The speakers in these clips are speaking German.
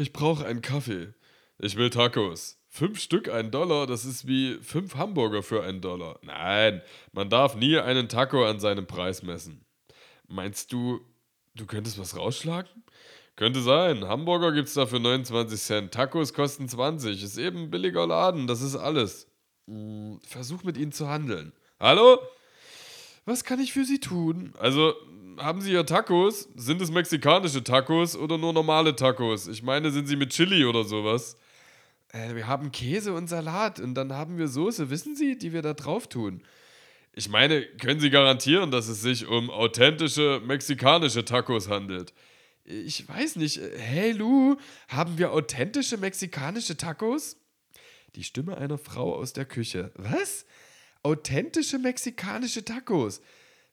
Ich brauche einen Kaffee. Ich will Tacos. Fünf Stück ein Dollar, das ist wie fünf Hamburger für einen Dollar. Nein, man darf nie einen Taco an seinem Preis messen. Meinst du, du könntest was rausschlagen? Könnte sein. Hamburger gibt's da für 29 Cent. Tacos kosten 20. Ist eben ein billiger Laden, das ist alles. Hm, versuch mit ihnen zu handeln. Hallo? Was kann ich für Sie tun? Also, haben Sie hier Tacos? Sind es mexikanische Tacos oder nur normale Tacos? Ich meine, sind sie mit Chili oder sowas? Äh, wir haben Käse und Salat und dann haben wir Soße, wissen Sie, die wir da drauf tun. Ich meine, können Sie garantieren, dass es sich um authentische mexikanische Tacos handelt? Ich weiß nicht. Hey Lou, haben wir authentische mexikanische Tacos? Die Stimme einer Frau aus der Küche. Was? Authentische mexikanische Tacos?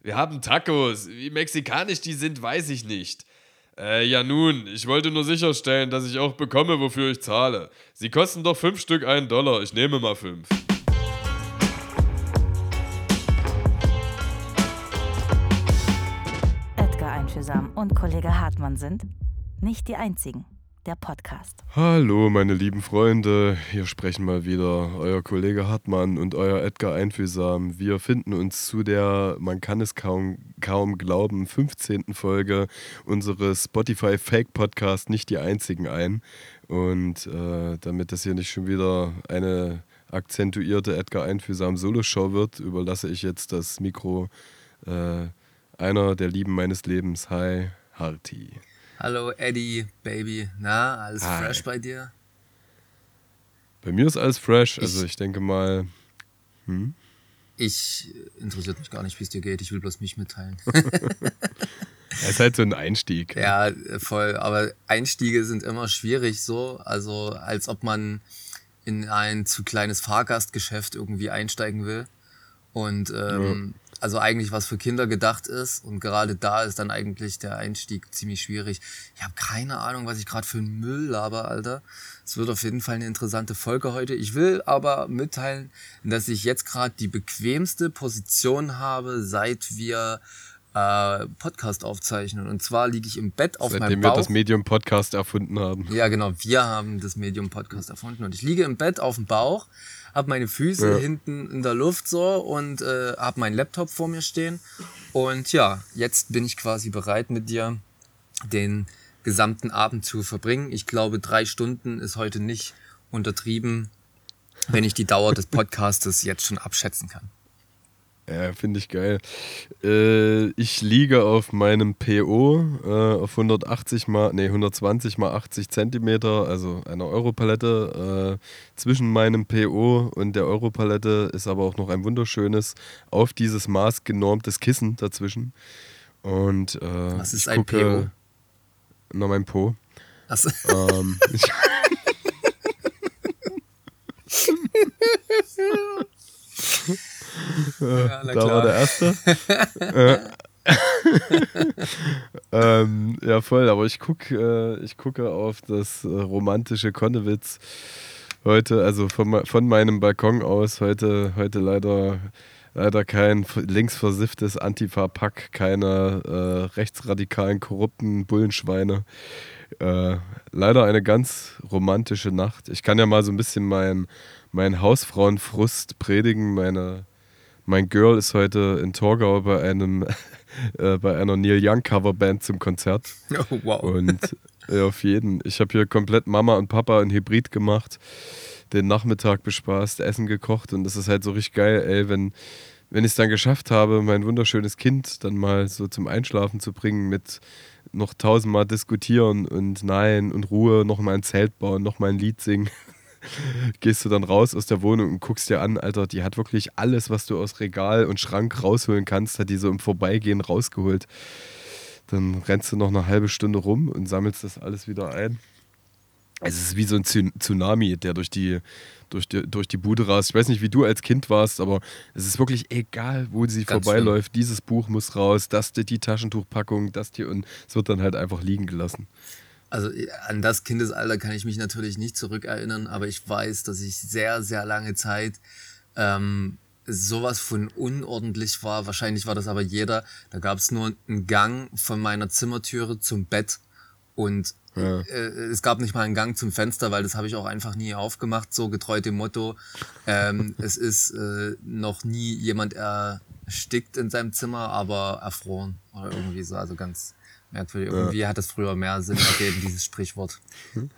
Wir haben Tacos. Wie mexikanisch die sind, weiß ich nicht. Äh, ja nun, ich wollte nur sicherstellen, dass ich auch bekomme, wofür ich zahle. Sie kosten doch fünf Stück einen Dollar. Ich nehme mal fünf. Edgar Einfühlsam und Kollege Hartmann sind nicht die einzigen der Podcast. Hallo, meine lieben Freunde. Hier sprechen mal wieder euer Kollege Hartmann und euer Edgar Einfühlsam. Wir finden uns zu der, man kann es kaum, kaum glauben, 15. Folge unseres Spotify Fake Podcast nicht die einzigen ein. Und äh, damit das hier nicht schon wieder eine akzentuierte Edgar Einfühlsam Solo-Show wird, überlasse ich jetzt das Mikro äh, einer der Lieben meines Lebens. Hi, Harti. Hallo Eddie, Baby. Na, alles Hi. fresh bei dir? Bei mir ist alles fresh. Also ich, ich denke mal. Hm? Ich interessiert mich gar nicht, wie es dir geht. Ich will bloß mich mitteilen. Es ist halt so ein Einstieg. Ja, voll. Aber Einstiege sind immer schwierig so. Also als ob man in ein zu kleines Fahrgastgeschäft irgendwie einsteigen will. Und ähm, ja also eigentlich was für Kinder gedacht ist. Und gerade da ist dann eigentlich der Einstieg ziemlich schwierig. Ich habe keine Ahnung, was ich gerade für einen Müll laber, Alter. Es wird auf jeden Fall eine interessante Folge heute. Ich will aber mitteilen, dass ich jetzt gerade die bequemste Position habe, seit wir äh, Podcast aufzeichnen. Und zwar liege ich im Bett auf Seitdem meinem Bauch. wir das Medium Podcast erfunden haben. Ja, genau. Wir haben das Medium Podcast erfunden. Und ich liege im Bett auf dem Bauch habe meine Füße ja. hinten in der Luft so und äh, habe meinen Laptop vor mir stehen. Und ja, jetzt bin ich quasi bereit mit dir den gesamten Abend zu verbringen. Ich glaube, drei Stunden ist heute nicht untertrieben, wenn ich die Dauer des Podcastes jetzt schon abschätzen kann. Ja, finde ich geil. Äh, ich liege auf meinem PO äh, auf 180 mal, nee, 120 mal 80 Zentimeter, also einer Europalette. Äh, zwischen meinem PO und der Europalette ist aber auch noch ein wunderschönes, auf dieses Maß genormtes Kissen dazwischen. Und äh, Was ist ein gucke, PO? Na, mein Po. Achso. Ähm, ja, da klar. war der erste. ähm, ja, voll, aber ich gucke, äh, ich gucke auf das äh, romantische Konnewitz heute, also von, von meinem Balkon aus, heute, heute leider, leider kein linksversifftes Antifa-Pack, keine äh, rechtsradikalen, korrupten Bullenschweine. Äh, leider eine ganz romantische Nacht. Ich kann ja mal so ein bisschen meinen mein Hausfrauenfrust predigen. Meine mein Girl ist heute in Torgau bei einem äh, bei einer Neil Young Coverband zum Konzert. Oh, wow. Und ja, auf jeden. Ich habe hier komplett Mama und Papa ein Hybrid gemacht, den Nachmittag bespaßt, Essen gekocht und das ist halt so richtig geil, ey, wenn wenn ich es dann geschafft habe, mein wunderschönes Kind dann mal so zum Einschlafen zu bringen mit noch tausendmal diskutieren und nein und Ruhe, noch mal ein Zelt bauen, noch mal ein Lied singen. Gehst du dann raus aus der Wohnung und guckst dir an, Alter, die hat wirklich alles, was du aus Regal und Schrank rausholen kannst, hat die so im Vorbeigehen rausgeholt. Dann rennst du noch eine halbe Stunde rum und sammelst das alles wieder ein. Es ist wie so ein Tsunami, der durch die, durch die, durch die Bude rast. Ich weiß nicht, wie du als Kind warst, aber es ist wirklich egal, wo sie Ganz vorbeiläuft. Schön. Dieses Buch muss raus, das die Taschentuchpackung, das hier und es wird dann halt einfach liegen gelassen. Also äh, an das Kindesalter kann ich mich natürlich nicht zurückerinnern, aber ich weiß, dass ich sehr, sehr lange Zeit ähm, sowas von unordentlich war. Wahrscheinlich war das aber jeder. Da gab es nur einen Gang von meiner Zimmertüre zum Bett Und Ja. äh, es gab nicht mal einen Gang zum Fenster, weil das habe ich auch einfach nie aufgemacht, so getreu dem Motto. Ähm, es ist äh, noch nie jemand erstickt in seinem Zimmer, aber erfroren oder irgendwie so. Also ganz merkwürdig. Irgendwie hat das früher mehr Sinn ergeben, dieses Sprichwort.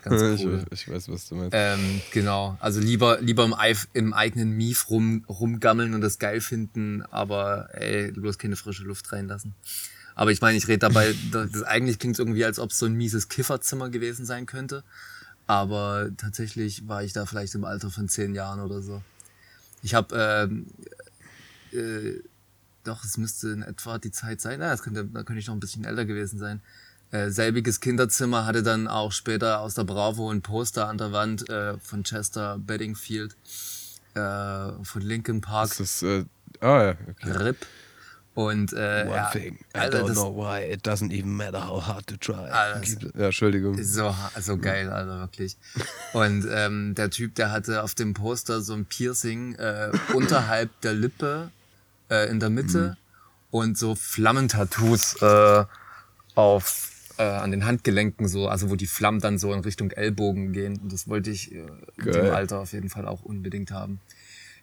Ganz Ich, cool. ich weiß, was du meinst. Ähm, genau, also lieber, lieber im, Eif, im eigenen Mief rum, rumgammeln und das geil finden, aber ey, bloß keine frische Luft reinlassen. Aber ich meine, ich rede dabei, das, das eigentlich klingt irgendwie, als ob es so ein mieses Kifferzimmer gewesen sein könnte. Aber tatsächlich war ich da vielleicht im Alter von zehn Jahren oder so. Ich habe, ähm, äh, doch, es müsste in etwa die Zeit sein. Ja, das könnte, da könnte ich noch ein bisschen älter gewesen sein. Äh, selbiges Kinderzimmer hatte dann auch später aus der Bravo ein Poster an der Wand äh, von Chester Bedingfield, äh, von Linkin Park, Das ist, äh, ah ja, okay. RIP. Und äh, One ja, thing, I Alter, don't know why it doesn't even matter how hard to try. Alter, das- Ja, Entschuldigung. So, so geil, also wirklich. Und ähm, der Typ, der hatte auf dem Poster so ein Piercing äh, unterhalb der Lippe äh, in der Mitte und so Flammentattoos äh, auf äh, an den Handgelenken so, also wo die Flammen dann so in Richtung Ellbogen gehen. Und das wollte ich äh, in dem. Alter auf jeden Fall auch unbedingt haben.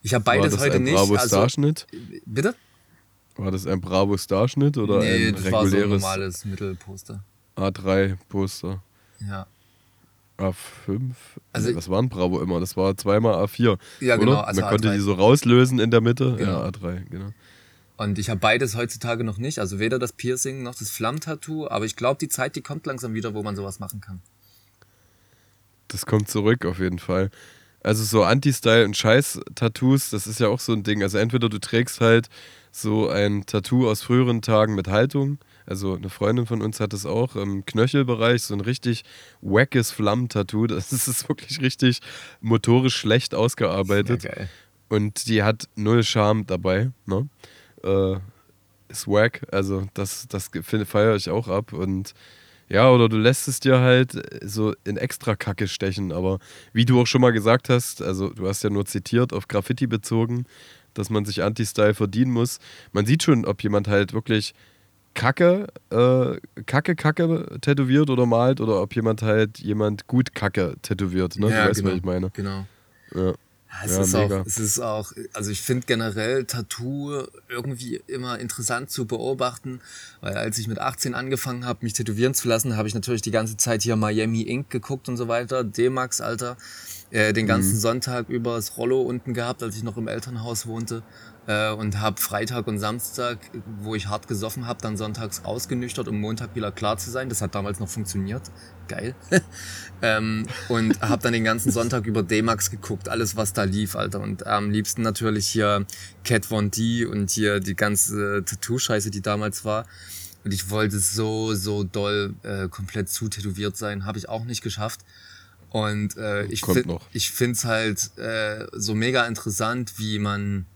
Ich habe War beides das heute ein nicht. Bravo Also, Starschnitt? bitte? War das ein Bravo Starschnitt oder Nee, ein das war so ein reguläres normales Mittelposter. A3-Poster? Ja. A5? Also- was war ein Bravo immer? Das war zweimal A4. Ja, genau, also Man konnte A3. die so rauslösen in der Mitte. Genau. Ja, A3, genau. Und ich habe beides heutzutage noch nicht. Also weder das Piercing noch das Flammtattoo. Aber ich glaube, die Zeit, die kommt langsam wieder, wo man sowas machen kann. Das kommt zurück auf jeden Fall. Also so Anti-Style und Scheiß-Tattoos, das ist ja auch so ein Ding. Also entweder du trägst halt so ein Tattoo aus früheren Tagen mit Haltung. Also eine Freundin von uns hat es auch im Knöchelbereich, so ein richtig wackes Flammentattoo. Das ist wirklich richtig motorisch schlecht ausgearbeitet. Ja, geil. Und die hat null Charme dabei. Ne? Äh, ist wack. Also das, das feiere ich auch ab. Und ja, oder du lässt es dir halt so in extra Kacke stechen. Aber wie du auch schon mal gesagt hast, also du hast ja nur zitiert, auf Graffiti bezogen, dass man sich Anti-Style verdienen muss. Man sieht schon, ob jemand halt wirklich Kacke, äh, Kacke, Kacke tätowiert oder malt oder ob jemand halt jemand gut Kacke tätowiert. Ne? Ja, du weißt, genau. was ich meine. Genau. Ja. Ja, es, Ja, ist mega. auch, es ist auch, also ich finde generell Tattoo irgendwie immer interessant zu beobachten, weil als ich mit 18 angefangen habe, mich tätowieren zu lassen, habe ich natürlich die ganze Zeit hier Miami Ink geguckt und so weiter, D-Max, Alter, äh, den ganzen Mhm. Sonntag über das Rollo unten gehabt, als ich noch im Elternhaus wohnte äh, und habe Freitag und Samstag, wo ich hart gesoffen habe, dann sonntags ausgenüchtert, um Montag wieder klar zu sein. Das hat damals noch funktioniert. Geil. ähm, und habe dann den ganzen Sonntag über D-Max geguckt, alles was da lief, Alter. Und am liebsten natürlich hier Cat Von D und hier die ganze Tattoo-Scheiße, die damals war. Und ich wollte so, so doll äh, komplett zutätowiert sein. Habe ich auch nicht geschafft. Und äh, ich, find, ich finde es halt äh, so mega interessant, wie man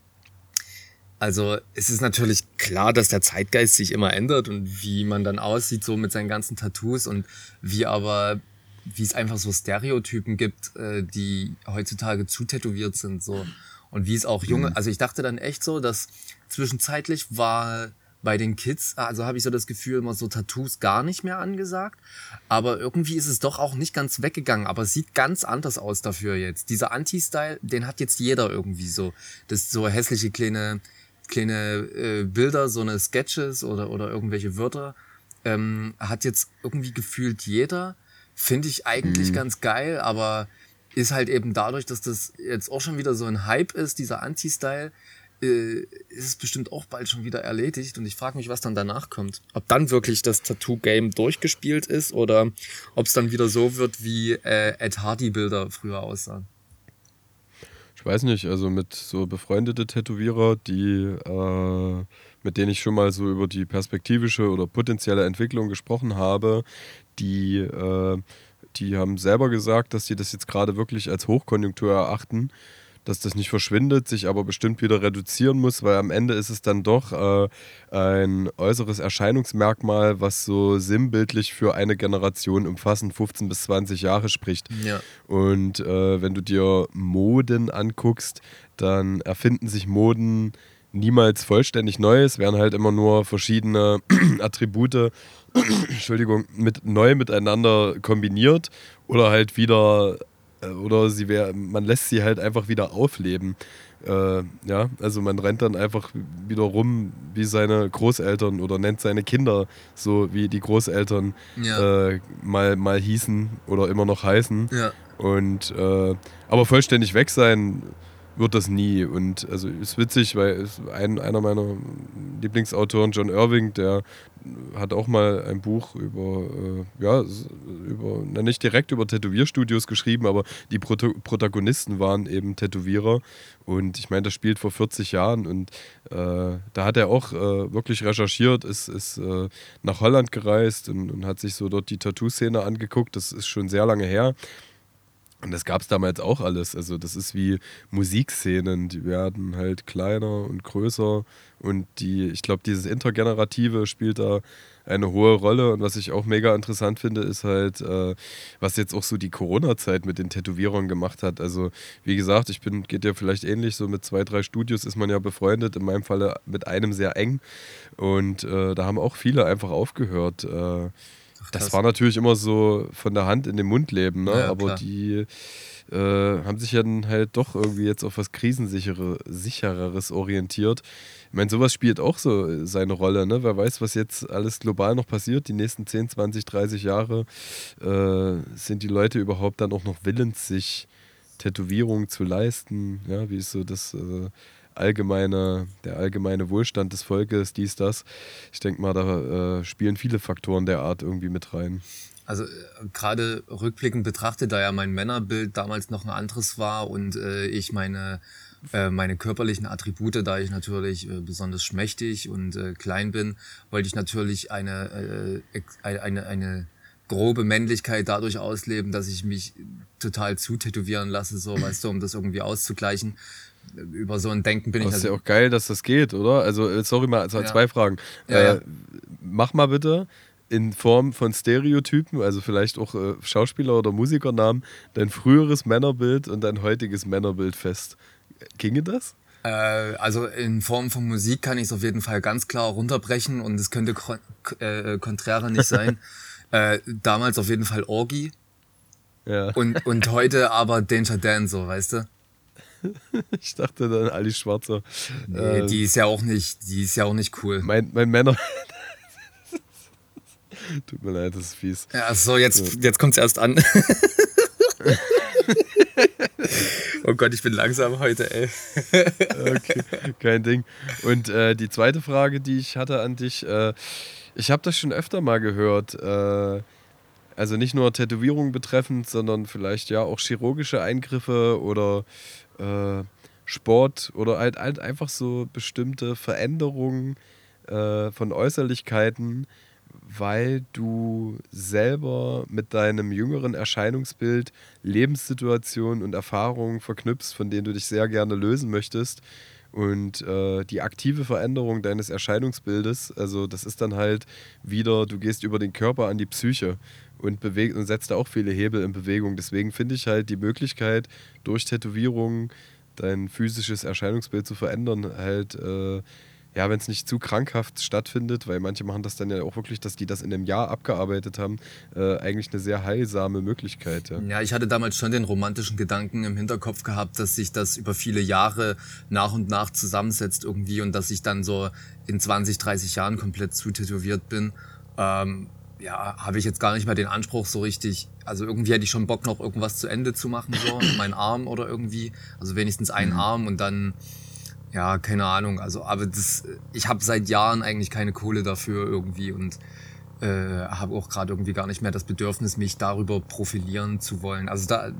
also es ist natürlich klar, dass der Zeitgeist sich immer ändert und wie man dann aussieht, so mit seinen ganzen Tattoos und wie aber, wie es einfach so Stereotypen gibt, äh, die heutzutage zu tätowiert sind, so. Und wie es auch junge, also ich dachte dann echt so, dass zwischenzeitlich war bei den Kids, also habe ich so das Gefühl, immer so Tattoos gar nicht mehr angesagt. Aber irgendwie ist es doch auch nicht ganz weggegangen. Aber es sieht ganz anders aus dafür jetzt. Dieser Anti-Style, den hat jetzt jeder irgendwie so. Das ist so hässliche kleine, kleine äh, Bilder, so eine Sketches oder, oder irgendwelche Wörter. Ähm, hat jetzt irgendwie gefühlt jeder. Finde ich eigentlich ganz geil, aber ist halt eben dadurch, dass das jetzt auch schon wieder so ein Hype ist, dieser Anti-Style, äh, ist es bestimmt auch bald schon wieder erledigt und ich frage mich, was dann danach kommt. Ob dann wirklich das Tattoo-Game durchgespielt ist oder ob es dann wieder so wird, wie äh, Ed Hardy-Bilder früher aussahen. Ich weiß nicht, also mit so befreundete Tätowierer, die, äh, mit denen ich schon mal so über die perspektivische oder potenzielle Entwicklung gesprochen habe, die, äh, die haben selber gesagt, dass sie das jetzt gerade wirklich als Hochkonjunktur erachten, dass das nicht verschwindet, sich aber bestimmt wieder reduzieren muss, weil am Ende ist es dann doch äh, ein äußeres Erscheinungsmerkmal, was so sinnbildlich für eine Generation umfassend 15 bis 20 Jahre spricht. Ja. Und äh, wenn du dir Moden anguckst, dann erfinden sich Moden niemals vollständig neu. Es werden halt immer nur verschiedene Attribute, Entschuldigung, mit neu miteinander kombiniert oder halt wieder oder sie wär, man lässt sie halt einfach wieder aufleben. Äh, ja, also man rennt dann einfach wieder rum wie seine Großeltern oder nennt seine Kinder so wie die Großeltern Ja. äh, mal, mal hießen oder immer noch heißen. Ja. Und äh, aber vollständig weg sein wird das nie. Und also ist witzig, weil ein, einer meiner Lieblingsautoren, John Irving, der hat auch mal ein Buch über, äh, ja, über, na, nicht direkt über Tätowierstudios geschrieben, aber die Proto Protagonisten waren eben Tätowierer. Und ich meine, das spielt vor 40 Jahren und äh, da hat er auch äh, wirklich recherchiert, ist, ist äh, nach Holland gereist und, und hat sich so dort die Tattoo-Szene angeguckt. Das ist schon sehr lange her. Und das gab es damals auch alles. Also das ist wie Musikszenen, die werden halt kleiner und größer. Und die, ich glaube, dieses Intergenerative spielt da eine hohe Rolle. Und was ich auch mega interessant finde, ist halt, äh, was jetzt auch so die Corona-Zeit mit den Tätowierern gemacht hat. Also, wie gesagt, ich bin, geht ja vielleicht ähnlich, so mit zwei, drei Studios ist man ja befreundet, in meinem Falle mit einem sehr eng. Und äh, da haben auch viele einfach aufgehört. Äh, das war natürlich immer so von der Hand in den Mund leben, ne? Ja, aber klar. die äh, haben sich ja dann halt doch irgendwie jetzt auf was Krisensichere, sichereres orientiert. Ich meine, sowas spielt auch so seine Rolle, ne? Wer weiß, was jetzt alles global noch passiert, die nächsten 10, 20, 30 Jahre, äh, sind die Leute überhaupt dann auch noch willens, sich Tätowierungen zu leisten? Ja, wie ist so das äh, allgemeine, der allgemeine Wohlstand des Volkes, dies, das. Ich denke mal, da äh, spielen viele Faktoren der Art irgendwie mit rein. Also äh, gerade rückblickend betrachtet, da ja mein Männerbild damals noch ein anderes war und äh, ich meine, äh, meine körperlichen Attribute, da ich natürlich äh, besonders schmächtig und klein bin, wollte ich natürlich eine, eine, eine, eine grobe Männlichkeit dadurch ausleben, dass ich mich total zutätowieren lasse, so weißt du, um das irgendwie auszugleichen. Über so ein Denken bin ich Das ist ja auch geil, dass das geht, oder? Also, äh, sorry mal, also Ja. zwei Fragen. Ja, äh, ja. Mach mal bitte in Form von Stereotypen, also vielleicht auch äh, Schauspieler- oder Musikernamen, dein früheres Männerbild und dein heutiges Männerbild fest. Ginge das? Äh, also in Form von Musik kann ich es auf jeden Fall ganz klar runterbrechen und es könnte kon äh, konträrer nicht sein. äh, damals auf jeden Fall Orgi Ja. und, und heute aber Danger Dan, so, weißt du? Ich dachte dann Ali Schwarzer. Nee, Äh, die ist ja auch nicht, die ist ja auch nicht cool. mein, mein Männer. Tut mir leid, das ist fies. Ja, so, jetzt, jetzt kommt's erst an. oh Gott, ich bin langsam heute, ey. Okay, kein Ding. Und äh, die zweite Frage, die ich hatte an dich, äh, ich habe das schon öfter mal gehört. Äh, also nicht nur Tätowierungen betreffend, sondern vielleicht ja auch chirurgische Eingriffe oder äh, Sport oder halt, halt einfach so bestimmte Veränderungen äh, von Äußerlichkeiten, weil du selber mit deinem jüngeren Erscheinungsbild Lebenssituationen und Erfahrungen verknüpfst, von denen du dich sehr gerne lösen möchtest. Und äh, die aktive Veränderung deines Erscheinungsbildes, also das ist dann halt wieder, du gehst über den Körper an die Psyche und bewegt und setzt da auch viele Hebel in Bewegung. Deswegen finde ich halt die Möglichkeit, durch Tätowierungen dein physisches Erscheinungsbild zu verändern, halt, äh, ja, wenn es nicht zu krankhaft stattfindet, weil manche machen das dann ja auch wirklich, dass die das in einem Jahr abgearbeitet haben, äh, eigentlich eine sehr heilsame Möglichkeit. Ja. Ja, ich hatte damals schon den romantischen Gedanken im Hinterkopf gehabt, dass sich das über viele Jahre nach und nach zusammensetzt irgendwie und dass ich dann so in 20, 30 Jahren komplett zutätowiert bin. Ähm, ja, habe ich jetzt gar nicht mehr den Anspruch so richtig. Also irgendwie hätte ich schon Bock noch irgendwas zu Ende zu machen, so mein Arm oder irgendwie. Also wenigstens einen Arm und dann ja, keine Ahnung. Also, aber das, ich habe seit Jahren eigentlich keine Kohle dafür irgendwie und äh, habe auch gerade irgendwie gar nicht mehr das Bedürfnis, mich darüber profilieren zu wollen. Also da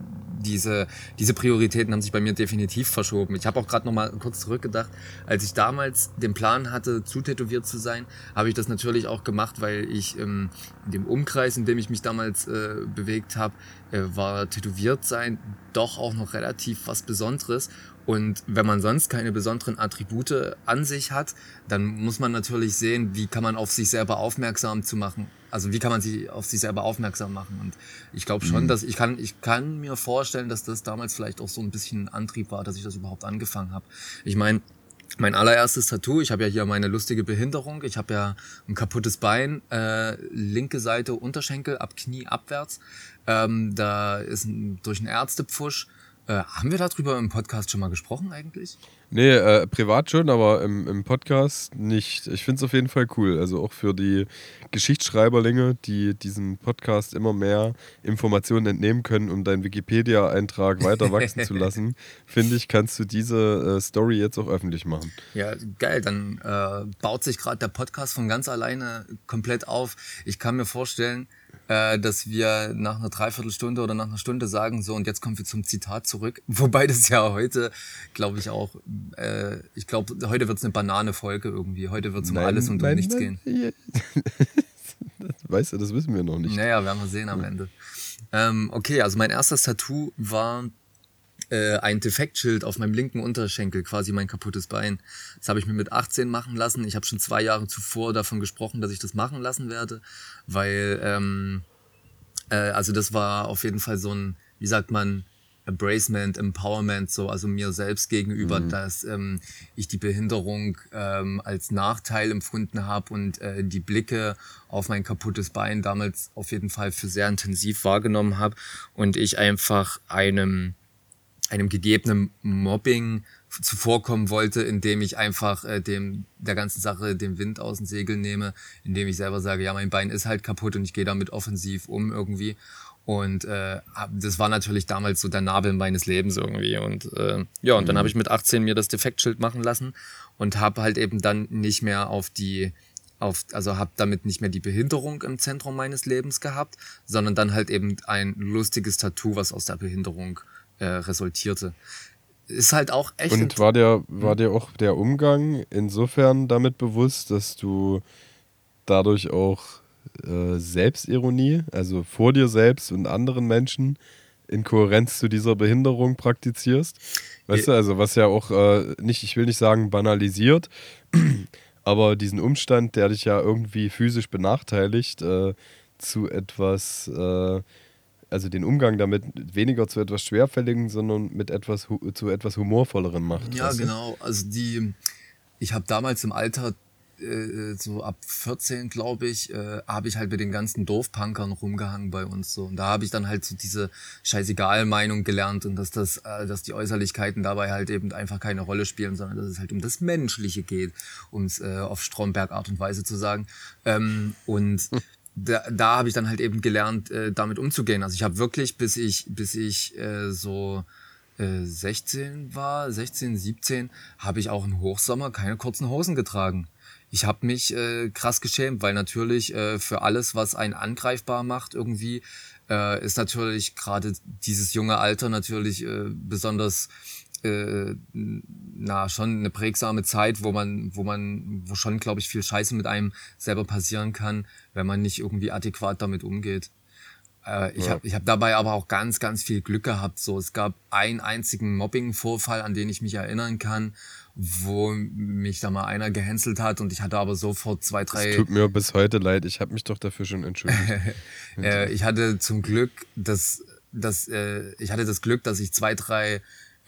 diese diese Prioritäten haben sich bei mir definitiv verschoben. Ich habe auch gerade noch mal kurz zurückgedacht, als ich damals den Plan hatte, zutätowiert zu sein, habe ich das natürlich auch gemacht, weil ich ähm, in dem Umkreis, in dem ich mich damals äh, bewegt habe, äh, war tätowiert sein doch auch noch relativ was Besonderes. Und wenn man sonst keine besonderen Attribute an sich hat, dann muss man natürlich sehen, wie kann man auf sich selber aufmerksam zu machen. Also wie kann man sie auf sich selber aufmerksam machen. Und ich glaube schon, dass ich kann, ich kann mir vorstellen, dass das damals vielleicht auch so ein bisschen ein Antrieb war, dass ich das überhaupt angefangen habe. Ich meine, Mein allererstes Tattoo, ich habe ja hier meine lustige Behinderung, ich habe ja ein kaputtes Bein, äh, linke Seite Unterschenkel, ab Knie abwärts. Ähm, da ist ein, durch einen Ärztepfusch. Äh, haben wir darüber im Podcast schon mal gesprochen eigentlich? Nee, äh, privat schon, aber im, im Podcast nicht. Ich finde es auf jeden Fall cool. Also auch für die Geschichtsschreiberlinge, die diesem Podcast immer mehr Informationen entnehmen können, um deinen Wikipedia-Eintrag weiter wachsen zu lassen, finde ich, kannst du diese äh, Story jetzt auch öffentlich machen. Ja, geil. Dann äh, baut sich gerade der Podcast von ganz alleine komplett auf. Ich kann mir vorstellen, äh, dass wir nach einer Dreiviertelstunde oder nach einer Stunde sagen, so und jetzt kommen wir zum Zitat zurück. Wobei das ja heute, glaube ich auch, äh, ich glaube, heute wird es eine Banane-Folge irgendwie. Heute wird es um Nein, alles und um nein, nichts nein. gehen. weißt du, das wissen wir noch nicht. Naja, werden wir sehen am Ende. Ähm, okay, also mein erstes Tattoo war äh, ein Defektschild auf meinem linken Unterschenkel, quasi mein kaputtes Bein. Das habe ich mir mit 18 machen lassen. Ich habe schon zwei Jahre zuvor davon gesprochen, dass ich das machen lassen werde, weil, ähm, äh, also das war auf jeden Fall so ein, wie sagt man, Embracement, Empowerment, so, also mir selbst gegenüber, dass ähm, ich die Behinderung ähm, als Nachteil empfunden habe und äh, die Blicke auf mein kaputtes Bein damals auf jeden Fall für sehr intensiv wahrgenommen habe und ich einfach einem einem gegebenen Mobbing zuvorkommen wollte, indem ich einfach äh, dem der ganzen Sache den Wind aus den Segeln nehme, indem ich selber sage, ja, mein Bein ist halt kaputt und ich gehe damit offensiv um irgendwie. Und äh, das war natürlich damals so der Nabel meines Lebens irgendwie. Und äh, ja, und dann habe ich mit 18 mir das Defektschild machen lassen und habe halt eben dann nicht mehr auf die auf, also habe damit nicht mehr die Behinderung im Zentrum meines Lebens gehabt, sondern dann halt eben ein lustiges Tattoo, was aus der Behinderung äh, resultierte. Ist halt auch echt. Und war dir, war dir auch der Umgang insofern damit bewusst, dass du dadurch auch äh, Selbstironie, also vor dir selbst und anderen Menschen in Kohärenz zu dieser Behinderung praktizierst? Weißt du, also was ja auch äh, nicht, ich will nicht sagen banalisiert, aber diesen Umstand, der dich ja irgendwie physisch benachteiligt, äh, zu etwas, äh, also den Umgang damit weniger zu etwas Schwerfälligen, sondern mit etwas zu etwas humorvollerem macht. Ja, du? genau. Also die, ich habe damals im Alter, äh, so ab 14, glaube ich, äh, habe ich halt mit den ganzen Dorfpunkern rumgehangen bei uns so. Und da habe ich dann halt so diese Scheißegal-Meinung gelernt und dass das, äh, dass die Äußerlichkeiten dabei halt eben einfach keine Rolle spielen, sondern dass es halt um das Menschliche geht, um es äh, auf Stromberg Art und Weise zu sagen. Ähm, und da, da habe ich dann halt eben gelernt, äh, damit umzugehen. Also ich habe wirklich, bis ich, bis ich äh, so äh, 16 war, 16, 17, habe ich auch im Hochsommer keine kurzen Hosen getragen. Ich habe mich äh, krass geschämt, weil natürlich äh, für alles, was einen angreifbar macht, irgendwie äh, ist natürlich gerade dieses junge Alter natürlich äh, besonders äh, na schon eine prägsame Zeit, wo man, wo man, wo schon, glaube ich, viel Scheiße mit einem selber passieren kann, wenn man nicht irgendwie adäquat damit umgeht. Äh, ich Ja. habe ich hab dabei aber auch ganz, ganz viel Glück gehabt. So, es gab einen einzigen Mobbing-Vorfall, an den ich mich erinnern kann, wo mich da mal einer gehänselt hat und ich hatte aber sofort zwei, Es drei. tut mir bis heute leid, ich habe mich doch dafür schon entschuldigt. Äh, ich hatte zum Glück das, das, äh, ich hatte das Glück, dass ich zwei, drei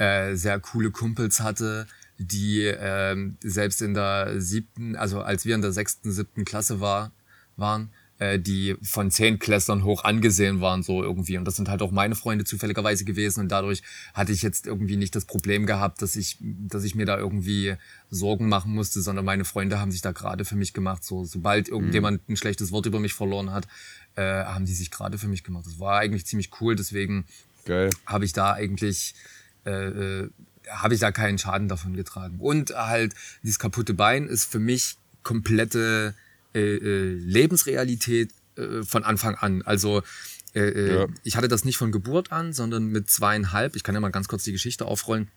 äh, sehr coole Kumpels hatte, die ähm, selbst in der siebten, also als wir in der sechsten, siebten Klasse war, waren, äh, die von Zehntklässlern hoch angesehen waren, so irgendwie. Und das sind halt auch meine Freunde zufälligerweise gewesen. Und dadurch hatte ich jetzt irgendwie nicht das Problem gehabt, dass ich, dass ich mir da irgendwie Sorgen machen musste, sondern meine Freunde haben sich da gerade für mich gemacht. So, sobald irgendjemand ein schlechtes Wort über mich verloren hat, äh, haben die sich gerade für mich gemacht. Das war eigentlich ziemlich cool, deswegen habe ich da eigentlich äh, äh, habe ich da keinen Schaden davon getragen. Und halt dieses kaputte Bein ist für mich komplette äh, äh, Lebensrealität äh, von Anfang an. Also äh, äh, Ja. ich hatte das nicht von Geburt an, sondern mit zweieinhalb. Ich kann ja mal ganz kurz die Geschichte aufrollen.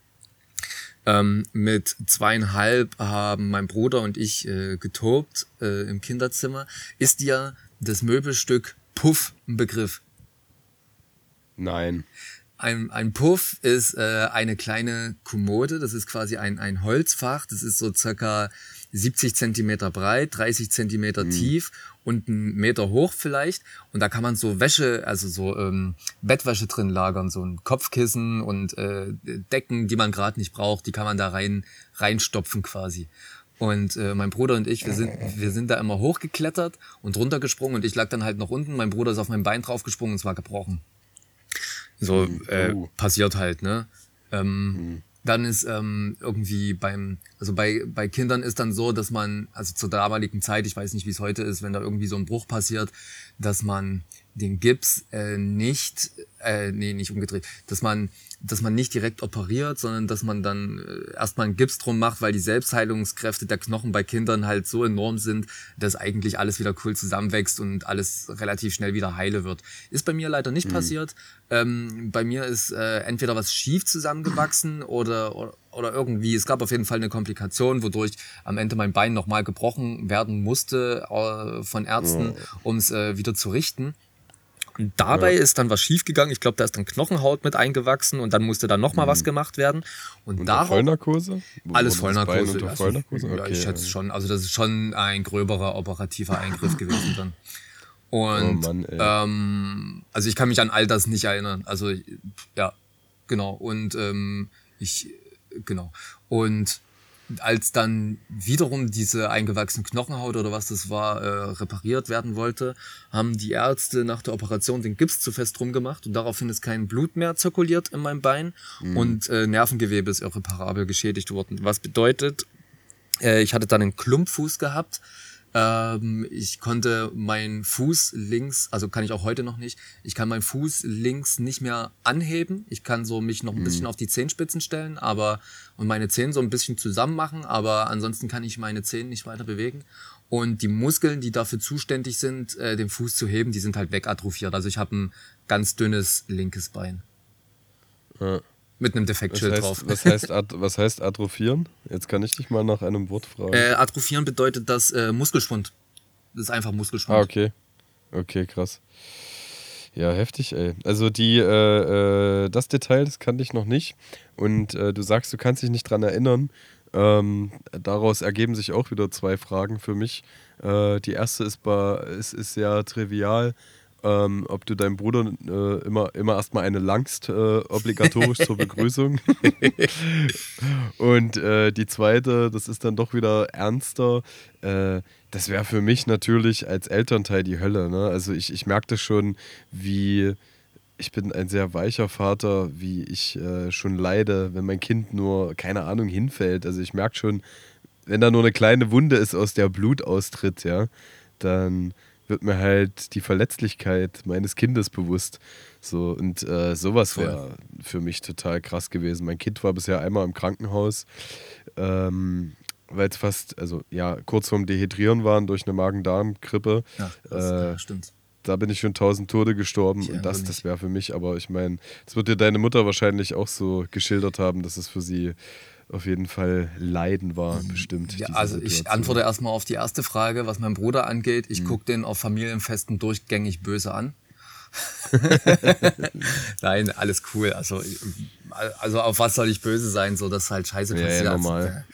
Ähm, mit zweieinhalb haben mein Bruder und ich äh, getobt äh, im Kinderzimmer. Ist dir das Möbelstück Puff ein Begriff? Nein. Ein, ein Puff ist äh, eine kleine Kommode, das ist quasi ein, ein Holzfach, das ist so circa 70 Zentimeter breit, 30 Zentimeter Mhm. tief und einen Meter hoch vielleicht. Und da kann man so Wäsche, also so ähm, Bettwäsche drin lagern, so ein Kopfkissen und äh, Decken, die man gerade nicht braucht, die kann man da rein reinstopfen quasi. Und äh, mein Bruder und ich, wir sind, wir sind da immer hochgeklettert und runtergesprungen und ich lag dann halt noch unten. Mein Bruder ist auf mein Bein draufgesprungen und es war gebrochen. So äh, Oh. passiert halt, ne? Ähm, Dann ist ähm, irgendwie beim, also bei, bei Kindern ist dann so, dass man, also zur damaligen Zeit, ich weiß nicht, wie es heute ist, wenn da irgendwie so ein Bruch passiert, dass man den Gips äh, nicht, äh, nee, nicht umgedreht, dass man, dass man nicht direkt operiert, sondern dass man dann äh, erstmal einen Gips drum macht, weil die Selbstheilungskräfte der Knochen bei Kindern halt so enorm sind, dass eigentlich alles wieder cool zusammenwächst und alles relativ schnell wieder heile wird. Ist bei mir leider nicht passiert. Ähm, bei mir ist äh, entweder was schief zusammengewachsen oder, oder, oder irgendwie, es gab auf jeden Fall eine Komplikation, wodurch am Ende mein Bein nochmal gebrochen werden musste äh, von Ärzten, um es äh, wieder zu richten. Und dabei ist dann was schiefgegangen. Ich glaube, da ist dann Knochenhaut mit eingewachsen und dann musste da nochmal was gemacht werden. Und Unter darauf Vollnarkose? alles Vollnarkose. Unter Also, Vollnarkose? ja, Okay. ich schätze schon. Also das ist schon ein gröberer operativer Eingriff gewesen dann. Und Oh Mann, ähm, also ich kann mich an all das nicht erinnern. Also ja, genau. Und ähm, ich genau. Und als dann wiederum diese eingewachsene Knochenhaut oder was das war, äh, repariert werden wollte, haben die Ärzte nach der Operation den Gips zu fest rumgemacht und daraufhin ist kein Blut mehr zirkuliert in meinem Bein und äh, Nervengewebe ist irreparabel geschädigt worden. Was bedeutet, äh, ich hatte dann einen Klumpfuß gehabt. Ähm, ich konnte meinen Fuß links, also kann ich auch heute noch nicht, ich kann meinen Fuß links nicht mehr anheben. Ich kann so mich noch ein bisschen auf die Zehenspitzen stellen, aber und meine Zehen so ein bisschen zusammen machen, aber ansonsten kann ich meine Zehen nicht weiter bewegen. Und die Muskeln, die dafür zuständig sind, äh, den Fuß zu heben, die sind halt wegatrophiert. Also ich habe ein ganz dünnes linkes Bein. Ja. Mit einem Was Defektschild heißt, drauf. was, heißt, was heißt atrophieren? Jetzt kann ich dich mal nach einem Wort fragen. Äh, atrophieren bedeutet das äh, Muskelschwund. Das ist einfach Muskelschwund. ah, okay. Okay, krass. Ja, heftig, ey. Also die, äh, äh, das Detail, das kannte ich noch nicht. Und äh, du sagst, du kannst dich nicht dran erinnern. Ähm, daraus ergeben sich auch wieder zwei Fragen für mich. Äh, die erste ist, bei, ist, ist sehr trivial. Ähm, ob du deinem Bruder äh, immer, immer erstmal eine langst, äh, obligatorisch zur Begrüßung. Und äh, die zweite, das ist dann doch wieder ernster. Äh, das wäre für mich natürlich als Elternteil die Hölle. Ne? Also ich, ich merke das schon, wie ich bin ein sehr weicher Vater, wie ich äh, schon leide, wenn mein Kind nur, keine Ahnung, hinfällt. Also ich merke schon, wenn da nur eine kleine Wunde ist, aus der Blut austritt, ja, dann wird mir halt die Verletzlichkeit meines Kindes bewusst. So, und äh, sowas wäre für mich total krass gewesen. Mein Kind war bisher einmal im Krankenhaus, ähm, weil es fast, also ja, kurz vorm Dehydrieren waren durch eine Magen-Darm-Grippe. Ja, das, Äh, ja, stimmt. Da bin ich schon tausend Tode gestorben Ich und das, das wäre für mich, aber ich meine, das wird dir deine Mutter wahrscheinlich auch so geschildert haben, dass es für sie auf jeden Fall Leiden war, bestimmt. Ja, also ich Situation. antworte erstmal auf die erste Frage, was meinen Bruder angeht. Mhm. Ich guck den auf Familienfesten durchgängig böse an. Nein, alles cool. Also, also auf was soll ich böse sein, so dass halt Scheiße Ja, ja, passiert. normal.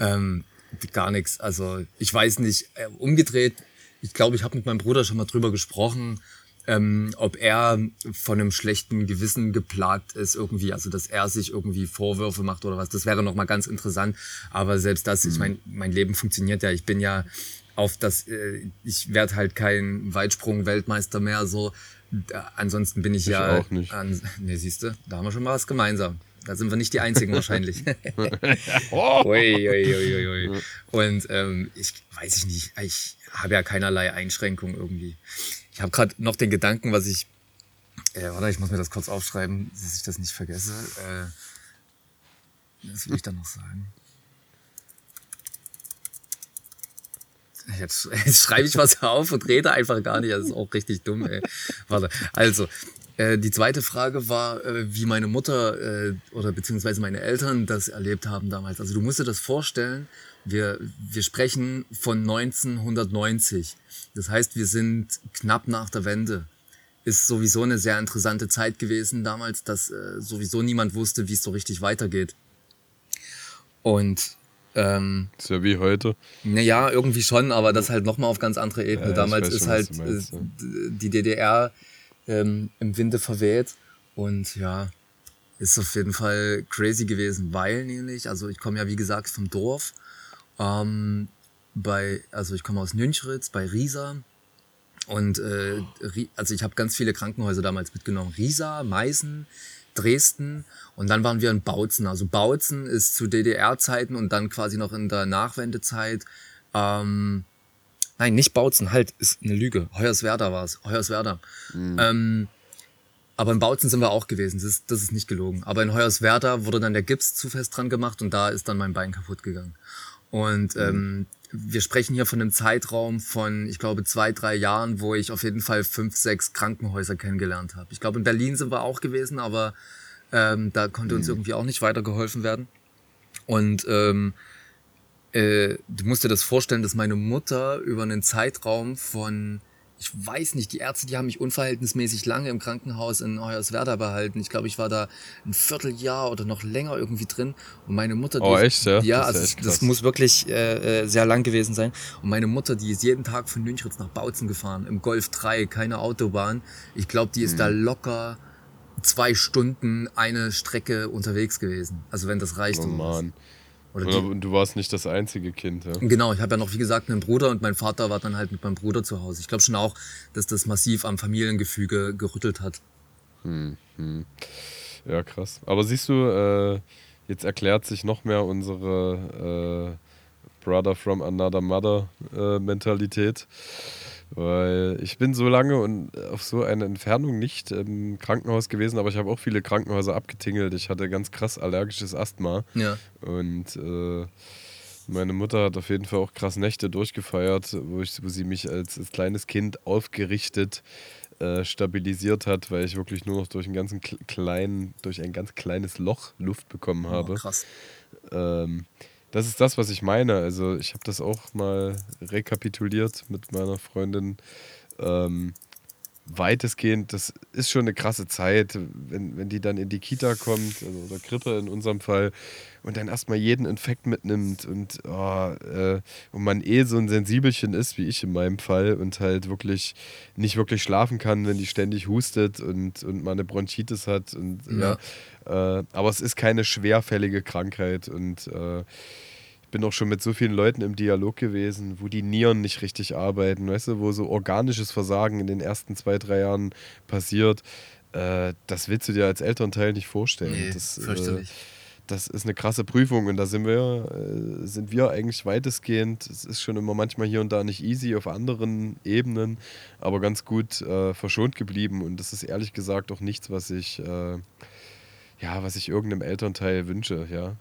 Ähm, gar nichts. Also ich weiß nicht. Äh, umgedreht, ich glaube, ich habe mit meinem Bruder schon mal drüber gesprochen, ähm, ob er von einem schlechten Gewissen geplagt ist irgendwie, also dass er sich irgendwie Vorwürfe macht oder was. Das wäre noch mal ganz interessant. Aber selbst das, Mhm. ich meine, mein Leben funktioniert ja. Ich bin ja auf das, äh, ich werde halt kein Weitsprung-Weltmeister mehr. So, da, ansonsten bin ich, Ich ja. auch nicht. An, ne, siehst du, da haben wir schon mal was gemeinsam. Da sind wir nicht die Einzigen wahrscheinlich. Oh. Ui, ui, ui, ui, ui. Und ähm, ich weiß ich nicht, ich habe ja keinerlei Einschränkung irgendwie. Ich habe gerade noch den Gedanken, was ich. Äh, warte, ich muss mir das kurz aufschreiben, dass ich das nicht vergesse. Äh, was will ich da noch sagen? Jetzt, jetzt schreibe ich was auf und rede einfach gar nicht. Das ist auch richtig dumm, ey. Warte, also. Äh, die zweite Frage war, äh, wie meine Mutter äh, oder beziehungsweise meine Eltern das erlebt haben damals. Also du musst dir das vorstellen, wir, wir sprechen von 1990. Das heißt, wir sind knapp nach der Wende. Ist sowieso eine sehr interessante Zeit gewesen damals, dass äh, sowieso niemand wusste, wie es so richtig weitergeht. Und Ähm, Ist ja wie heute. naja, irgendwie schon, aber das halt nochmal auf ganz andere Ebene. Ja, Damals ist schon, halt meinst, äh, ja. die DDR ähm, im Winde verweht und ja, ist auf jeden Fall crazy gewesen, weil nämlich, also ich komme ja wie gesagt vom Dorf, ähm, bei, also ich komme aus Nünchritz bei Riesa und äh, also ich habe ganz viele Krankenhäuser damals mitgenommen. Riesa, Meißen, Dresden und dann waren wir in Bautzen. Also Bautzen ist zu DDR-Zeiten und dann quasi noch in der Nachwendezeit. Ähm, nein, nicht Bautzen, halt, ist eine Lüge. Hoyerswerda war es. Hoyerswerda. Ähm, aber in Bautzen sind wir auch gewesen, das ist, das ist nicht gelogen. Aber in Hoyerswerda wurde dann der Gips zu fest dran gemacht und da ist dann mein Bein kaputt gegangen. Und ähm, wir sprechen hier von einem Zeitraum von, ich glaube, zwei, drei Jahren, wo ich auf jeden Fall fünf, sechs Krankenhäuser kennengelernt habe. Ich glaube, in Berlin sind wir auch gewesen, aber ähm, da konnte uns irgendwie auch nicht weitergeholfen werden. Und ähm, äh, du musst dir das vorstellen, dass meine Mutter über einen Zeitraum von, ich weiß nicht, die Ärzte, die haben mich unverhältnismäßig lange im Krankenhaus in Hoyerswerda behalten. Ich glaube, ich war da ein Vierteljahr oder noch länger irgendwie drin. Und meine Mutter, Oh, die, echt, ja? ja, Das also das, muss wirklich äh, äh, sehr lang gewesen sein. Und meine Mutter, die ist jeden Tag von Nünchritz nach Bautzen gefahren, im Golf 3, keine Autobahn. Ich glaube, die ist Hm. da locker zwei Stunden eine Strecke unterwegs gewesen. Also wenn das reicht. Oh oder was. Oder und du warst nicht das einzige Kind, ja. Genau, ich habe ja noch, wie gesagt, einen Bruder und mein Vater war dann halt mit meinem Bruder zu Hause. Ich glaube schon auch, dass das massiv am Familiengefüge gerüttelt hat. Ja, krass. Aber siehst du, äh, jetzt erklärt sich noch mehr unsere äh, Brother from Another Mother äh, Mentalität. Weil ich bin so lange und auf so eine Entfernung nicht im Krankenhaus gewesen, aber ich habe auch viele Krankenhäuser abgetingelt. Ich hatte ganz krass allergisches Asthma. Ja. Und äh, meine Mutter hat auf jeden Fall auch krass Nächte durchgefeiert, wo, ich, wo sie mich als, als kleines Kind aufgerichtet äh, stabilisiert hat, weil ich wirklich nur noch durch, einen ganzen kle- kleinen, durch ein ganz kleines Loch Luft bekommen habe. Oh, krass. Ähm, das ist das, was ich meine. Also ich habe das auch mal rekapituliert mit meiner Freundin. Ähm, weitestgehend, das ist schon eine krasse Zeit, wenn, wenn die dann in die Kita kommt, also oder Krippe in unserem Fall, und dann erstmal jeden Infekt mitnimmt und, oh, äh, und man eh so ein Sensibelchen ist, wie ich in meinem Fall, und halt wirklich nicht wirklich schlafen kann, wenn die ständig hustet und, und man eine Bronchitis hat. Und, ja. äh, aber es ist keine schwerfällige Krankheit und äh, bin auch schon mit so vielen Leuten im Dialog gewesen, wo die Nieren nicht richtig arbeiten, weißt du, wo so organisches Versagen in den ersten zwei, drei Jahren passiert. Äh, das willst du dir als Elternteil nicht vorstellen. Nee, das, äh, das ist eine krasse Prüfung und da sind wir, äh, sind wir eigentlich weitestgehend. Es ist schon immer manchmal hier und da nicht easy auf anderen Ebenen, aber ganz gut äh, verschont geblieben und das ist ehrlich gesagt auch nichts, was ich, äh, ja, was ich irgendeinem Elternteil wünsche, ja.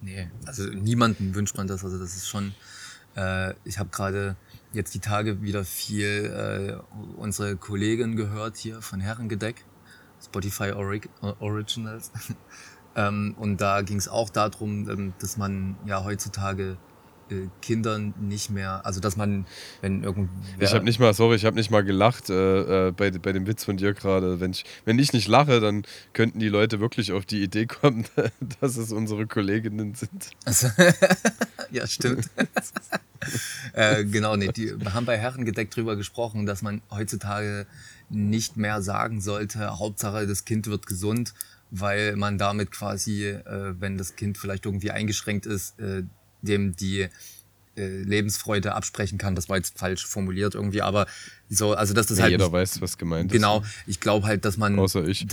Nee, also niemandem wünscht man das. Also das ist schon, äh, ich habe gerade jetzt die Tage wieder viel äh, unsere Kollegin gehört hier von Herrengedeck, Spotify Orig Originals. ähm, und da ging es auch darum, ähm, dass man ja heutzutage Kindern nicht mehr, also dass man, wenn irgendwer... Ich habe nicht mal, sorry, ich habe nicht mal gelacht äh, äh, bei, bei dem Witz von dir gerade. Wenn ich, wenn ich nicht lache, dann könnten die Leute wirklich auf die Idee kommen, dass es unsere Kolleginnen sind. Also, ja, stimmt. äh, genau, nee, die wir haben bei Herrengedeck drüber gesprochen, dass man heutzutage nicht mehr sagen sollte, Hauptsache das Kind wird gesund, weil man damit quasi, äh, wenn das Kind vielleicht irgendwie eingeschränkt ist, äh, dem die äh, Lebensfreude absprechen kann. Das war jetzt falsch formuliert irgendwie, aber so, also dass das Ja, halt jeder nicht- weiß, was gemeint Genau, ist. ich glaube halt, dass man. Außer ich.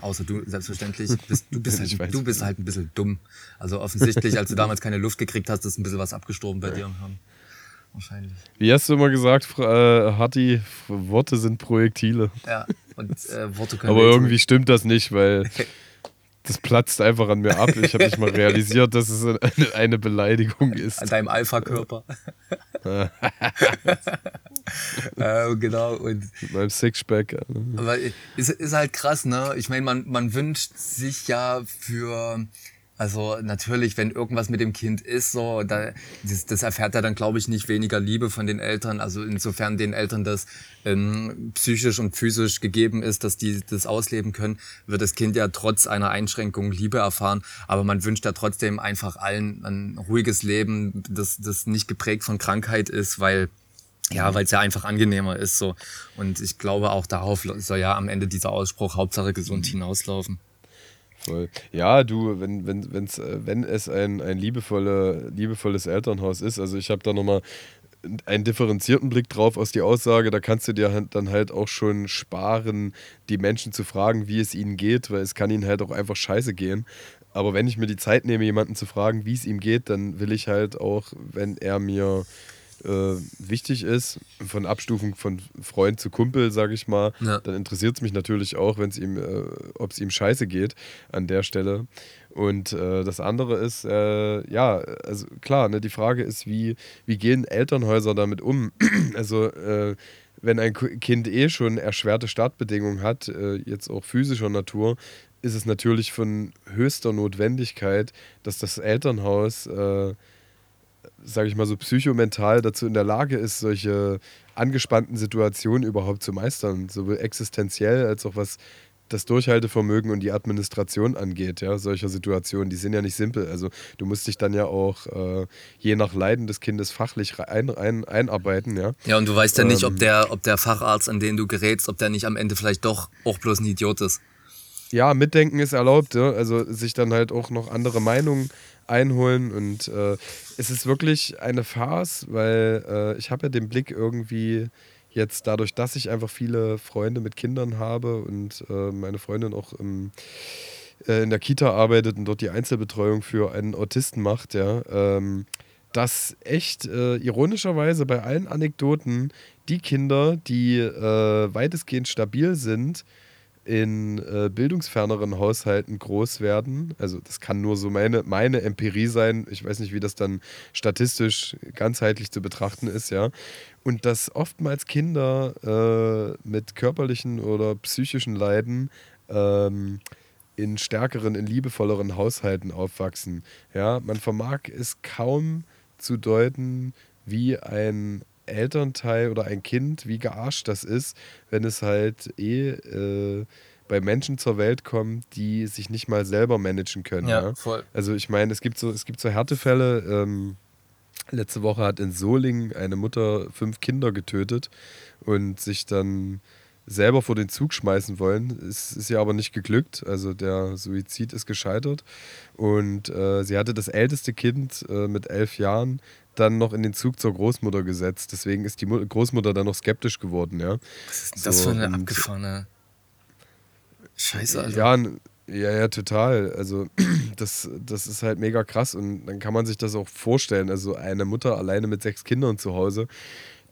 Außer du, selbstverständlich. Bist, du, bist weiß. halt, du bist halt ein bisschen dumm. Also offensichtlich, als du damals keine Luft gekriegt hast, ist ein bisschen was abgestorben bei dir im Hirn. Wahrscheinlich. Wie hast du immer gesagt, äh, Hatti, Worte sind Projektile. Ja, und äh, Worte können Aber irgendwie stimmt das nicht, weil das platzt einfach an mir ab. Ich habe nicht mal realisiert, dass es eine, eine Beleidigung ist. An deinem Alpha-Körper. äh, genau, und Mit meinem Sixpack. Aber ist, ist halt krass, ne? Ich meine, man, man wünscht sich ja für Also natürlich, wenn irgendwas mit dem Kind ist, so, da, das, das erfährt er dann, glaube ich, nicht weniger Liebe von den Eltern. Also insofern den Eltern das ähm, psychisch und physisch gegeben ist, dass die das ausleben können, wird das Kind ja trotz einer Einschränkung Liebe erfahren. Aber man wünscht ja trotzdem einfach allen ein ruhiges Leben, das, das nicht geprägt von Krankheit ist, weil ja, weil es ja einfach angenehmer ist so. Und ich glaube auch darauf soll ja am Ende dieser Ausspruch Hauptsache gesund hinauslaufen. Voll. Ja, du, wenn, wenn, wenn's, äh, wenn es ein, ein liebevolle, liebevolles Elternhaus ist, also ich habe da nochmal einen differenzierten Blick drauf aus die Aussage, da kannst du dir dann halt auch schon sparen, die Menschen zu fragen, wie es ihnen geht, weil es kann ihnen halt auch einfach scheiße gehen. Aber wenn ich mir die Zeit nehme, jemanden zu fragen, wie es ihm geht, dann will ich halt auch, wenn er mir äh, wichtig ist, von Abstufung von Freund zu Kumpel, sage ich mal, ja. dann interessiert es mich natürlich auch, wenn es ihm, äh, ob es ihm scheiße geht an der Stelle. Und äh, das andere ist, äh, ja, also klar, ne, die Frage ist, wie, wie gehen Elternhäuser damit um? also äh, wenn ein Kind eh schon erschwerte Startbedingungen hat, äh, jetzt auch physischer Natur, ist es natürlich von höchster Notwendigkeit, dass das Elternhaus sage ich mal so, psychomental dazu in der Lage ist, solche angespannten Situationen überhaupt zu meistern, sowohl existenziell als auch was das Durchhaltevermögen und die Administration angeht, ja, solcher Situationen, die sind ja nicht simpel. Also du musst dich dann ja auch äh, je nach Leiden des Kindes fachlich ein, ein, einarbeiten, ja. Ja, und du weißt ja nicht, ob ähm. der, ob der Facharzt, an den du gerätst, ob der nicht am Ende vielleicht doch auch bloß ein Idiot ist. Ja, mitdenken ist erlaubt, ja? also sich dann halt auch noch andere Meinungen einholen. Und äh, es ist wirklich eine Farce, weil äh, ich habe ja den Blick irgendwie jetzt dadurch, dass ich einfach viele Freunde mit Kindern habe und äh, meine Freundin auch im, äh, in der Kita arbeitet und dort die Einzelbetreuung für einen Autisten macht, ja, ähm, dass echt äh, ironischerweise bei allen Anekdoten die Kinder, die äh, weitestgehend stabil sind, in äh, bildungsferneren Haushalten groß werden. Also das kann nur so meine, meine Empirie sein. Ich weiß nicht, wie das dann statistisch ganzheitlich zu betrachten ist, ja. Und dass oftmals Kinder äh, mit körperlichen oder psychischen Leiden ähm, in stärkeren, in liebevolleren Haushalten aufwachsen. Ja, man vermag es kaum zu deuten, wie ein Elternteil oder ein Kind, wie gearscht das ist, wenn es halt eh äh, bei Menschen zur Welt kommt, die sich nicht mal selber managen können. Ja, ja? voll. Also ich meine, es gibt so, es gibt so Härtefälle. Ähm, letzte Woche hat in Solingen eine Mutter fünf Kinder getötet und sich dann selber vor den Zug schmeißen wollen. Es ist ihr aber nicht geglückt. Also der Suizid ist gescheitert. Und äh, sie hatte das älteste Kind äh, mit elf Jahren dann noch in den Zug zur Großmutter gesetzt. Deswegen ist die Großmutter dann noch skeptisch geworden, ja. Was ist denn das so, für eine abgefahrene Scheiße, Alter. Ja, ja, ja, total. Also, das, das ist halt mega krass und dann kann man sich das auch vorstellen. Also, eine Mutter alleine mit sechs Kindern zu Hause,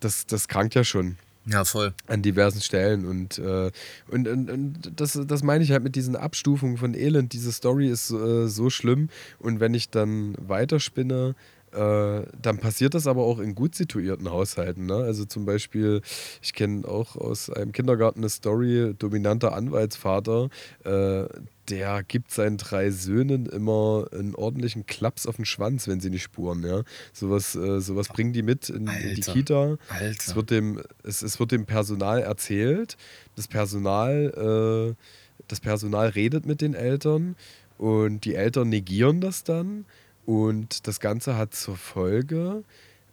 das, das krankt ja schon. Ja, voll. An diversen Stellen. Und, äh, und, und, und, das, das meine ich halt mit diesen Abstufungen von Elend. Diese Story ist äh, so schlimm. Und wenn ich dann weiterspinne, äh, dann passiert das aber auch in gut situierten Haushalten. Ne? Also zum Beispiel, ich kenne auch aus einem Kindergarten eine Story, dominanter Anwaltsvater, äh, der gibt seinen drei Söhnen immer einen ordentlichen Klaps auf den Schwanz, wenn sie nicht spuren. Ja? Sowas, äh, sowas bringen die mit in, in die Kita. Alter. Es, wird dem, es, es wird dem Personal erzählt. Das Personal, äh, das Personal redet mit den Eltern und die Eltern negieren das dann und das Ganze hat zur Folge,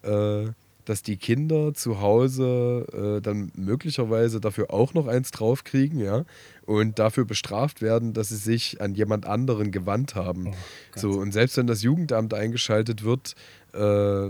äh, dass die Kinder zu Hause äh, dann möglicherweise dafür auch noch eins draufkriegen, ja, und dafür bestraft werden, dass sie sich an jemand anderen gewandt haben. Oh, so, und selbst wenn das Jugendamt eingeschaltet wird, äh,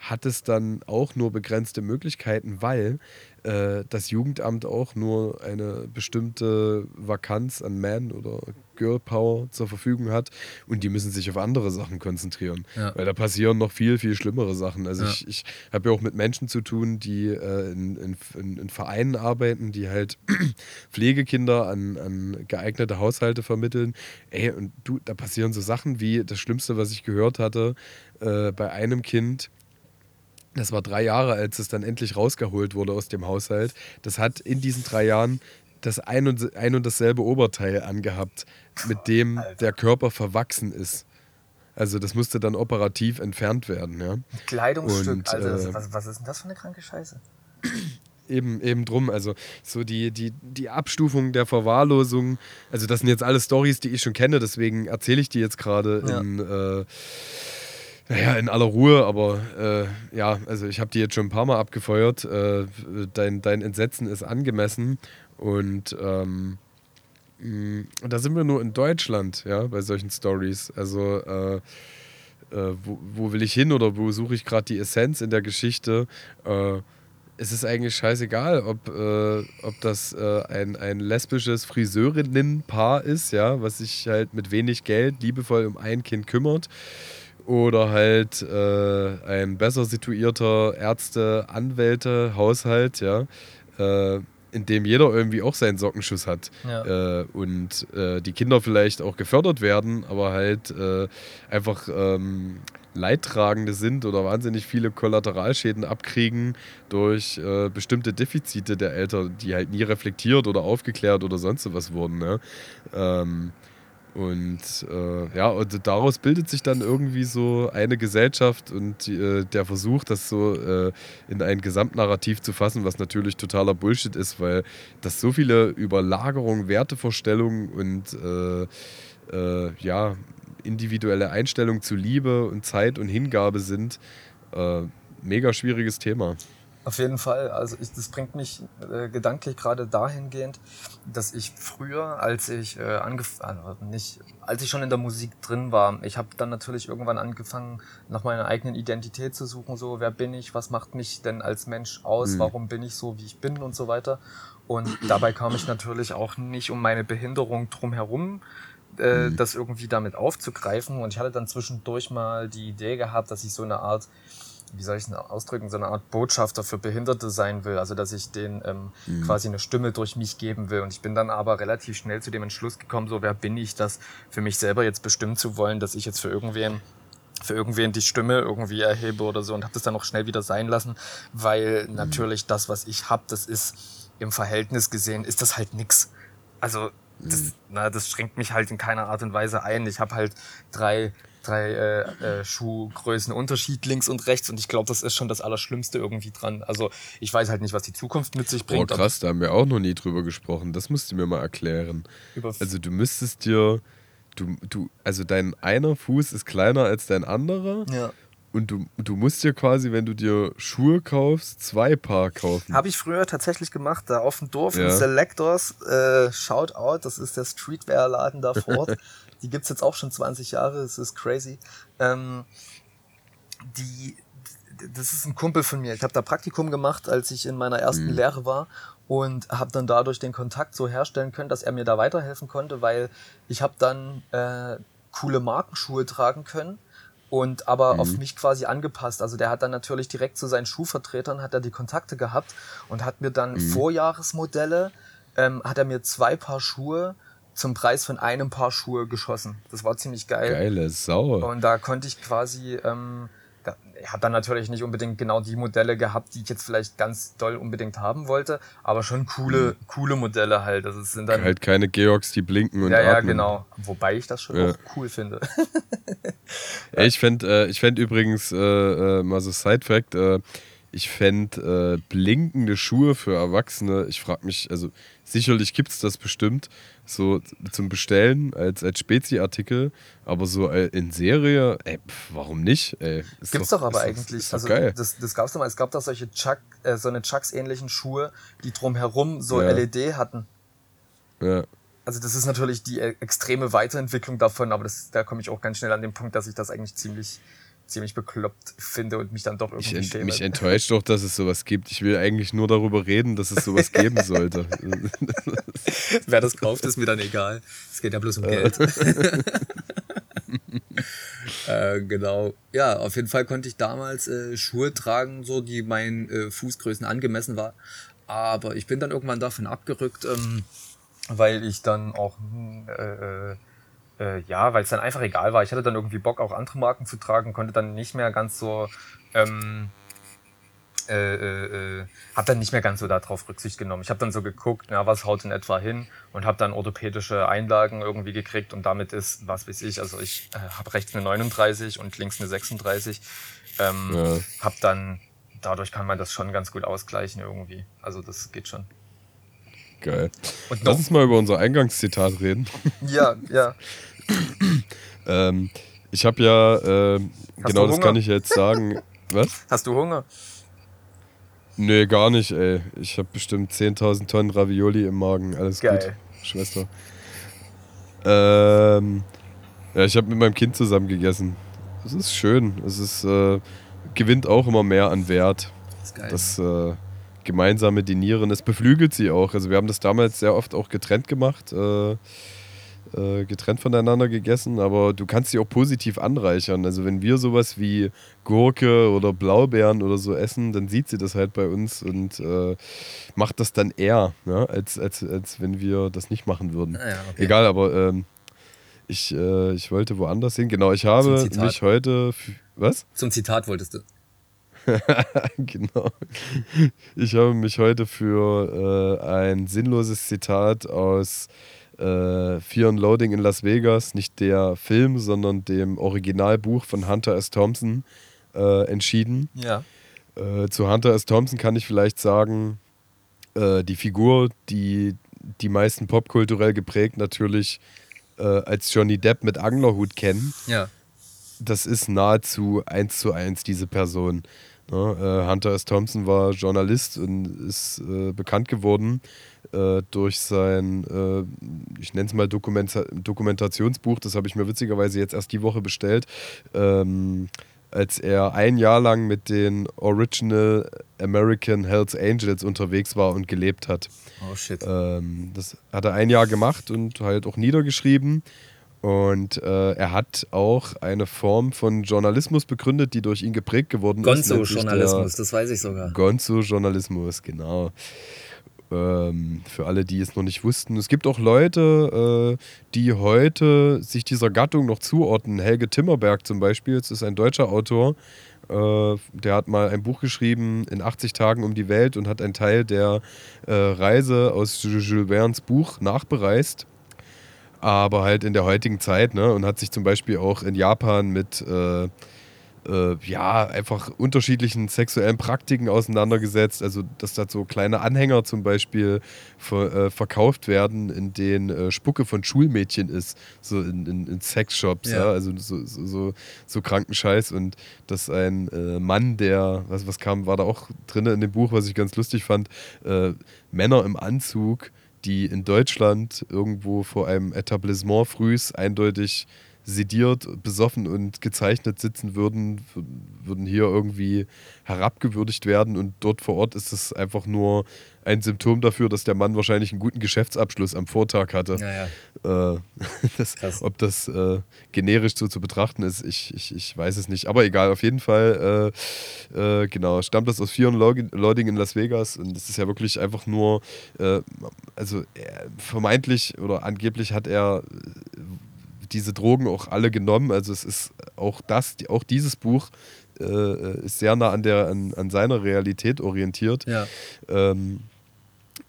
hat es dann auch nur begrenzte Möglichkeiten, weil äh, das Jugendamt auch nur eine bestimmte Vakanz an Man- oder Girl Power zur Verfügung hat und die müssen sich auf andere Sachen konzentrieren. Ja. Weil da passieren noch viel, viel schlimmere Sachen. Also ja. ich, ich habe ja auch mit Menschen zu tun, die äh, in, in, in, Vereinen arbeiten, die halt Pflegekinder an, an geeignete Haushalte vermitteln. Ey, und du, da passieren so Sachen wie das Schlimmste, was ich gehört hatte, äh, bei einem Kind, das war drei Jahre, als es dann endlich rausgeholt wurde aus dem Haushalt. Das hat in diesen drei Jahren das ein und, ein und dasselbe Oberteil angehabt, mit dem Alter. der Körper verwachsen ist. Also das musste dann operativ entfernt werden, ja. Kleidungsstück, Und, Alter. äh, was, was ist denn das für eine kranke Scheiße? Eben, eben drum, also so die, die, die Abstufung der Verwahrlosung, also das sind jetzt alle Stories, die ich schon kenne, deswegen erzähle ich die jetzt gerade Ja. in, äh, naja, in aller Ruhe, aber äh, ja, also ich habe die jetzt schon ein paar Mal abgefeuert. Äh, dein, dein Entsetzen ist angemessen und ähm, mh, da sind wir nur in Deutschland, ja, bei solchen Stories. Also äh, äh, wo, wo will ich hin oder wo suche ich gerade die Essenz in der Geschichte? Äh, es ist eigentlich scheißegal, ob, äh, ob das äh, ein, ein lesbisches Friseurinnenpaar ist, ja, was sich halt mit wenig Geld liebevoll um ein Kind kümmert. Oder halt äh, ein besser situierter Ärzte, Anwälte, Haushalt, ja, äh, in dem jeder irgendwie auch seinen Sockenschuss hat. Ja. Äh, und äh, die Kinder vielleicht auch gefördert werden, aber halt äh, einfach ähm, Leidtragende sind oder wahnsinnig viele Kollateralschäden abkriegen durch äh, bestimmte Defizite der Eltern, die halt nie reflektiert oder aufgeklärt oder sonst was wurden. Ne? Ähm, und äh, ja, und daraus bildet sich dann irgendwie so eine Gesellschaft und äh, der Versuch, das so äh, in ein Gesamtnarrativ zu fassen, was natürlich totaler Bullshit ist, weil das so viele Überlagerungen, Wertevorstellungen und äh, äh, ja, individuelle Einstellungen zu Liebe und Zeit und Hingabe sind. Äh, mega schwieriges Thema. Auf jeden Fall. Also ich, das bringt mich äh, gedanklich gerade dahingehend, dass ich früher, als ich äh, angefangen, also nicht, als ich schon in der Musik drin war, ich habe dann natürlich irgendwann angefangen, nach meiner eigenen Identität zu suchen. So, wer bin ich? Was macht mich denn als Mensch aus? Mhm. Warum bin ich so, wie ich bin und so weiter. Und dabei kam ich natürlich auch nicht um meine Behinderung drumherum äh, das irgendwie damit aufzugreifen. Und ich hatte dann zwischendurch mal die Idee gehabt, dass ich so eine Art wie soll ich es ausdrücken, so eine Art Botschafter für Behinderte sein will. Also dass ich denen ähm, quasi eine Stimme durch mich geben will. Und ich bin dann aber relativ schnell zu dem Entschluss gekommen, so wer bin ich, das für mich selber jetzt bestimmen zu wollen, dass ich jetzt für irgendwen für irgendwen die Stimme irgendwie erhebe oder so und habe das dann auch schnell wieder sein lassen, weil natürlich das, was ich hab, das ist im Verhältnis gesehen, ist das halt nix. Also das, na, das schränkt mich halt in keiner Art und Weise ein. Ich habe halt drei, drei äh, äh, Schuhgrößen Unterschied links und rechts und ich glaube, das ist schon das Allerschlimmste irgendwie dran. Also ich weiß halt nicht, was die Zukunft mit sich bringt. aber krass, da haben wir auch noch nie drüber gesprochen. Das musst du mir mal erklären. Also du müsstest dir, du, du, also dein einer Fuß ist kleiner als dein anderer ja. und du, du musst dir quasi, wenn du dir Schuhe kaufst, zwei Paar kaufen. Habe ich früher tatsächlich gemacht, da auf dem Dorf Ja. im Selectors. Äh, Shoutout, das ist der Streetwear-Laden da vor Ort. die gibt's jetzt auch schon 20 Jahre, es ist crazy. Ähm, die, das ist ein Kumpel von mir. Ich habe da Praktikum gemacht, als ich in meiner ersten Lehre war und habe dann dadurch den Kontakt so herstellen können, dass er mir da weiterhelfen konnte, weil ich habe dann äh, coole Markenschuhe tragen können und aber auf mich quasi angepasst. Also der hat dann natürlich direkt zu seinen Schuhvertretern hat er die Kontakte gehabt und hat mir dann Vorjahresmodelle, ähm, hat er mir zwei Paar Schuhe zum Preis von einem Paar Schuhe geschossen. Das war ziemlich geil. Geile Sau. Und da konnte ich quasi, ähm, da, ich habe dann natürlich nicht unbedingt genau die Modelle gehabt, die ich jetzt vielleicht ganz doll unbedingt haben wollte, aber schon coole, coole Modelle halt. Das sind dann Halt keine Georgs, die blinken und ja, ja, atmen. genau. Wobei ich das schon Ja. auch cool finde. Ey, Ich fände äh, ich fänd übrigens, äh, äh, mal so Side-Fact, äh, ich fände äh, blinkende Schuhe für Erwachsene, ich frage mich, also sicherlich gibt es das bestimmt, so zum Bestellen als, als Spezi-Artikel, aber so äh, in Serie, ey, pf, warum nicht? Ey, ist Gibt's doch, aber ist eigentlich. Ist doch also geil. das, das gab's doch mal. Es gab doch solche Chuck, äh, so eine Chucks-ähnlichen Schuhe, die drumherum so Ja. LED hatten. Ja. Also das ist natürlich die äh, extreme Weiterentwicklung davon, aber das, da komme ich auch ganz schnell an den Punkt, dass ich das eigentlich ziemlich, ziemlich bekloppt finde und mich dann doch irgendwie ent, schäme. mich enttäuscht doch, dass es sowas gibt. Ich will eigentlich nur darüber reden, dass es sowas geben sollte. Wer das kauft, ist mir dann egal. Es geht ja bloß um Geld. äh, genau. Ja, auf jeden Fall konnte ich damals äh, Schuhe tragen, so die meinen äh, Fußgrößen angemessen war. Aber ich bin dann irgendwann davon abgerückt, ähm, weil ich dann auch hm, äh, äh, ja, weil es dann einfach egal war. Ich hatte dann irgendwie Bock, auch andere Marken zu tragen, konnte dann nicht mehr ganz so ähm, äh, äh, äh habe dann nicht mehr ganz so darauf Rücksicht genommen. Ich habe dann so geguckt, na, was haut in etwa hin und habe dann orthopädische Einlagen irgendwie gekriegt und damit ist, was weiß ich, also ich äh, habe rechts eine 39 und links eine 36. Ähm, ja. Habe dann, dadurch kann man das schon ganz gut ausgleichen irgendwie. Also das geht schon. Geil. Und Lass uns mal über unser Eingangszitat reden. Ja, ja. ähm, ich habe ja, äh, genau das kann ich jetzt sagen. Was? Hast du Hunger? Nee, gar nicht, ey. Ich habe bestimmt 10.000 Tonnen Ravioli im Magen. Alles Geil. gut, Schwester. Ähm, ja, ich habe mit meinem Kind zusammen gegessen. Es ist schön. Es ist, äh, gewinnt auch immer mehr an Wert. Das ist geil. Das äh, gemeinsame Dinieren, es beflügelt sie auch. Also wir haben das damals sehr oft auch getrennt gemacht. Äh, äh, getrennt voneinander gegessen, aber du kannst sie auch positiv anreichern. Also wenn wir sowas wie Gurke oder Blaubeeren oder so essen, dann sieht sie das halt bei uns und äh, macht das dann eher, ja, als, als, als wenn wir das nicht machen würden. Ah ja, okay. Egal, aber ähm, ich, äh, ich wollte woanders hin. Genau, ich habe mich heute. Was? Zum Zitat wolltest du. genau. Ich habe mich heute für äh, ein sinnloses Zitat aus äh, Fear and Loading in Las Vegas, nicht der Film, sondern dem Originalbuch von Hunter S. Thompson äh, entschieden. Ja. Äh, zu Hunter S. Thompson kann ich vielleicht sagen, äh, die Figur, die die meisten popkulturell geprägt natürlich äh, als Johnny Depp mit Anglerhut kennen. Ja. Das ist nahezu eins zu eins diese Person. Ne? Äh, Hunter S. Thompson war Journalist und ist bekannt geworden äh, durch sein, äh, ich nenne es mal Dokumenta Dokumentationsbuch, das habe ich mir witzigerweise jetzt erst die Woche bestellt, ähm, als er ein Jahr lang mit den Original American Hells Angels unterwegs war und gelebt hat. Oh shit. Ähm, das hat er ein Jahr gemacht und halt auch niedergeschrieben. Und äh, er hat auch eine Form von Journalismus begründet, die durch ihn geprägt geworden Gonzo ist. Gonzo-Journalismus, das weiß ich sogar. Gonzo-Journalismus, genau. Ähm, für alle, die es noch nicht wussten. Es gibt auch Leute, äh, die heute sich dieser Gattung noch zuordnen. Helge Timmerberg zum Beispiel, das ist ein deutscher Autor. Äh, der hat mal ein Buch geschrieben in 80 Tagen um die Welt und hat einen Teil der äh, Reise aus Jules Verne's Buch nachbereist. Aber halt in der heutigen Zeit, ne? Und hat sich zum Beispiel auch in Japan mit äh, äh, ja, einfach unterschiedlichen sexuellen Praktiken auseinandergesetzt. Also, dass da so kleine Anhänger zum Beispiel ver, äh, verkauft werden, in denen äh, Spucke von Schulmädchen ist, so in, in, in Sexshops, ja. ja. also so, so, so, so, kranken Scheiß. Und dass ein äh, Mann, der, was, was kam, war da auch drin in dem Buch, was ich ganz lustig fand, äh, Männer im Anzug, die in Deutschland irgendwo vor einem Etablissement frühs eindeutig sediert, besoffen und gezeichnet sitzen würden, würden hier irgendwie herabgewürdigt werden und dort vor Ort ist es einfach nur ein Symptom dafür, dass der Mann wahrscheinlich einen guten Geschäftsabschluss am Vortag hatte. Ja, ja. Äh, das, ob das äh, generisch so zu betrachten ist, ich, ich, ich weiß es nicht. Aber egal, auf jeden Fall, äh, äh genau, stammt das aus Fear Loading in Las Vegas und es ist ja wirklich einfach nur, äh, also vermeintlich oder angeblich hat er diese Drogen auch alle genommen. Also es ist auch das, auch dieses Buch äh, ist sehr nah an, der, an, an seiner Realität orientiert. Ja. Ähm,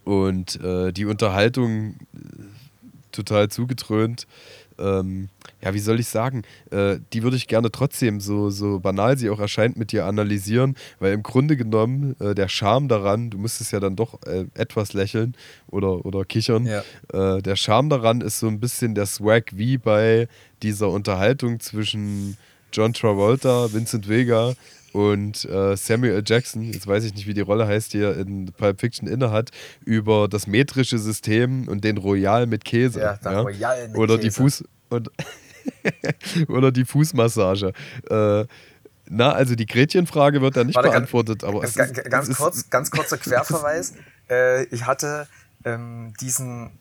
und äh, die Unterhaltung äh, total zugetrönt. Ähm, ja, wie soll ich sagen, äh, die würde ich gerne trotzdem, so, so banal sie auch erscheint, mit dir analysieren, weil im Grunde genommen äh, der Charme daran, du müsstest ja dann doch äh, etwas lächeln oder, oder kichern, ja. Äh, der Charme daran ist so ein bisschen der Swag wie bei dieser Unterhaltung zwischen John Travolta, Vincent Vega und äh, Samuel. Jackson, jetzt weiß ich nicht, wie die Rolle heißt, die er in Pulp Fiction innehat, über das metrische System und den Royal mit Käse. Ja, ja? Royal mit oder Käse. Die Fuß und oder die Fußmassage. Äh, na, also die Gretchenfrage wird da nicht Warte, beantwortet, ganz, aber ganz, ist, ganz kurz, ganz kurzer Querverweis. äh, ich hatte ähm, diesen,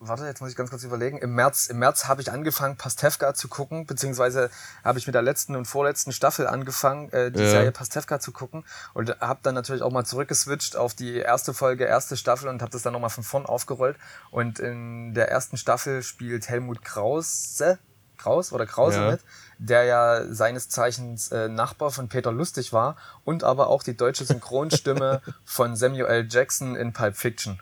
warte, jetzt muss ich ganz kurz überlegen. Im März, im März habe ich angefangen, Pastewka zu gucken, beziehungsweise habe ich mit der letzten und vorletzten Staffel angefangen, äh, die ja. Serie Pastewka zu gucken und habe dann natürlich auch mal zurückgeswitcht auf die erste Folge, erste Staffel und habe das dann nochmal von vorn aufgerollt. Und in der ersten Staffel spielt Helmut Krause, Kraus oder Krause Ja. mit, der ja seines Zeichens äh, Nachbar von Peter Lustig war und aber auch die deutsche Synchronstimme von Samuel L. Jackson in Pulp Fiction.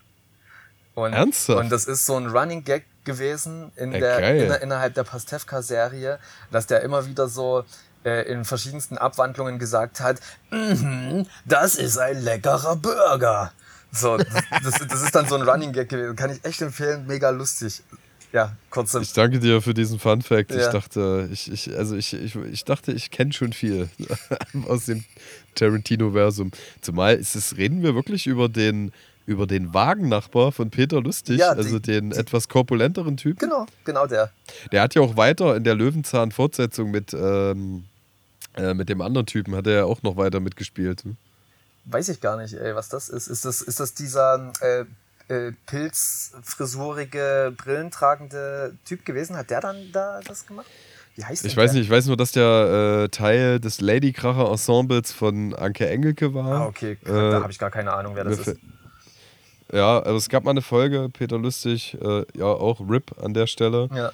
Und, Ernsthaft? Und das ist so ein Running Gag gewesen in Ey, der, inner, innerhalb der Pastewka-Serie, dass der immer wieder so äh, in verschiedensten Abwandlungen gesagt hat, "Mhm, das ist ein leckerer Burger. So, das, das, das ist dann so ein Running Gag gewesen. Kann ich echt empfehlen, mega lustig. Ja, kurze. Ich danke dir für diesen Fun Fact. Ich Ja. dachte, ich, ich, also ich, ich, ich dachte, ich kenne schon viel aus dem Tarantino-Versum. Zumal ist es, reden wir wirklich über den, über den Wagennachbar von Peter Lustig, Ja, die- also den etwas korpulenteren Typen. Genau, genau der. Der hat ja auch weiter in der Löwenzahn-Fortsetzung mit, ähm, äh, mit dem anderen Typen, hat er ja auch noch weiter mitgespielt. ne? Weiß ich gar nicht, ey, was das ist. Ist das, ist das dieser äh, äh, pilzfrisurige, brillentragende Typ gewesen? Hat der dann da das gemacht? Wie heißt Ich weiß der? nicht, ich weiß nur, dass der äh, Teil des Ladykracher-Ensembles von Anke Engelke war. Ah, okay, da habe ich gar keine Ahnung, wer das ist. Ja, also es gab mal eine Folge, Peter Lustig, äh, ja auch RIP an der Stelle, Ja.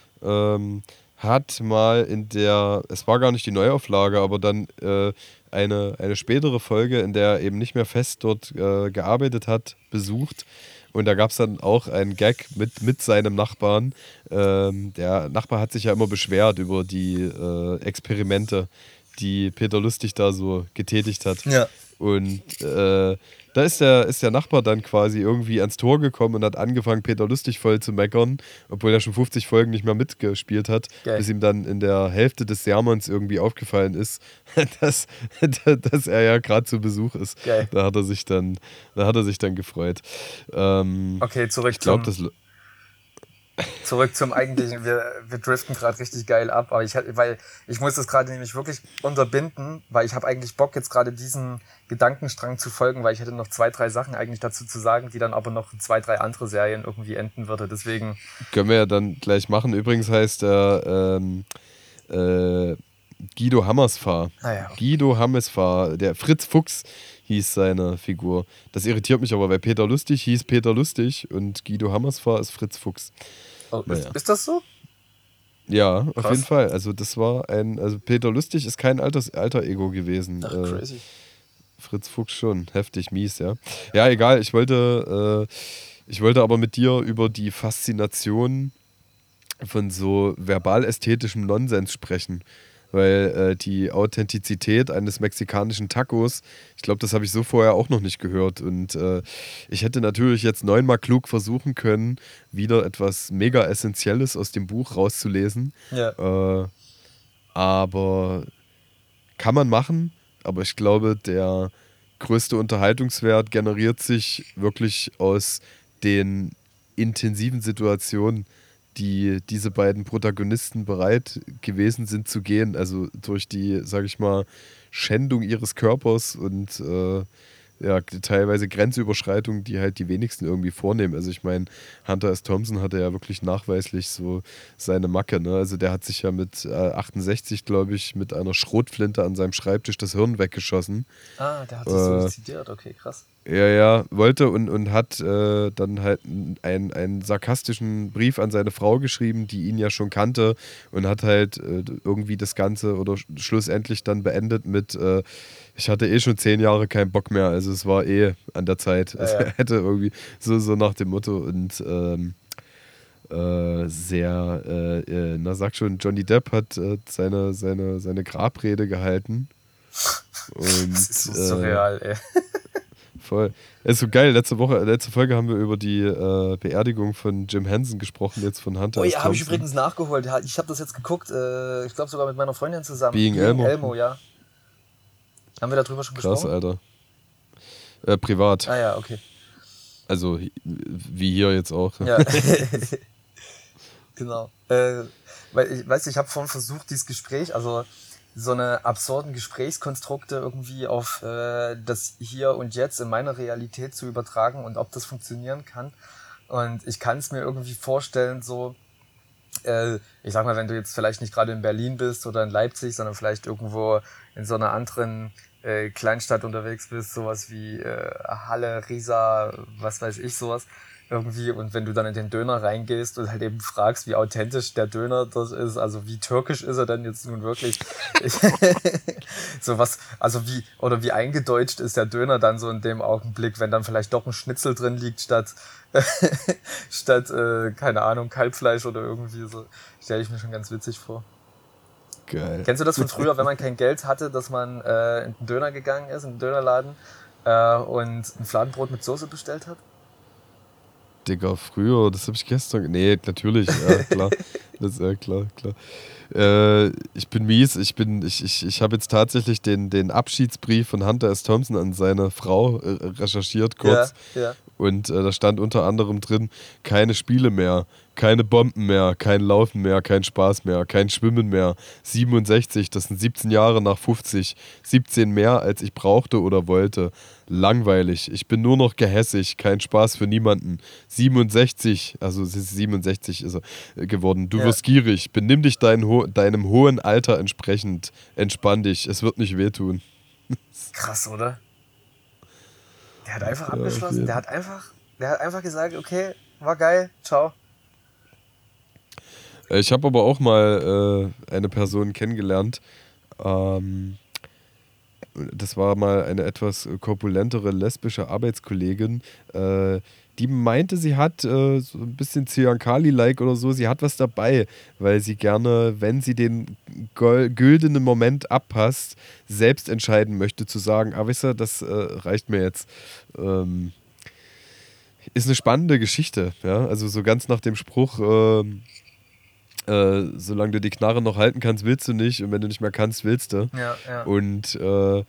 ähm, hat mal in der, es war gar nicht die Neuauflage, aber dann äh, eine, eine spätere Folge, in der er eben nicht mehr fest dort äh, gearbeitet hat, besucht. Und da gab es dann auch einen Gag mit, mit seinem Nachbarn. Ähm, der Nachbar hat sich ja immer beschwert über die äh, Experimente, die Peter Lustig da so getätigt hat. Ja. Und äh, da ist der, ist der Nachbar dann quasi irgendwie ans Tor gekommen und hat angefangen, Peter Lustig voll zu meckern, obwohl er schon 50 Folgen nicht mehr mitgespielt hat, Geil. bis ihm dann in der Hälfte des Sermons irgendwie aufgefallen ist, dass, dass er ja gerade zu Besuch ist. Geil. Da hat er sich dann, da hat er sich dann gefreut. Ähm, Okay, zurück ich glaube, zum, das zurück zum eigentlichen. Wir, wir driften gerade richtig geil ab, aber ich weil ich muss das gerade nämlich wirklich unterbinden, weil ich habe eigentlich Bock jetzt gerade diesen Gedankenstrang zu folgen, weil ich hätte noch zwei, drei Sachen eigentlich dazu zu sagen, die dann aber noch zwei, drei andere Serien irgendwie enden würde. Deswegen können wir ja dann gleich machen. Übrigens heißt er ähm, äh, Guido Hammersfahr. Ah ja. Guido Hammersfahr, der Fritz Fuchs hieß seine Figur. Das irritiert mich aber, weil Peter Lustig hieß Peter Lustig und Guido Hammersfahr ist Fritz Fuchs. Oh, ist, Naja. ist das so? Ja, auf Krass. jeden Fall. Also das war ein, also Peter Lustig ist kein Alters, alter Ego gewesen. Ach, Äh, crazy. Fritz Fuchs schon, heftig mies, ja. Ja, egal, ich wollte, äh, ich wollte aber mit dir über die Faszination von so verbal-ästhetischem Nonsens sprechen. Weil äh, die Authentizität eines mexikanischen Tacos, ich glaube, das habe ich so vorher auch noch nicht gehört. Und äh, ich hätte natürlich jetzt neunmal klug versuchen können, wieder etwas mega Essentielles aus dem Buch rauszulesen. Ja. Äh, aber kann man machen, aber ich glaube, der größte Unterhaltungswert generiert sich wirklich aus den intensiven Situationen, die diese beiden Protagonisten bereit gewesen sind zu gehen. Also durch die, sage ich mal, Schändung ihres Körpers und äh, ja, teilweise Grenzüberschreitungen, die halt die wenigsten irgendwie vornehmen. Also ich meine, Hunter S. Thompson hatte ja wirklich nachweislich so seine Macke. Ne? Also der hat sich ja mit äh, 68, glaube ich, mit einer Schrotflinte an seinem Schreibtisch das Hirn weggeschossen. Ah, der hat sich Äh, suizidiert. Okay, krass. Ja, ja, wollte und, und hat äh, dann halt einen, einen sarkastischen Brief an seine Frau geschrieben, die ihn ja schon kannte und hat halt äh, irgendwie das Ganze oder sch- schlussendlich dann beendet mit, äh, ich hatte eh schon zehn Jahre keinen Bock mehr, also es war eh an der Zeit. Also ja. er hätte irgendwie so, so nach dem Motto und ähm, äh, sehr, äh, äh, na sag schon, Johnny Depp hat äh, seine, seine, seine Grabrede gehalten. Und, Das ist so äh, surreal, ey. Voll. Ist so geil. Letzte Woche, letzte Folge haben wir über die äh, Beerdigung von Jim Henson gesprochen, jetzt von Hunter. Oh ja, habe ich übrigens nachgeholt. Ja, Ich habe das jetzt geguckt, äh, ich glaube sogar mit meiner Freundin zusammen. Being Elmo. Elmo, ja. Haben wir darüber schon Krass, gesprochen? Alter. Äh, privat. Ah ja, okay. Also wie hier jetzt auch. Ja. genau. Äh, weil ich weiß, ich habe vorhin versucht, dieses Gespräch, also so eine absurden Gesprächskonstrukte irgendwie auf äh, das Hier und Jetzt in meiner Realität zu übertragen und ob das funktionieren kann. Und ich kann es mir irgendwie vorstellen, so, äh, ich sag mal, wenn du jetzt vielleicht nicht gerade in Berlin bist oder in Leipzig, sondern vielleicht irgendwo in so einer anderen äh, Kleinstadt unterwegs bist, sowas wie äh, Halle, Riesa, was weiß ich, sowas, irgendwie und wenn du dann in den Döner reingehst und halt eben fragst, wie authentisch der Döner das ist, also wie türkisch ist er denn jetzt nun wirklich? so was, also wie, oder wie eingedeutscht ist der Döner dann so in dem Augenblick, wenn dann vielleicht doch ein Schnitzel drin liegt statt, statt, äh, keine Ahnung, Kalbfleisch oder irgendwie so, stelle ich mir schon ganz witzig vor. Geil. Kennst du das von früher, wenn man kein Geld hatte, dass man äh, in den Döner gegangen ist, in den Dönerladen äh, und ein Fladenbrot mit Soße bestellt hat? Digga, früher, das habe ich gestern. Nee, natürlich, ja, klar. das ist ja klar, klar. Äh, ich bin mies, ich bin, ich, ich, ich habe jetzt tatsächlich den, den Abschiedsbrief von Hunter S. Thompson an seine Frau äh, recherchiert, kurz. Ja, ja. Und äh, da stand unter anderem drin, keine Spiele mehr, keine Bomben mehr, kein Laufen mehr, kein Spaß mehr, kein Schwimmen mehr. 67, das sind 17 Jahre nach 50. 17 mehr, als ich brauchte oder wollte. Langweilig. Ich bin nur noch gehässig, kein Spaß für niemanden. 67, also es ist 67 ist er geworden. Du Ja. wirst gierig. Benimm dich dein ho deinem hohen Alter entsprechend. Entspann dich, es wird nicht wehtun. Krass, oder? Der hat einfach auf abgeschlossen, der hat einfach, der hat einfach gesagt, okay, war geil, ciao. Äh, Ich habe aber auch mal äh, eine Person kennengelernt. Ähm, das war mal eine etwas korpulentere lesbische Arbeitskollegin, äh, die meinte, sie hat äh, so ein bisschen Ziankali-like oder so, sie hat was dabei, weil sie gerne, wenn sie den güldenen Moment abpasst, selbst entscheiden möchte zu sagen, ah, weißt du, das äh, reicht mir jetzt. Ähm, ist eine spannende Geschichte, ja, also so ganz nach dem Spruch, ähm, äh, solange du die Knarre noch halten kannst, willst du nicht. Und wenn du nicht mehr kannst, willst du. Ja, ja. Und, äh,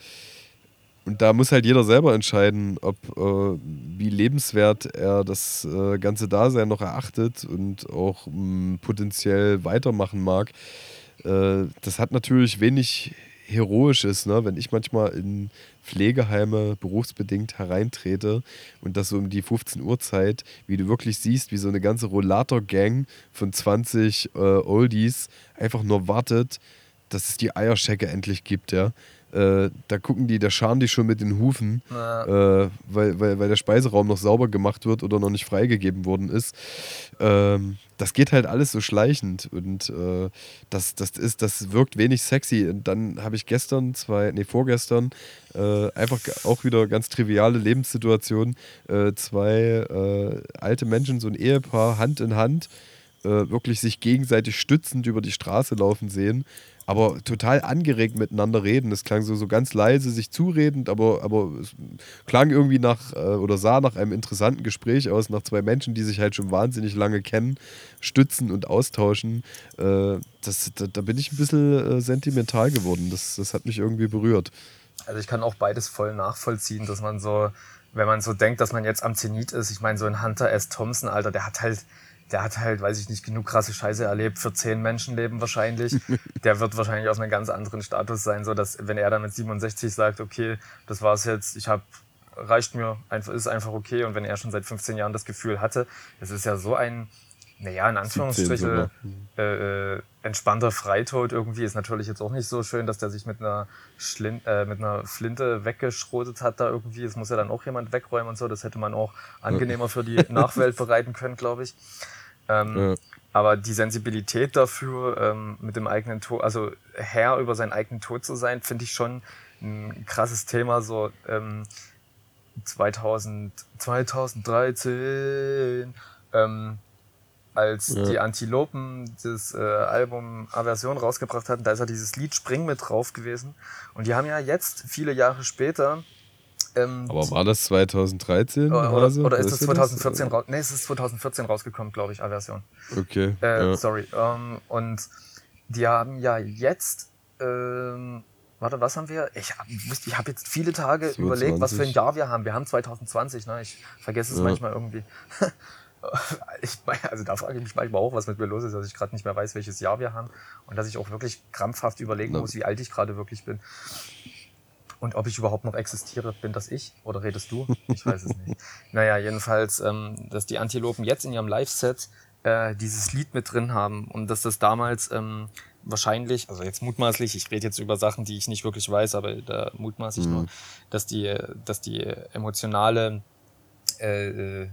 und da muss halt jeder selber entscheiden, ob äh, wie lebenswert er das äh, ganze Dasein noch erachtet und auch mh, potenziell weitermachen mag. Äh, das hat natürlich wenig Heroisches, ne? wenn ich manchmal in Pflegeheime berufsbedingt hereintrete und das so um die 15 Uhr Zeit, wie du wirklich siehst, wie so eine ganze Rollator-Gang von 20 äh, Oldies einfach nur wartet, dass es die Eierschecke endlich gibt, ja. Äh, da gucken die, da scharen die schon mit den Hufen, Ja. äh, weil, weil, weil der Speiseraum noch sauber gemacht wird oder noch nicht freigegeben worden ist. Ähm, das geht halt alles so schleichend und äh, das, das, ist, das wirkt wenig sexy. Und dann habe ich gestern, zwei, nee, vorgestern, äh, einfach auch wieder ganz triviale Lebenssituation. Äh, zwei alte Menschen, so ein Ehepaar, Hand in Hand, äh, wirklich sich gegenseitig stützend über die Straße laufen sehen, aber total angeregt miteinander reden. Es klang so, so ganz leise, sich zuredend, aber, aber es klang irgendwie nach äh, oder sah nach einem interessanten Gespräch aus, nach zwei Menschen, die sich halt schon wahnsinnig lange kennen, stützen und austauschen. Äh, das, da, da bin ich ein bisschen äh, sentimental geworden. Das, das hat mich irgendwie berührt. Also ich kann auch beides voll nachvollziehen, dass man so, wenn man so denkt, dass man jetzt am Zenit ist, ich meine, so ein Hunter S. Thompson, Alter, der hat halt, der hat halt, weiß ich nicht, genug krasse Scheiße erlebt für zehn Menschenleben wahrscheinlich. der wird wahrscheinlich aus einem ganz anderen Status sein, so dass, wenn er dann mit 67 sagt, okay, das war's jetzt, ich habe reicht mir, einfach, ist einfach okay. Und wenn er schon seit 15 Jahren das Gefühl hatte, es ist ja so ein, naja, in 17 Anführungsstrichen, äh, äh, entspannter Freitod irgendwie ist natürlich jetzt auch nicht so schön, dass der sich mit einer, Schlin äh, mit einer Flinte weggeschrotet hat da irgendwie. Es muss ja dann auch jemand wegräumen und so. Das hätte man auch angenehmer für die Nachwelt bereiten können, glaube ich. Ähm, Ja. Aber die Sensibilität dafür, ähm, mit dem eigenen Tod, also Herr über seinen eigenen Tod zu sein, finde ich schon ein krasses Thema. So ähm, 2000, 2013, ähm, als Ja. die Antilopen das äh, Album Aversion rausgebracht hatten, da ist ja dieses Lied Spring mit drauf gewesen. Und die haben ja jetzt, viele Jahre später, ähm, Aber war das 2013? oder, oder, oder ist das du 2014 raus? Nee, es ist 2014 rausgekommen, glaube ich, Aversion. Okay. Äh, ja. Sorry. Ähm, und die haben ja jetzt, ähm, warte, was haben wir? Ich habe hab jetzt viele Tage 27. überlegt, was für ein Jahr wir haben. Wir haben 2020, ne? Ich vergesse es Ja. manchmal irgendwie. ich, also da frage ich mich manchmal auch, was mit mir los ist, dass ich gerade nicht mehr weiß, welches Jahr wir haben und dass ich auch wirklich krampfhaft überlegen Ja. muss, wie alt ich gerade wirklich bin. Und ob ich überhaupt noch existiere, bin das ich oder redest du? Ich weiß es nicht. Naja, jedenfalls, ähm, dass die Antilopen jetzt in ihrem Live-Set äh, dieses Lied mit drin haben und dass das damals ähm, wahrscheinlich, also jetzt mutmaßlich, ich rede jetzt über Sachen, die ich nicht wirklich weiß, aber da mutmaßlich Mhm. nur, dass die, dass die emotionale, äh, äh,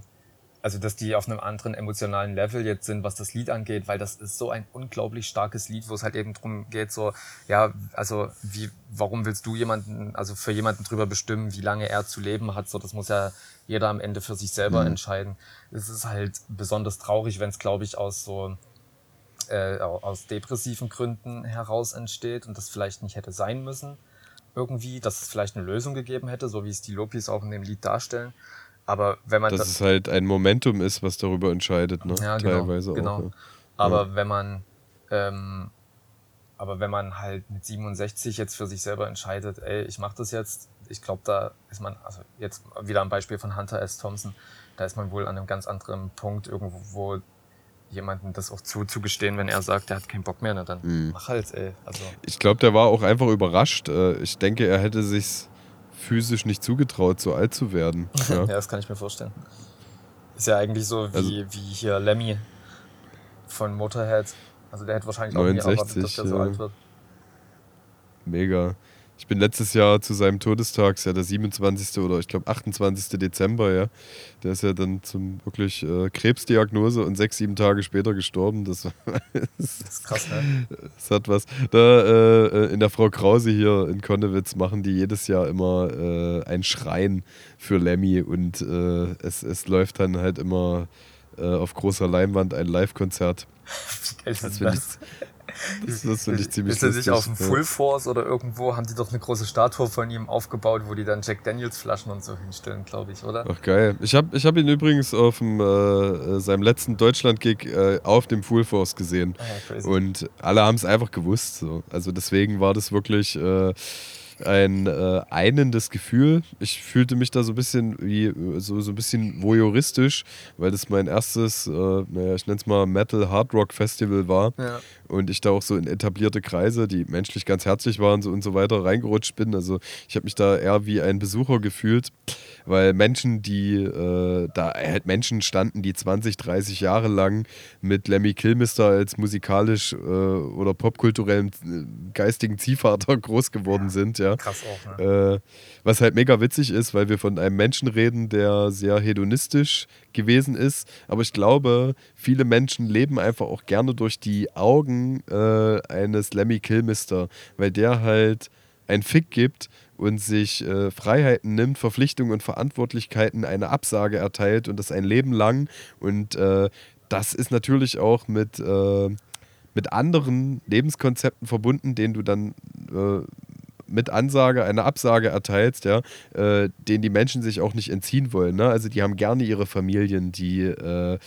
also dass die auf einem anderen emotionalen Level jetzt sind, was das Lied angeht, weil das ist so ein unglaublich starkes Lied, wo es halt eben drum geht, so, ja, also wie, warum willst du jemanden, also für jemanden drüber bestimmen, wie lange er zu leben hat, so, das muss ja jeder am Ende für sich selber Mhm. entscheiden. Es ist halt besonders traurig, wenn es, glaube ich, aus so, äh, aus depressiven Gründen heraus entsteht und das vielleicht nicht hätte sein müssen irgendwie, dass es vielleicht eine Lösung gegeben hätte, so wie es die Lopis auch in dem Lied darstellen. Aber wenn man Dass das, es halt ein Momentum ist, was darüber entscheidet, ne? ja, genau, Teilweise genau. auch. Ja. Aber wenn man, ähm, aber wenn man halt mit 67 jetzt für sich selber entscheidet, ey, ich mache das jetzt, ich glaube, da ist man, also jetzt wieder am Beispiel von Hunter S. Thompson, da ist man wohl an einem ganz anderen Punkt irgendwo, wo jemandem das auch zuzugestehen, wenn er sagt, er hat keinen Bock mehr, na dann Mhm. mach halt, ey. Also, Ich glaube, der war auch einfach überrascht. Äh, Ich denke, er hätte sich physisch nicht zugetraut, so alt zu werden. ja. Ja. das kann ich mir vorstellen. Ist ja eigentlich so wie, Also- wie hier Lemmy von Motorhead. Also der hätte wahrscheinlich auch nie erwartet, dass 69, der so ja. alt wird. Mega. Ich bin letztes Jahr zu seinem Todestag, ist ja der 27. oder ich glaube 28. Dezember, ja. Der ist ja dann zum wirklich äh, Krebsdiagnose und sechs, sieben Tage später gestorben. Das, Das ist krass, ne? das hat was. Da äh, in der Frau Krause hier in Konnewitz machen die jedes Jahr immer äh, ein Schrein für Lemmy und äh, es, es läuft dann halt immer äh, auf großer Leinwand ein Live-Konzert. Das? finde ich, das, das find ich ziemlich Ist er nicht lustig. auf dem. Full Force oder irgendwo haben die doch eine große Statue von ihm aufgebaut, wo die dann Jack Daniels Flaschen und so hinstellen, glaube ich, oder? Ach geil. Ich habe ich hab ihn übrigens auf dem, äh, äh, seinem letzten Deutschland-Gig äh, auf dem Full Force gesehen. Ah. Und alle haben es einfach gewusst. So. Also deswegen war das wirklich äh, ein äh, einendes Gefühl. Ich fühlte mich da so ein bisschen wie so, so ein bisschen voyeuristisch, weil das mein erstes, äh, naja, ich nenne es mal Metal Hard Rock Festival war. ja. Und ich da auch so in etablierte Kreise, die menschlich ganz herzlich waren so und so weiter, reingerutscht bin. Also ich habe mich da eher wie ein Besucher gefühlt, weil Menschen, die äh, da halt Menschen standen, die 20, 30 Jahre lang mit Lemmy Kilmister als musikalisch äh, oder popkulturellen äh, geistigen Ziehvater groß geworden sind, ja. Krass auch, ne? Was halt mega witzig ist, weil wir von einem Menschen reden, der sehr hedonistisch gewesen ist. Aber ich glaube, viele Menschen leben einfach auch gerne durch die Augen äh, eines Lemmy Kilmister, weil der halt einen Fick gibt und sich äh, Freiheiten nimmt, Verpflichtungen und Verantwortlichkeiten eine Absage erteilt und das ein Leben lang. Und äh, das ist natürlich auch mit, äh, mit anderen Lebenskonzepten verbunden, denen du dann äh, mit Ansage eine Absage erteilst, ja, äh, denen die Menschen sich auch nicht entziehen wollen. Ne? Also die haben gerne ihre Familien, die äh,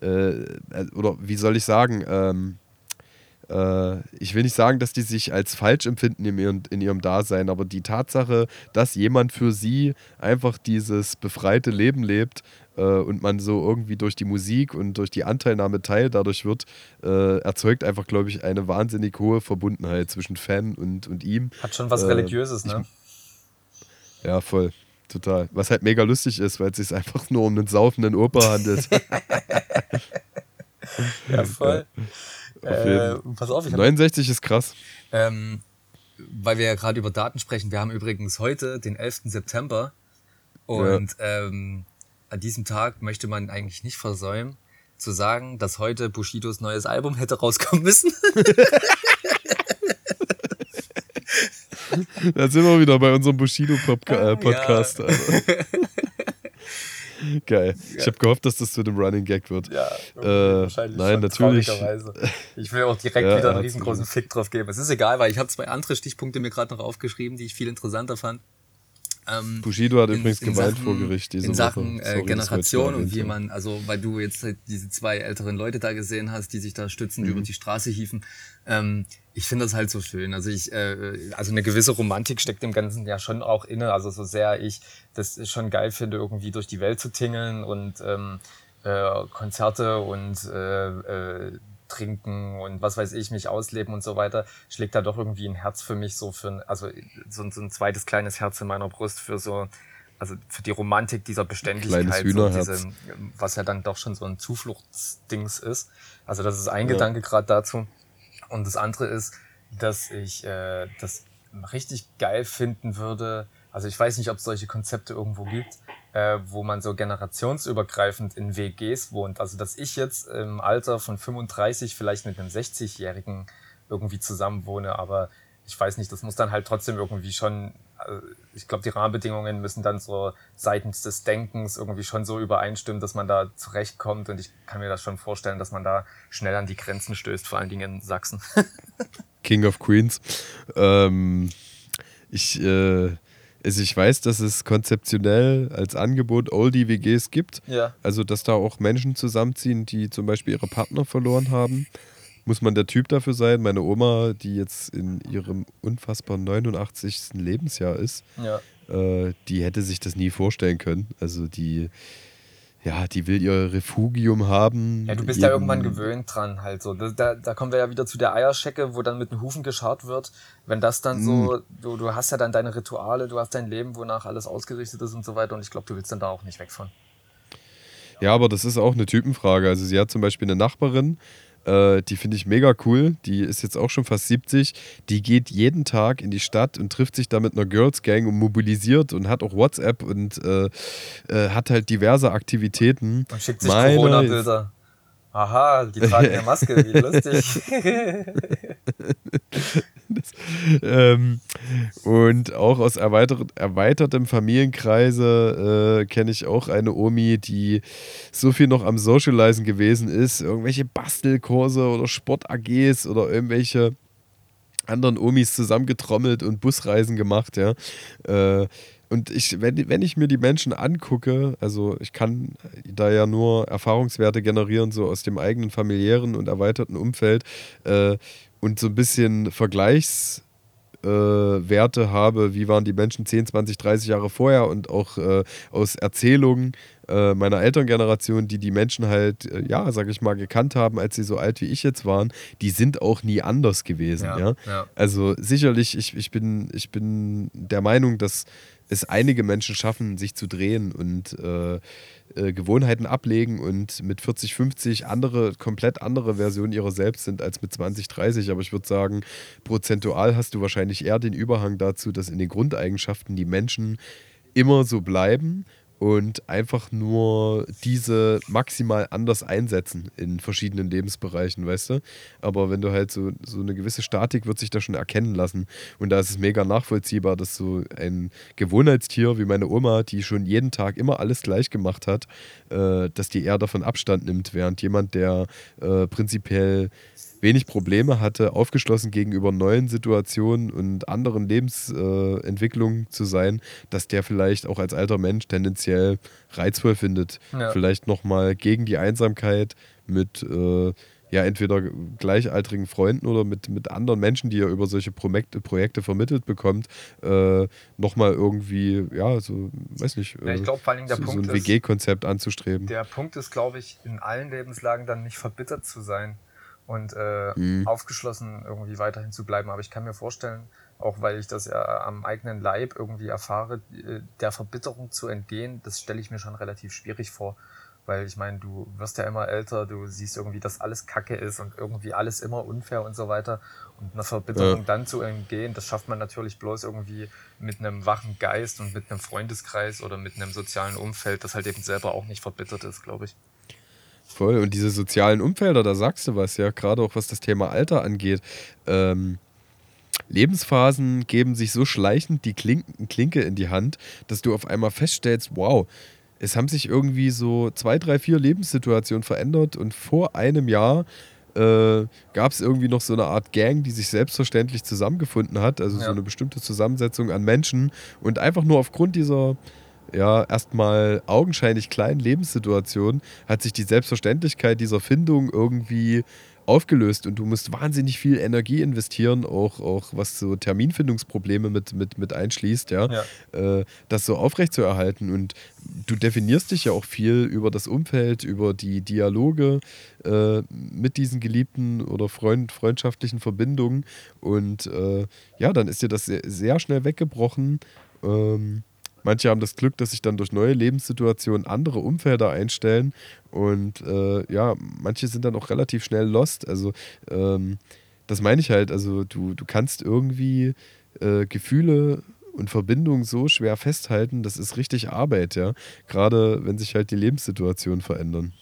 äh, oder wie soll ich sagen, ähm, äh, ich will nicht sagen, dass die sich als falsch empfinden in ihrem, in ihrem Dasein, aber die Tatsache, dass jemand für sie einfach dieses befreite Leben lebt äh, und man so irgendwie durch die Musik und durch die Anteilnahme Teil dadurch wird, äh, erzeugt einfach, glaube ich, eine wahnsinnig hohe Verbundenheit zwischen Fan und, und ihm. Hat schon was äh, Religiöses, ne? Ja, voll. Total. Was halt mega lustig ist, weil es sich einfach nur um einen saufenden Opa handelt. Ja, voll. Auf Äh, pass auf, ich hab, 69 ist krass. ähm, weil wir ja gerade über Daten sprechen, wir haben übrigens heute den 11. September und ähm, an diesem Tag möchte man eigentlich nicht versäumen, zu sagen, dass heute Bushidos neues Album hätte rauskommen müssen. Da sind wir wieder bei unserem Bushido-Podcast. Ja. Geil. Ich habe gehofft, dass das zu dem Running Gag wird. Ja, Äh, wahrscheinlich nein, schon, natürlich. Ich will auch direkt Ja, wieder einen riesengroßen. Fick drauf geben. Es ist egal, weil ich habe zwei andere Stichpunkte mir gerade noch aufgeschrieben, die ich viel interessanter fand. Ähm, Bushido hat in- übrigens in geweint Sachen- vor Gericht diese In Sachen äh, Sorry, Generation und wie man, also weil du jetzt halt diese zwei älteren Leute da gesehen hast, die sich da stützend Mhm. über die Straße hieven. Ähm, ich finde das halt so schön. Also ich, äh, also eine gewisse Romantik steckt dem Ganzen ja schon auch inne. Also so sehr ich das schon geil finde, irgendwie durch die Welt zu tingeln und ähm, äh, Konzerte und äh, äh, trinken und was weiß ich, mich ausleben und so weiter, schlägt da doch irgendwie ein Herz für mich so für, ein- also so, ein- so ein zweites kleines Herz in meiner Brust für so, also für die Romantik dieser Beständigkeit, so diese, was ja dann doch schon so ein Zufluchtsdings ist. Also das ist ein Ja. Gedanke gerade dazu. Und das andere ist, dass ich äh, das richtig geil finden würde. Also ich weiß nicht, ob es solche Konzepte irgendwo gibt, äh, wo man so generationsübergreifend in WGs wohnt. Also dass ich jetzt im Alter von 35 vielleicht mit einem 60-Jährigen irgendwie zusammen wohne, aber ich weiß nicht, das muss dann halt trotzdem irgendwie schon, also ich glaube, die Rahmenbedingungen müssen dann so seitens des Denkens irgendwie schon so übereinstimmen, dass man da zurechtkommt und ich kann mir das schon vorstellen, dass man da schnell an die Grenzen stößt, vor allen Dingen in Sachsen. King of Queens. Ähm, ich, äh, also ich weiß, dass es konzeptionell als Angebot Oldie-WGs gibt. Ja. Also, dass da auch Menschen zusammenziehen, die zum Beispiel ihre Partner verloren haben muss man der Typ dafür sein. Meine Oma, die jetzt in ihrem unfassbar 89. Lebensjahr ist, Ja. äh, die hätte sich das nie vorstellen können. Also die, ja, die will ihr Refugium haben. Ja, du bist ja irgendwann gewöhnt dran halt so. Da, da, da kommen wir ja wieder zu der Eierschecke, wo dann mit den Hufen gescharrt wird. Wenn das dann so, du, du hast ja dann deine Rituale, du hast dein Leben, wonach alles ausgerichtet ist und so weiter. Und ich glaube, du willst dann da auch nicht weg von. Ja, aber das ist auch eine Typenfrage. Also sie hat zum Beispiel eine Nachbarin, äh, die finde ich mega cool. Die ist jetzt auch schon fast 70. Die geht jeden Tag in die Stadt und trifft sich da mit einer Girls Gang und mobilisiert und hat auch WhatsApp und äh, äh, hat halt diverse Aktivitäten. Und schickt sich Corona-Bilder. Aha, die tragen eine Maske, wie lustig. ähm, und auch aus erweitert, erweitertem Familienkreise äh, kenne ich auch eine Omi, die so viel noch am Socializen gewesen ist. Irgendwelche Bastelkurse oder Sport-AGs oder irgendwelche anderen Omis zusammengetrommelt und Busreisen gemacht, ja. Äh, und ich, wenn, wenn ich mir die Menschen angucke, also ich kann da ja nur Erfahrungswerte generieren, so aus dem eigenen familiären und erweiterten Umfeld äh, und so ein bisschen Vergleichswerte äh, Werte habe, wie waren die Menschen 10, 20, 30 Jahre vorher und auch äh, aus Erzählungen äh, meiner Elterngeneration, die die Menschen halt, äh, ja, sag ich mal, gekannt haben, als sie so alt wie ich jetzt waren, die sind auch nie anders gewesen, ja. ja. Also sicherlich, ich, ich, bin, ich bin der Meinung, dass es einige Menschen schaffen, sich zu drehen und äh, äh, Gewohnheiten ablegen und mit 40, 50 andere, komplett andere Versionen ihrer selbst sind als mit 20, 30. Aber ich würde sagen, prozentual hast du wahrscheinlich eher den Überhang dazu, dass in den Grundeigenschaften die Menschen immer so bleiben und einfach nur diese maximal anders einsetzen in verschiedenen Lebensbereichen, weißt du? Aber wenn du halt so, so eine gewisse Statik wird sich da schon erkennen lassen. Und da ist es mega nachvollziehbar, dass so ein Gewohnheitstier wie meine Oma, die schon jeden Tag immer alles gleich gemacht hat, äh, dass die eher davon Abstand nimmt, während jemand, der äh, prinzipiell wenig Probleme hatte, aufgeschlossen gegenüber neuen Situationen und anderen Lebensentwicklungen äh, zu sein, dass der vielleicht auch als alter Mensch tendenziell reizvoll findet. Ja. Vielleicht nochmal gegen die Einsamkeit mit äh, ja entweder gleichaltrigen Freunden oder mit, mit anderen Menschen, die er über solche Projekte, Projekte vermittelt bekommt, äh, nochmal irgendwie, ja, so, weiß nicht, Ja, ich äh, glaube vor Dingen der so, so Punkt ein ist, WG-Konzept anzustreben. der Punkt ist, glaube ich, in allen Lebenslagen dann nicht verbittert zu sein und äh, Mhm. aufgeschlossen irgendwie weiterhin zu bleiben. Aber ich kann mir vorstellen, auch weil ich das ja am eigenen Leib irgendwie erfahre, äh, der Verbitterung zu entgehen, das stelle ich mir schon relativ schwierig vor. Weil ich meine, du wirst ja immer älter, du siehst irgendwie, dass alles Kacke ist und irgendwie alles immer unfair und so weiter. Und einer Verbitterung Ja. dann zu entgehen, das schafft man natürlich bloß irgendwie mit einem wachen Geist und mit einem Freundeskreis oder mit einem sozialen Umfeld, das halt eben selber auch nicht verbittert ist, glaube ich. Voll. Und diese sozialen Umfelder, da sagst du was, ja, gerade auch was das Thema Alter angeht. Ähm, Lebensphasen geben sich so schleichend die Klin Klinke in die Hand, dass du auf einmal feststellst, wow, es haben sich irgendwie so zwei, drei, vier Lebenssituationen verändert und vor einem Jahr äh, gab es irgendwie noch so eine Art Gang, die sich selbstverständlich zusammengefunden hat, also so Ja. eine bestimmte Zusammensetzung an Menschen und einfach nur aufgrund dieser ja, erstmal augenscheinlich kleinen Lebenssituation hat sich die Selbstverständlichkeit dieser Findung irgendwie aufgelöst und du musst wahnsinnig viel Energie investieren, auch, auch was so Terminfindungsprobleme mit, mit, mit einschließt, ja, Äh, das so aufrechtzuerhalten. Und du definierst dich ja auch viel über das Umfeld, über die Dialoge äh, mit diesen geliebten oder Freund, freundschaftlichen Verbindungen. Und äh, ja, dann ist dir das sehr, sehr schnell weggebrochen. Ähm, Manche haben das Glück, dass sich dann durch neue Lebenssituationen andere Umfelder einstellen und äh, ja, manche sind dann auch relativ schnell lost. Also ähm, das meine ich halt, also du, du kannst irgendwie äh, Gefühle und Verbindung so schwer festhalten, das ist richtig Arbeit, ja. Gerade wenn sich halt die Lebenssituationen verändern.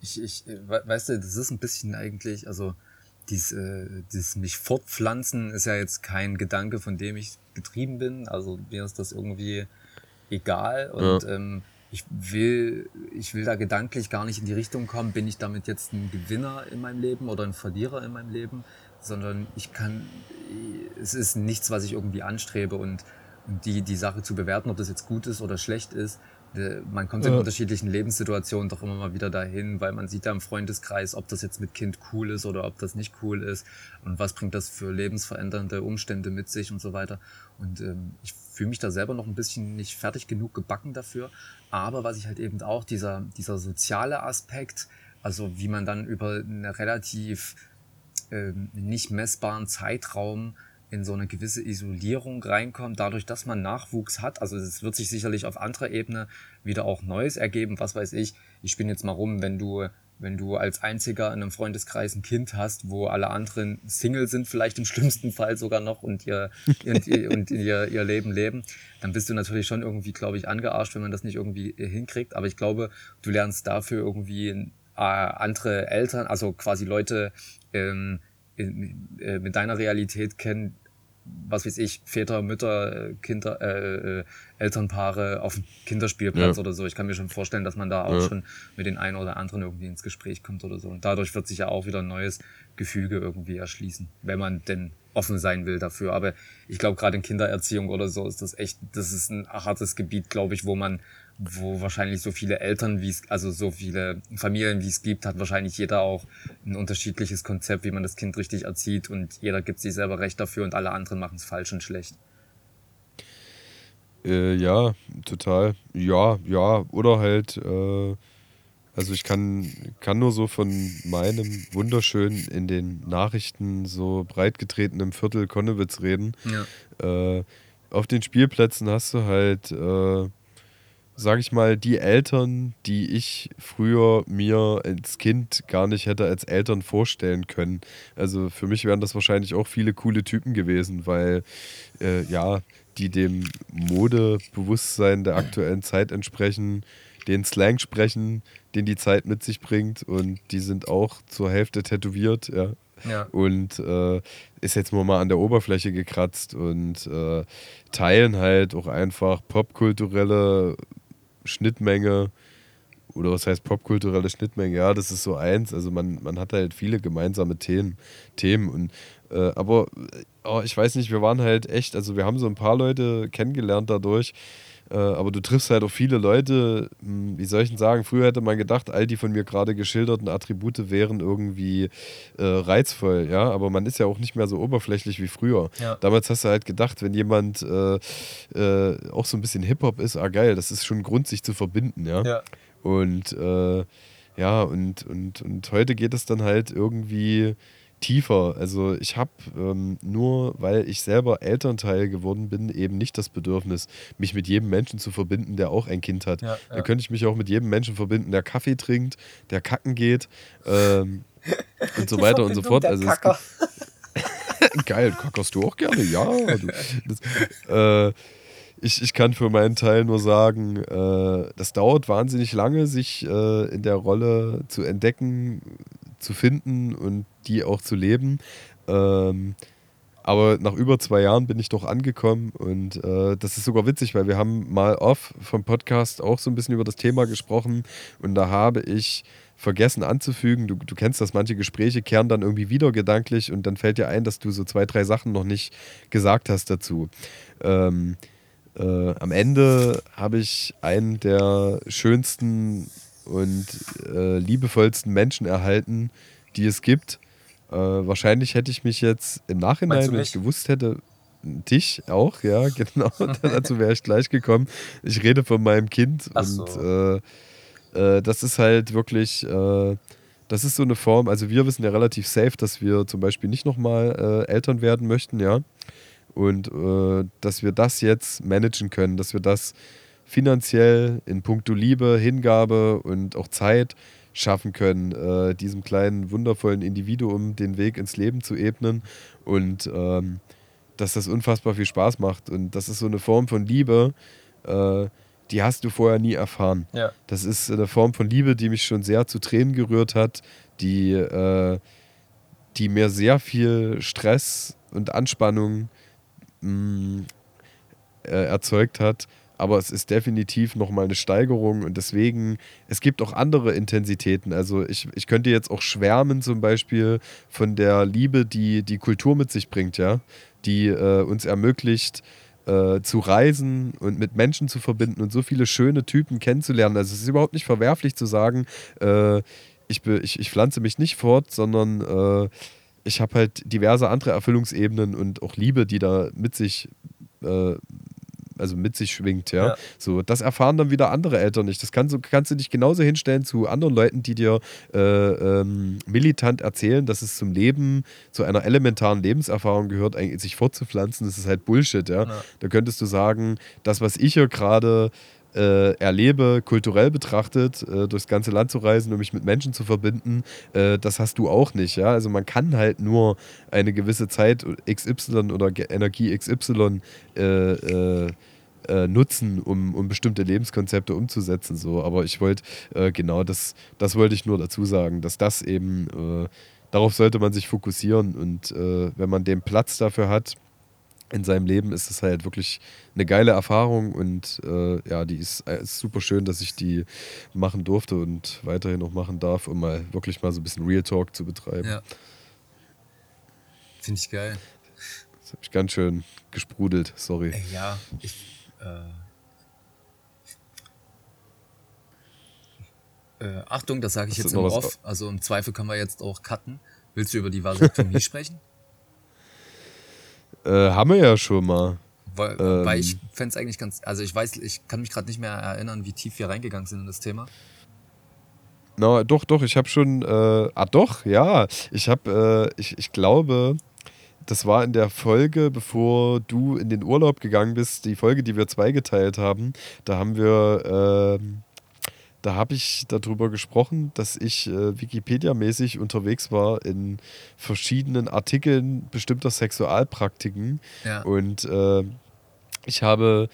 Ich, ich, weißt du, das ist ein bisschen eigentlich, also dies, äh, dieses mich fortpflanzen ist ja jetzt kein Gedanke, von dem ich getrieben bin. Also mir ist das irgendwie egal und ja. ähm, ich will, ich will da gedanklich gar nicht in die Richtung kommen, bin ich damit jetzt ein Gewinner in meinem Leben oder ein Verlierer in meinem Leben, sondern ich kann, es ist nichts, was ich irgendwie anstrebe und die, die Sache zu bewerten, ob das jetzt gut ist oder schlecht ist, man kommt in ja. unterschiedlichen Lebenssituationen doch immer mal wieder dahin, weil man sieht da im Freundeskreis, ob das jetzt mit Kind cool ist oder ob das nicht cool ist und was bringt das für lebensverändernde Umstände mit sich und so weiter. Und ähm, ich fühle mich da selber noch ein bisschen nicht fertig genug gebacken dafür. Aber was ich halt eben auch, dieser, dieser soziale Aspekt, also wie man dann über einen relativ ähm, nicht messbaren Zeitraum in so eine gewisse Isolierung reinkommt, dadurch, dass man Nachwuchs hat. Also es wird sich sicherlich auf anderer Ebene wieder auch Neues ergeben. Was weiß ich, ich bin jetzt mal rum, wenn du, wenn du als einziger in einem Freundeskreis ein Kind hast, wo alle anderen Single sind, vielleicht im schlimmsten Fall sogar noch und ihr, und, ihr, und ihr, ihr Leben leben, dann bist du natürlich schon irgendwie, glaube ich, angearscht, wenn man das nicht irgendwie hinkriegt. Aber ich glaube, du lernst dafür irgendwie äh, andere Eltern, also quasi Leute, ähm, in, äh, mit deiner Realität kennen, was weiß ich, Väter, Mütter, Kinder, äh, äh, Elternpaare auf dem Kinderspielplatz ja. oder so. Ich kann mir schon vorstellen, dass man da auch ja. schon mit den einen oder anderen irgendwie ins Gespräch kommt oder so. Und dadurch wird sich ja auch wieder ein neues Gefüge irgendwie erschließen, wenn man denn offen sein will dafür. Aber ich glaube, gerade in Kindererziehung oder so ist das echt, das ist ein hartes Gebiet, glaube ich, wo man wo wahrscheinlich so viele Eltern, wie es, also so viele Familien, wie es gibt, hat wahrscheinlich jeder auch ein unterschiedliches Konzept, wie man das Kind richtig erzieht und jeder gibt sich selber recht dafür und alle anderen machen es falsch und schlecht. Äh, ja, total. Ja, ja, oder halt, äh, also ich kann, kann nur so von meinem wunderschön in den Nachrichten so breitgetretenen Viertel Konnewitz reden. Ja. Äh, auf den Spielplätzen hast du halt äh, sage ich mal, die Eltern, die ich früher mir als Kind gar nicht hätte als Eltern vorstellen können. Also für mich wären das wahrscheinlich auch viele coole Typen gewesen, weil äh, ja, die dem Modebewusstsein der aktuellen Zeit entsprechen, den Slang sprechen, den die Zeit mit sich bringt und die sind auch zur Hälfte tätowiert, ja. ja. Und äh, ist jetzt nur mal an der Oberfläche gekratzt und äh, teilen halt auch einfach popkulturelle Schnittmenge oder was heißt popkulturelle Schnittmenge, ja, das ist so eins. Also man, man hat halt viele gemeinsame Themen, Themen. Und äh, aber oh, ich weiß nicht, wir waren halt echt, also wir haben so ein paar Leute kennengelernt dadurch, äh, aber du triffst halt auch viele Leute, hm, wie soll ich denn sagen, früher hätte man gedacht, all die von mir gerade geschilderten Attribute wären irgendwie äh, reizvoll, ja, aber man ist ja auch nicht mehr so oberflächlich wie früher. Ja. Damals hast du halt gedacht, wenn jemand äh, äh auch so ein bisschen Hip-Hop ist, ah geil, das ist schon ein Grund, sich zu verbinden, ja. ja. Und äh, ja, und, und, und heute geht es dann halt irgendwie tiefer. Also ich habe ähm, nur, weil ich selber Elternteil geworden bin, eben nicht das Bedürfnis, mich mit jedem Menschen zu verbinden, der auch ein Kind hat. Ja, ja. Da könnte ich mich auch mit jedem Menschen verbinden, der Kaffee trinkt, der kacken geht ähm, und so weiter und so fort. Also Geil, kackerst du auch gerne? Ja. Das, äh, ich, ich kann für meinen Teil nur sagen, äh, das dauert wahnsinnig lange, sich äh, in der Rolle zu entdecken, zu finden und die auch zu leben. Ähm, aber nach über zwei Jahren bin ich doch angekommen und äh, das ist sogar witzig, weil wir haben mal off vom Podcast auch so ein bisschen über das Thema gesprochen und da habe ich vergessen anzufügen, du, du kennst das, manche Gespräche kehren dann irgendwie wieder gedanklich und dann fällt dir ein, dass du so zwei, drei Sachen noch nicht gesagt hast dazu. Ähm, äh, am Ende habe ich einen der schönsten und äh, liebevollsten Menschen erhalten, die es gibt. Äh, wahrscheinlich hätte ich mich jetzt im Nachhinein, wenn ich gewusst hätte, dich auch, ja, genau, dazu wäre ich gleich gekommen. Ich rede von meinem Kind Ach und so. äh, äh das ist halt wirklich, äh, das ist so eine Form, also wir wissen ja relativ safe, dass wir zum Beispiel nicht nochmal äh, Eltern werden möchten, ja. Und dass wir das jetzt managen können, dass wir das finanziell in puncto Liebe, Hingabe und auch Zeit schaffen können, äh, diesem kleinen, wundervollen Individuum den Weg ins Leben zu ebnen. Und ähm, dass das unfassbar viel Spaß macht. Und das ist so eine Form von Liebe, äh, die hast du vorher nie erfahren. Ja. Das ist eine Form von Liebe, die mich schon sehr zu Tränen gerührt hat, die, äh, die mir sehr viel Stress und Anspannung mh, äh, erzeugt hat. Aber es ist definitiv nochmal eine Steigerung und deswegen, es gibt auch andere Intensitäten. Also ich, ich könnte jetzt auch schwärmen zum Beispiel von der Liebe, die die Kultur mit sich bringt, ja, die äh, uns ermöglicht, äh, zu reisen und mit Menschen zu verbinden und so viele schöne Typen kennenzulernen. Also es ist überhaupt nicht verwerflich zu sagen, äh, ich, ich, ich pflanze mich nicht fort, sondern äh, ich habe halt diverse andere Erfüllungsebenen und auch Liebe, die da mit sich äh, also mit sich schwingt, ja. Ja. So, das erfahren dann wieder andere Eltern nicht. Das kannst du, kannst du dich genauso hinstellen zu anderen Leuten, die dir äh, ähm, militant erzählen, dass es zum Leben, zu einer elementaren Lebenserfahrung gehört, sich fortzupflanzen. Das ist halt Bullshit, ja. Ja. Da könntest du sagen, das, was ich hier gerade äh, erlebe, kulturell betrachtet, äh, durchs ganze Land zu reisen und mich mit Menschen zu verbinden, äh, das hast du auch nicht. Ja? Also man kann halt nur eine gewisse Zeit XY oder Energie XY äh, äh, äh, nutzen, um, um bestimmte Lebenskonzepte umzusetzen. So. Aber ich wollte, genau, das, das wollte ich nur dazu sagen, dass das eben, darauf sollte man sich fokussieren und wenn man den Platz dafür hat, in seinem Leben ist es halt wirklich eine geile Erfahrung und äh, ja, die ist, äh, ist super schön, dass ich die machen durfte und weiterhin noch machen darf, um mal wirklich mal so ein bisschen Real Talk zu betreiben. Ja. Finde ich geil. Das habe ich ganz schön gesprudelt, sorry. Ja, ich. Äh, äh, Achtung, das sage ich Hast jetzt im Off. Also im Zweifel können wir jetzt auch cutten. Willst du über die Vasektomie sprechen? Äh, haben wir ja schon mal. Weil, Ähm. weil ich fände es eigentlich ganz. Also ich weiß, ich kann mich gerade nicht mehr erinnern, wie tief wir reingegangen sind in das Thema. Na, doch, doch, ich habe schon, äh, ah doch, ja, ich habe, äh, ich, ich glaube, das war in der Folge, bevor du in den Urlaub gegangen bist, die Folge, die wir zweigeteilt haben, da haben wir, ähm, da habe ich darüber gesprochen, dass ich äh, Wikipedia-mäßig unterwegs war in verschiedenen Artikeln bestimmter Sexualpraktiken Ja. und äh, ich habe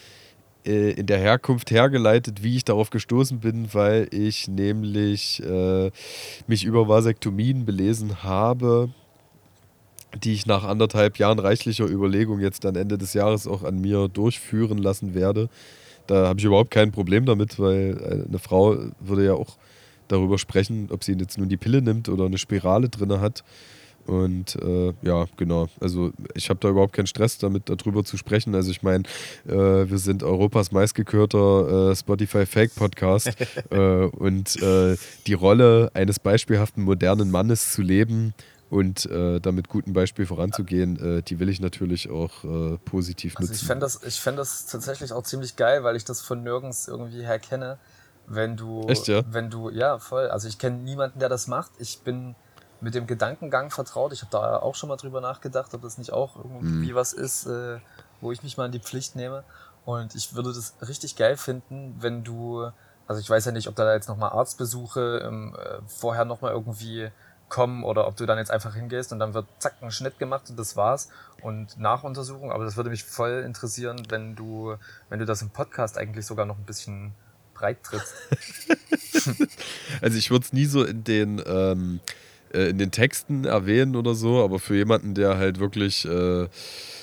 äh, in der Herkunft hergeleitet, wie ich darauf gestoßen bin, weil ich nämlich äh, mich über Vasektomien belesen habe, die ich nach anderthalb Jahren reichlicher Überlegung jetzt dann Ende des Jahres auch an mir durchführen lassen werde. Da habe ich überhaupt kein Problem damit, weil eine Frau würde ja auch darüber sprechen, ob sie jetzt nun die Pille nimmt oder eine Spirale drin hat. Und äh, ja, genau. Also ich habe da überhaupt keinen Stress damit, darüber zu sprechen. Also ich meine, äh, wir sind Europas meistgekörter äh, Spotify Fake Podcast. äh, und äh, die Rolle eines beispielhaften modernen Mannes zu leben und äh, damit gutem Beispiel voranzugehen, äh, die will ich natürlich auch äh, positiv Also ich nutzen. fände das, ich fänd das tatsächlich auch ziemlich geil, weil ich das von nirgends irgendwie her kenne. Wenn du, Echt, ja? wenn du, ja, voll. Also ich kenne niemanden, der das macht. Ich bin mit dem Gedankengang vertraut. Ich habe da auch schon mal drüber nachgedacht, ob das nicht auch irgendwie Mhm. was ist, äh, wo ich mich mal in die Pflicht nehme. Und ich würde das richtig geil finden, wenn du, also ich weiß ja nicht, ob da jetzt nochmal Arztbesuche ähm, äh, vorher nochmal irgendwie kommen oder ob du dann jetzt einfach hingehst und dann wird zack ein Schnitt gemacht und das war's und Nachuntersuchung. Aber das würde mich voll interessieren, wenn du, wenn du das im Podcast eigentlich sogar noch ein bisschen breit trittst. Also ich würde es nie so in den, ähm, äh, in den Texten erwähnen oder so, aber für jemanden, der halt wirklich äh,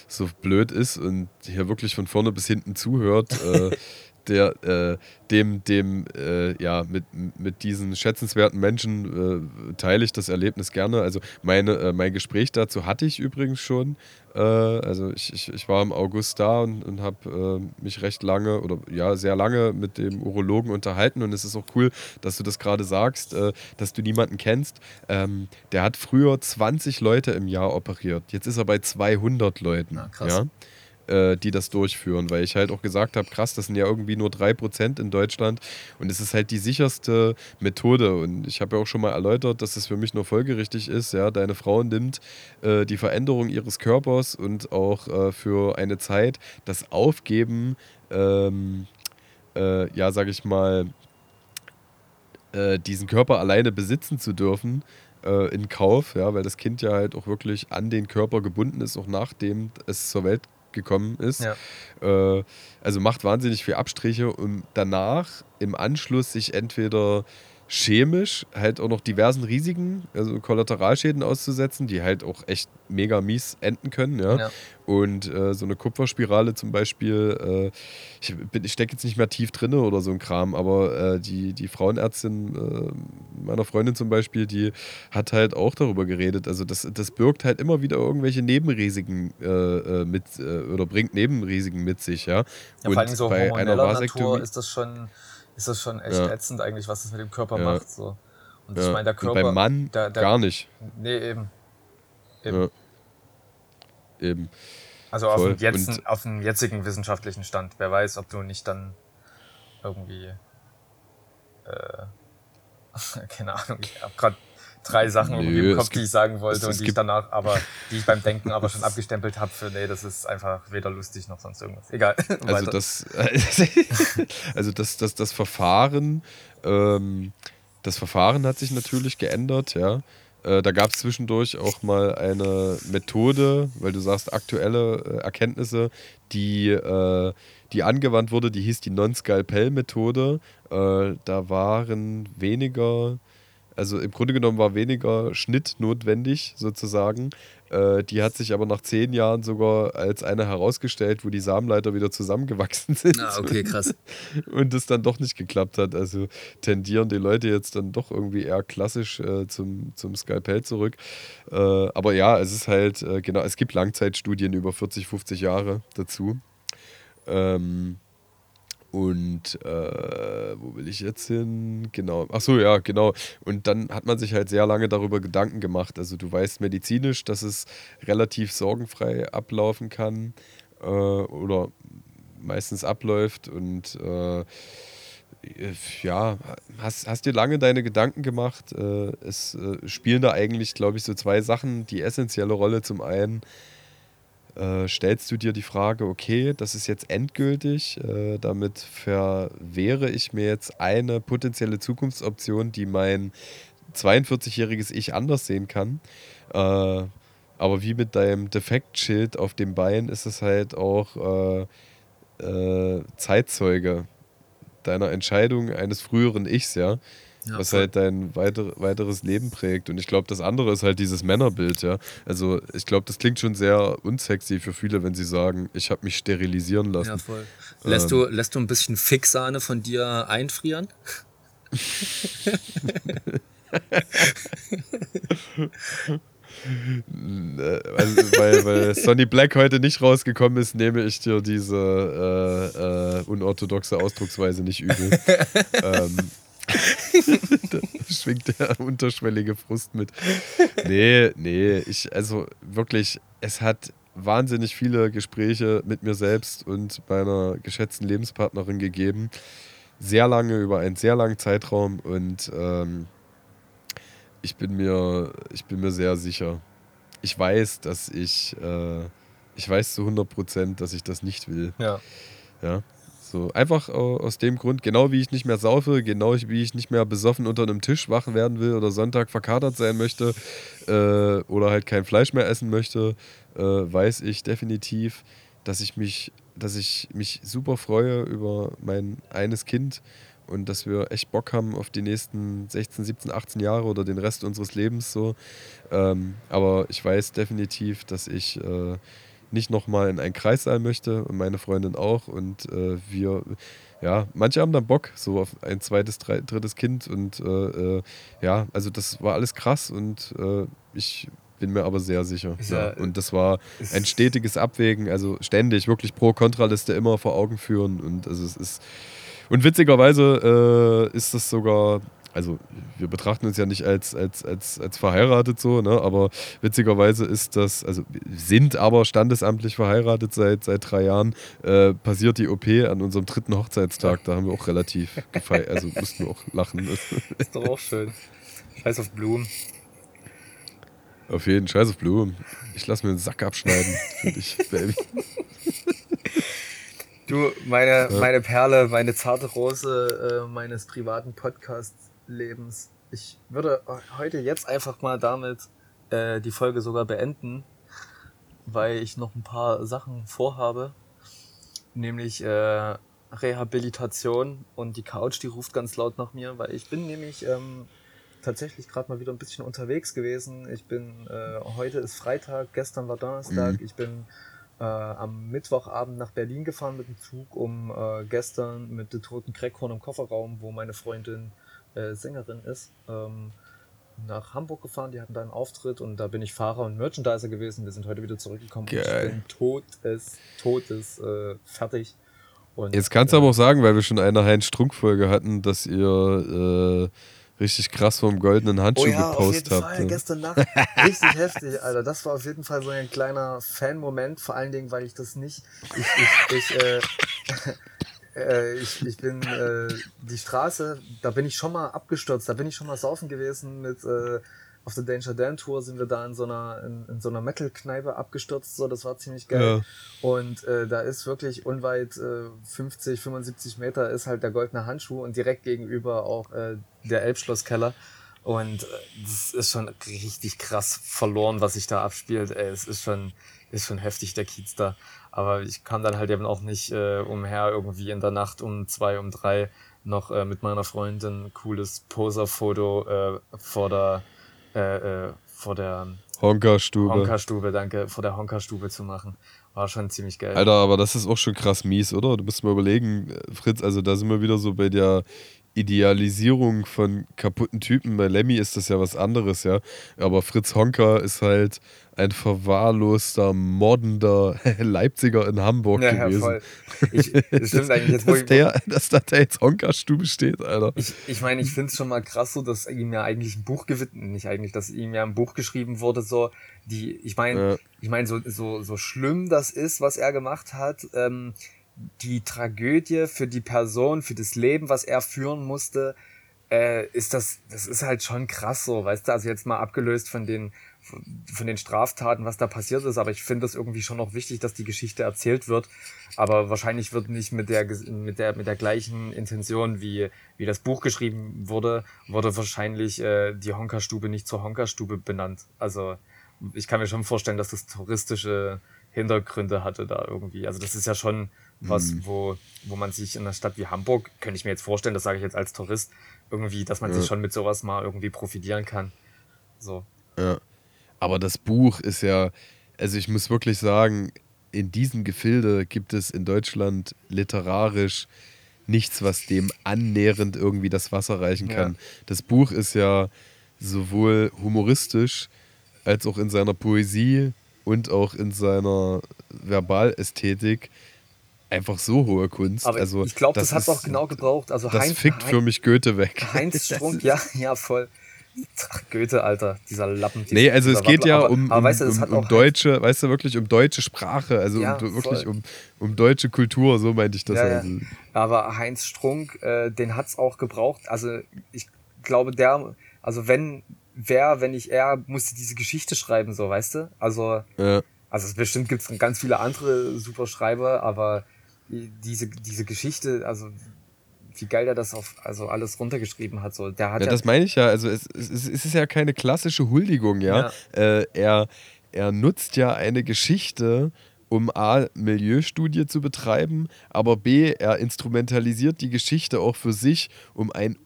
so blöd ist und hier wirklich von vorne bis hinten zuhört, äh, der äh, dem, dem, äh, ja, mit, mit diesen schätzenswerten Menschen äh, teile ich das Erlebnis gerne. Also meine, äh, mein Gespräch dazu hatte ich übrigens schon. Äh, also ich, ich, ich war im August da und, und habe äh, mich recht lange oder ja, sehr lange mit dem Urologen unterhalten und es ist auch cool, dass du das gerade sagst, dass du niemanden kennst. Ähm, der hat früher 20 Leute im Jahr operiert. Jetzt ist er bei 200 Leuten. Ah, krass. Ja? Äh, die das durchführen, weil ich halt auch gesagt habe, krass, das sind ja irgendwie nur 3% in Deutschland und es ist halt die sicherste Methode und ich habe ja auch schon mal erläutert, dass es für mich nur folgerichtig ist, ja, deine Frau nimmt äh, die Veränderung ihres Körpers und auch äh, für eine Zeit das Aufgeben, ähm, äh, ja, sag ich mal, äh, diesen Körper alleine besitzen zu dürfen, in Kauf, ja, weil das Kind ja halt auch wirklich an den Körper gebunden ist, auch nachdem es zur Welt gekommen ist. Ja. Äh, also macht wahnsinnig viel Abstriche, um danach im Anschluss sich entweder chemisch halt auch noch diversen Risiken, also Kollateralschäden auszusetzen, die halt auch echt mega mies enden können, ja. Ja. Und äh, so eine Kupferspirale zum Beispiel, äh, ich, ich stecke jetzt nicht mehr tief drinne oder so ein Kram, aber äh, die, die Frauenärztin äh, meiner Freundin zum Beispiel, die hat halt auch darüber geredet. Also das, das birgt halt immer wieder irgendwelche Nebenrisiken äh, äh, mit oder bringt Nebenrisiken mit sich, ja. Ja, vor allem so bei einer hormoneller Natur Vasektomie, ist das schon, ist das schon echt Ja. ätzend eigentlich, was das mit dem Körper Ja. macht. So. Und ich ja. meine, der und Körper. beim Mann der, der, gar nicht. Nee, eben. eben. Eben. Also auf dem, jetzt, Und- auf dem jetzigen wissenschaftlichen Stand. Wer weiß, ob du nicht dann irgendwie. Äh, keine Ahnung, ich habe gerade drei Sachen irgendwie Nö, im Kopf, die ich sagen wollte es- und die ich danach aber, die ich beim Denken aber schon abgestempelt habe für, nee, das ist einfach weder lustig noch sonst irgendwas. Egal. Also das, also das, das, das Verfahren, ähm, das Verfahren hat sich natürlich geändert, ja. Äh, da gab es zwischendurch auch mal eine Methode, weil du sagst aktuelle äh, Erkenntnisse, die, äh, die angewandt wurde, die hieß die Non-Scalpel-Methode. Äh, da waren weniger, also im Grunde genommen war weniger Schnitt notwendig, sozusagen. Äh, die hat sich aber nach zehn Jahren sogar als eine herausgestellt, wo die Samenleiter wieder zusammengewachsen sind ah, okay, krass. und es dann doch nicht geklappt hat. Also tendieren die Leute jetzt dann doch irgendwie eher klassisch äh, zum, zum Skalpell zurück. Äh, aber ja, es ist halt, äh, genau, es gibt Langzeitstudien über 40, 50 Jahre dazu. Ähm, und äh, wo will ich jetzt hin? Genau. Ach so, ja, genau. Und dann hat man sich halt sehr lange darüber Gedanken gemacht. Also du weißt medizinisch, dass es relativ sorgenfrei ablaufen kann äh, oder meistens abläuft und äh, ja, hast, hast dir lange deine Gedanken gemacht. Äh, es äh, spielen da eigentlich, glaube ich, so zwei Sachen die essentielle Rolle. Zum einen äh, stellst du dir die Frage, okay, das ist jetzt endgültig, äh, damit verwehre ich mir jetzt eine potenzielle Zukunftsoption, die mein 42-jähriges Ich anders sehen kann. Äh, aber wie mit deinem Defektschild auf dem Bein ist es halt auch äh, äh, Zeitzeuge deiner Entscheidung eines früheren Ichs, ja. Ja, was halt dein weiter, weiteres Leben prägt. Und ich glaube, das andere ist halt dieses Männerbild, ja. Also ich glaube, das klingt schon sehr unsexy für viele, wenn sie sagen, ich habe mich sterilisieren lassen. Ja, voll. Lässt, du, lässt du ein bisschen Fixsahne von dir einfrieren? Also, weil, weil Sonny Black heute nicht rausgekommen ist, nehme ich dir diese äh, äh, unorthodoxe Ausdrucksweise nicht übel. ähm, da schwingt der unterschwellige Frust mit. Nee, nee, ich, also wirklich, es hat wahnsinnig viele Gespräche mit mir selbst und meiner geschätzten Lebenspartnerin gegeben. Sehr lange, über einen sehr langen Zeitraum und ähm, ich bin mir, ich bin mir sehr sicher. Ich weiß, dass ich, äh, ich weiß zu 100 Prozent, dass ich das nicht will. Ja. Ja. So, einfach aus dem Grund, genau wie ich nicht mehr saufe, genau wie ich nicht mehr besoffen unter einem Tisch wach werden will oder Sonntag verkatert sein möchte äh, oder halt kein Fleisch mehr essen möchte, äh, weiß ich definitiv, dass ich mich, dass ich mich super freue über mein eines Kind und dass wir echt Bock haben auf die nächsten 16, 17, 18 Jahre oder den Rest unseres Lebens so. Ähm, aber ich weiß definitiv, dass ich äh, nicht nochmal in einen Kreissaal möchte und meine Freundin auch. Und äh, wir, ja, manche haben dann Bock so auf ein zweites, drei, drittes Kind. Und äh, äh, ja, also das war alles krass und äh, ich bin mir aber sehr sicher. Ja. ja- Und das war ein stetiges Abwägen, also ständig, wirklich Pro-Kontra-Liste immer vor Augen führen. Und also es ist. Und witzigerweise äh, ist das sogar, also wir betrachten uns ja nicht als, als, als, als verheiratet so, ne? aber witzigerweise ist das, also sind aber standesamtlich verheiratet seit, seit drei Jahren, äh, passiert die OP an unserem dritten Hochzeitstag, da haben wir auch relativ gefeiert, also mussten wir auch lachen. Ist doch auch schön. Scheiß auf Blumen. Auf jeden Scheiß auf Blumen. Ich lasse mir einen Sack abschneiden für dich, Baby. Du, meine, meine Perle, meine zarte Rose äh, meines privaten Podcast-Lebens. ich würde heute jetzt einfach mal damit äh, die Folge sogar beenden, weil ich noch ein paar Sachen vorhabe. Nämlich äh, Rehabilitation und die Couch, die ruft ganz laut nach mir, weil ich bin nämlich ähm, tatsächlich gerade mal wieder ein bisschen unterwegs gewesen. Ich bin, äh, heute ist Freitag, gestern war Donnerstag. Mhm. Ich bin äh, am Mittwochabend nach Berlin gefahren mit dem Zug, um äh, gestern mit der toten Crackhorn im Kofferraum, wo meine Freundin äh, Sängerin ist, ähm, nach Hamburg gefahren. Die hatten da einen Auftritt und da bin ich Fahrer und Merchandiser gewesen. Wir sind heute wieder zurückgekommen. und Geil. Ich bin totes, totes äh, fertig. Und, Jetzt kannst du aber auch sagen, weil wir schon eine Heinz-Strunk-Folge hatten, dass ihr äh, richtig krass vom goldenen Handschuh Oh ja, auf gepostet jeden habt. Fall, gestern Nacht. Richtig heftig, Alter. Das war auf jeden Fall so ein kleiner Fan-Moment, vor allen Dingen, weil ich das nicht. Ich, ich, ich, äh, äh, ich, ich bin äh, die Straße, da bin ich schon mal abgestürzt, da bin ich schon mal saufen gewesen mit äh, auf der Danger Dan Tour sind wir da in so einer in, in so einer Metal-Kneipe abgestürzt, so das war ziemlich geil. Und äh, da ist wirklich unweit äh, 50, 75 Meter ist halt der goldene Handschuh und direkt gegenüber auch äh, der Elbschlosskeller. Und äh, das ist schon richtig krass verloren, was sich da abspielt. Ey, es ist schon, ist schon heftig, der Kiez da. Aber ich kam dann halt eben auch nicht äh, umher, irgendwie in der Nacht um zwei, um drei noch äh, mit meiner Freundin ein cooles Poser-Foto äh, vor der äh, äh, vor der Honkerstube. Honkerstube, danke, vor der Honkerstube zu machen. War schon ziemlich geil. Alter, aber das ist auch schon krass mies, oder? Du musst mal überlegen, äh, Fritz, also da sind wir wieder so bei der Idealisierung von kaputten Typen. Bei Lemmy ist das ja was anderes, ja. Aber Fritz Honker ist halt ein verwahrloster, mordender Leipziger in Hamburg ja, ja, gewesen. voll. Ich, das stimmt eigentlich jetzt, dass, der, dass da der jetzt Honkerstube steht, Alter. Ich, ich meine, ich finde es schon mal krass so, dass ihm ja eigentlich ein Buch gewidmet, nicht eigentlich, dass ihm ja ein Buch geschrieben wurde, so, die, ich meine, Ja. ich meine, so, so, so schlimm das ist, was er gemacht hat, ähm, die Tragödie für die Person, für das Leben, was er führen musste, äh, ist das, das ist halt schon krass so, weißt du, also jetzt mal abgelöst von den, von, den Straftaten, was da passiert ist, aber ich finde das irgendwie schon noch wichtig, dass die Geschichte erzählt wird, aber wahrscheinlich wird nicht mit der, mit der, mit der gleichen Intention, wie, wie das Buch geschrieben wurde, wurde wahrscheinlich äh, die Honkerstube nicht zur Honkerstube benannt. Also ich kann mir schon vorstellen, dass das touristische Hintergründe hatte da irgendwie. Also das ist ja schon was, wo, wo man sich in einer Stadt wie Hamburg, könnte ich mir jetzt vorstellen, das sage ich jetzt als Tourist, irgendwie, dass man sich schon mit sowas mal irgendwie profitieren kann. So. Ja. Aber das Buch ist ja, also ich muss wirklich sagen, in diesem Gefilde gibt es in Deutschland literarisch nichts, was dem annähernd irgendwie das Wasser reichen Ja. kann. Das Buch ist ja sowohl humoristisch als auch in seiner Poesie und auch in seiner Verbalästhetik einfach so hohe Kunst. Aber also, ich glaube, das, hat ist- auch genau gebraucht. Also Das Heinz, fickt für mich Goethe weg. Heinz Strunk, ja, ja, voll. Ach, Goethe, Alter, dieser Lappen. Nee, also es dieser geht ja Wappel. um, aber, um, aber weißt du, das um, hat um Heinz- deutsche, weißt du, wirklich um deutsche Sprache, also Ja, um, wirklich um, um deutsche Kultur, so meinte ich das Ja, also. ja. Aber Heinz Strunk, äh, den hat's auch gebraucht. Also ich glaube, der, also wenn wer, wenn nicht er, musste diese Geschichte schreiben, so, weißt du? Also, Ja. also bestimmt gibt's ganz viele andere super Schreiber, aber diese, diese Geschichte, also wie geil der das auf, also alles runtergeschrieben hat, so, der hat Ja, ja, das meine ich ja. Also es, es, es ist ja keine klassische Huldigung, ja. Äh, er, er nutzt ja eine Geschichte, um A, Milieustudie zu betreiben, aber B, er instrumentalisiert die Geschichte auch für sich, um einen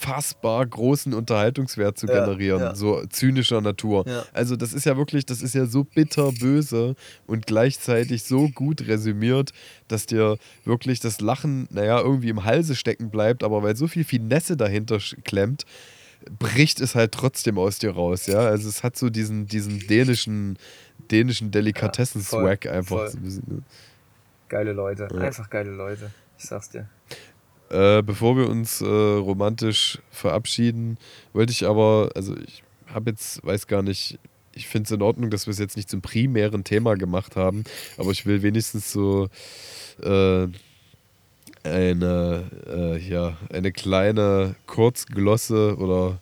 unfassbar großen Unterhaltungswert zu Ja, generieren, ja. so zynischer Natur. Ja. Also das ist ja wirklich, das ist ja so bitterböse und gleichzeitig so gut resümiert, dass dir wirklich das Lachen, naja, irgendwie im Halse stecken bleibt, aber weil so viel Finesse dahinter klemmt, bricht es halt trotzdem aus dir raus, ja. Also es hat so diesen, diesen dänischen, dänischen Delikatessen-Swag einfach. voll. Ne? geile Leute, einfach geile Leute, ich sag's dir. Äh, bevor wir uns äh, romantisch verabschieden, wollte ich aber, also ich habe jetzt, weiß gar nicht, ich finde es in Ordnung, dass wir es jetzt nicht zum primären Thema gemacht haben, aber ich will wenigstens so äh, eine, äh, ja, eine kleine Kurzglosse oder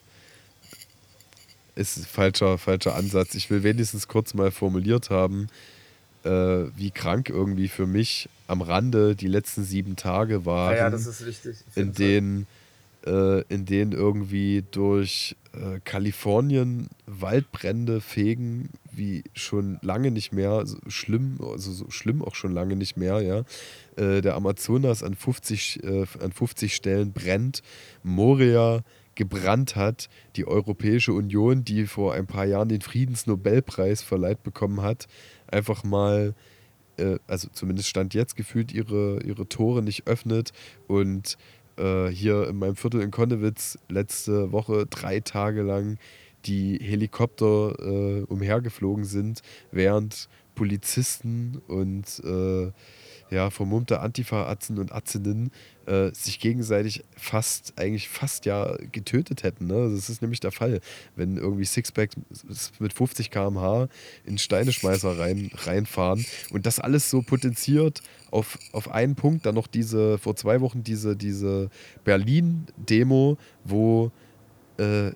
ist falscher, falscher Ansatz. Ich will wenigstens kurz mal formuliert haben, äh, wie krank irgendwie für mich am Rande die letzten sieben Tage Ja, waren. Ja, das ist jeden in denen äh, in denen irgendwie durch äh, Kalifornien Waldbrände fegen, wie schon lange nicht mehr, so schlimm, also so schlimm auch schon lange nicht mehr, ja. Äh, der Amazonas an 50, äh, an 50 Stellen brennt, Moria gebrannt hat, die Europäische Union, die vor ein paar Jahren den Friedensnobelpreis verleiht bekommen hat, einfach mal äh, also zumindest stand jetzt gefühlt, ihre, ihre Tore nicht öffnet. Und äh, hier in meinem Viertel in Konnewitz letzte Woche drei Tage lang die Helikopter äh, umhergeflogen sind, während Polizisten und äh, ja, vermummte Antifa-Atzen und Atzinnen äh, sich gegenseitig fast, eigentlich fast ja getötet hätten. Ne? Das ist nämlich der Fall. Wenn irgendwie Sixpack mit 50 km/h in Steineschmeißer rein, reinfahren und das alles so potenziert auf, auf einen Punkt, dann noch diese, vor zwei Wochen diese, diese Berlin-Demo, wo äh,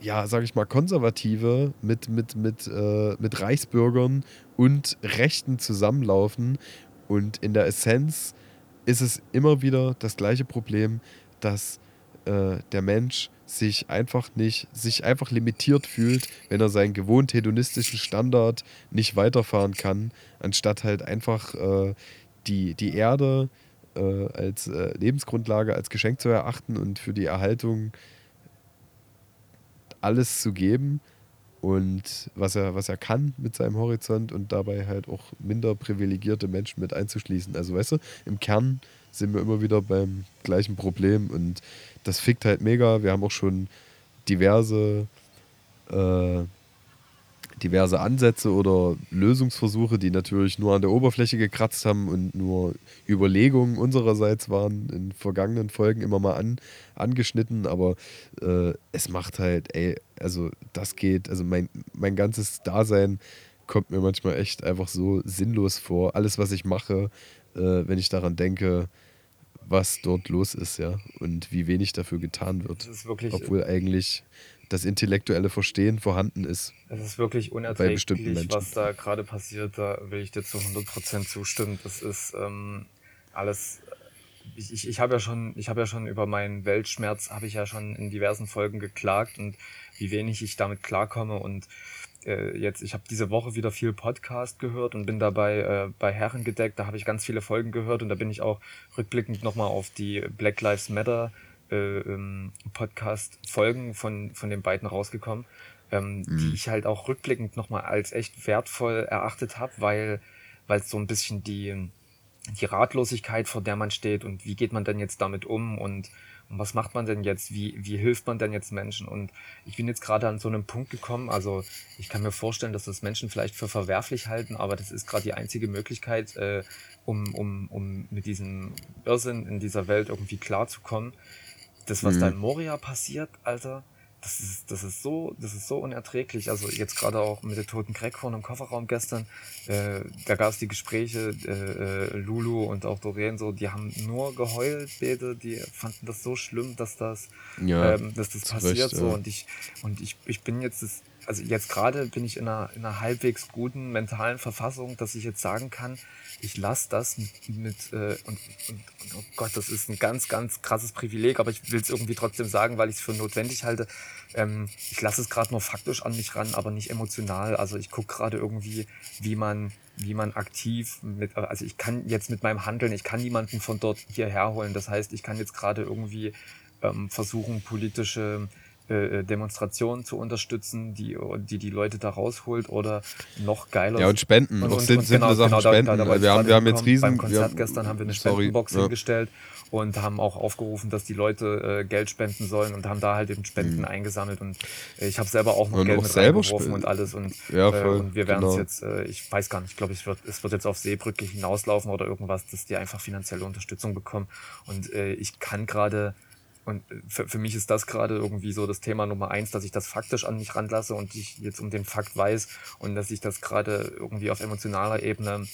ja, sag ich mal, Konservative mit, mit, mit, äh, mit Reichsbürgern und Rechten zusammenlaufen und in der Essenz ist es immer wieder das gleiche Problem, dass äh, der Mensch sich einfach nicht, sich einfach limitiert fühlt, wenn er seinen gewohnt hedonistischen Standard nicht weiterfahren kann, anstatt halt einfach äh, die, die Erde äh, als äh, Lebensgrundlage, als Geschenk zu erachten und für die Erhaltung alles zu geben und was er, was er kann mit seinem Horizont und dabei halt auch minder privilegierte Menschen mit einzuschließen. Also weißt du, im Kern sind wir immer wieder beim gleichen Problem und das fickt halt mega. Wir haben auch schon diverse äh, diverse Ansätze oder Lösungsversuche, die natürlich nur an der Oberfläche gekratzt haben und nur Überlegungen unsererseits waren, in vergangenen Folgen immer mal an, angeschnitten, aber äh, es macht halt, ey, also das geht, also mein, mein ganzes Dasein kommt mir manchmal echt einfach so sinnlos vor. Alles, was ich mache, äh, wenn ich daran denke, was dort los ist, ja, und wie wenig dafür getan wird. Obwohl eigentlich das intellektuelle Verstehen vorhanden ist. Es ist wirklich unerträglich, was da gerade passiert. Da will ich dir zu 100% zustimmen. Das ist ähm, alles. Ich, ich, ich habe ja schon, ich habe ja schon über meinen Weltschmerz habe ich ja schon in diversen Folgen geklagt und wie wenig ich damit klarkomme und äh, jetzt, ich habe diese Woche wieder viel Podcast gehört und bin dabei äh, bei Herren gedeckt. Da habe ich ganz viele Folgen gehört und da bin ich auch rückblickend nochmal auf die Black Lives Matter äh, ähm, Podcast-Folgen von, von den beiden rausgekommen, ähm, mhm. die ich halt auch rückblickend nochmal als echt wertvoll erachtet habe, weil weil es so ein bisschen die, die Ratlosigkeit, vor der man steht und wie geht man denn jetzt damit um und, und was macht man denn jetzt, wie, wie hilft man denn jetzt Menschen? Und ich bin jetzt gerade an so einem Punkt gekommen, also ich kann mir vorstellen, dass das Menschen vielleicht für verwerflich halten, aber das ist gerade die einzige Möglichkeit, äh, um, um, um mit diesem Irrsinn in dieser Welt irgendwie klarzukommen, das, was mhm. da in Moria passiert, Alter, das ist, das ist so, das ist so unerträglich. Also jetzt gerade auch mit der toten Crackkorn im Kofferraum gestern, äh, da gab es die Gespräche, äh, äh, Lulu und auch Doreen so, die haben nur geheult, beide, die fanden das so schlimm, dass das, ja, ähm, dass das passiert recht, so. Ja. Und ich, und ich, ich bin jetzt das, also jetzt gerade bin ich in einer, in einer halbwegs guten mentalen Verfassung, dass ich jetzt sagen kann, ich lasse das mit, mit äh, und, und, oh Gott, das ist ein ganz, ganz krasses Privileg, aber ich will es irgendwie trotzdem sagen, weil ich es für notwendig halte. Ähm, ich lasse es gerade nur faktisch an mich ran, aber nicht emotional. Also ich gucke gerade irgendwie, wie man, wie man aktiv mit, also ich kann jetzt mit meinem Handeln, ich kann niemanden von dort hierher holen. Das heißt, ich kann jetzt gerade irgendwie ähm, versuchen, politische äh, Demonstrationen zu unterstützen, die, die die Leute da rausholt oder noch geiler. Ja, und Spenden, und, auch und, simple genau, Sachen genau, Spenden. Da, da, wir, haben, wir haben jetzt riesen... Beim Konzert haben, gestern haben wir eine sorry, Spendenbox ja. hingestellt und haben auch aufgerufen, dass die Leute äh, Geld spenden sollen und haben da halt eben Spenden mhm. eingesammelt und äh, ich habe selber auch noch und Geld auch mit reingeworfen und alles und, ja, äh, voll, und wir werden es genau. jetzt, äh, ich weiß gar nicht, ich glaube, es wird, es wird jetzt auf Seebrücke hinauslaufen oder irgendwas, dass die einfach finanzielle Unterstützung bekommen und äh, ich kann gerade und für, für mich ist das gerade irgendwie so das Thema Nummer eins, dass ich das faktisch an mich ranlasse und ich jetzt um den Fakt weiß und dass ich das gerade irgendwie auf emotionaler Ebene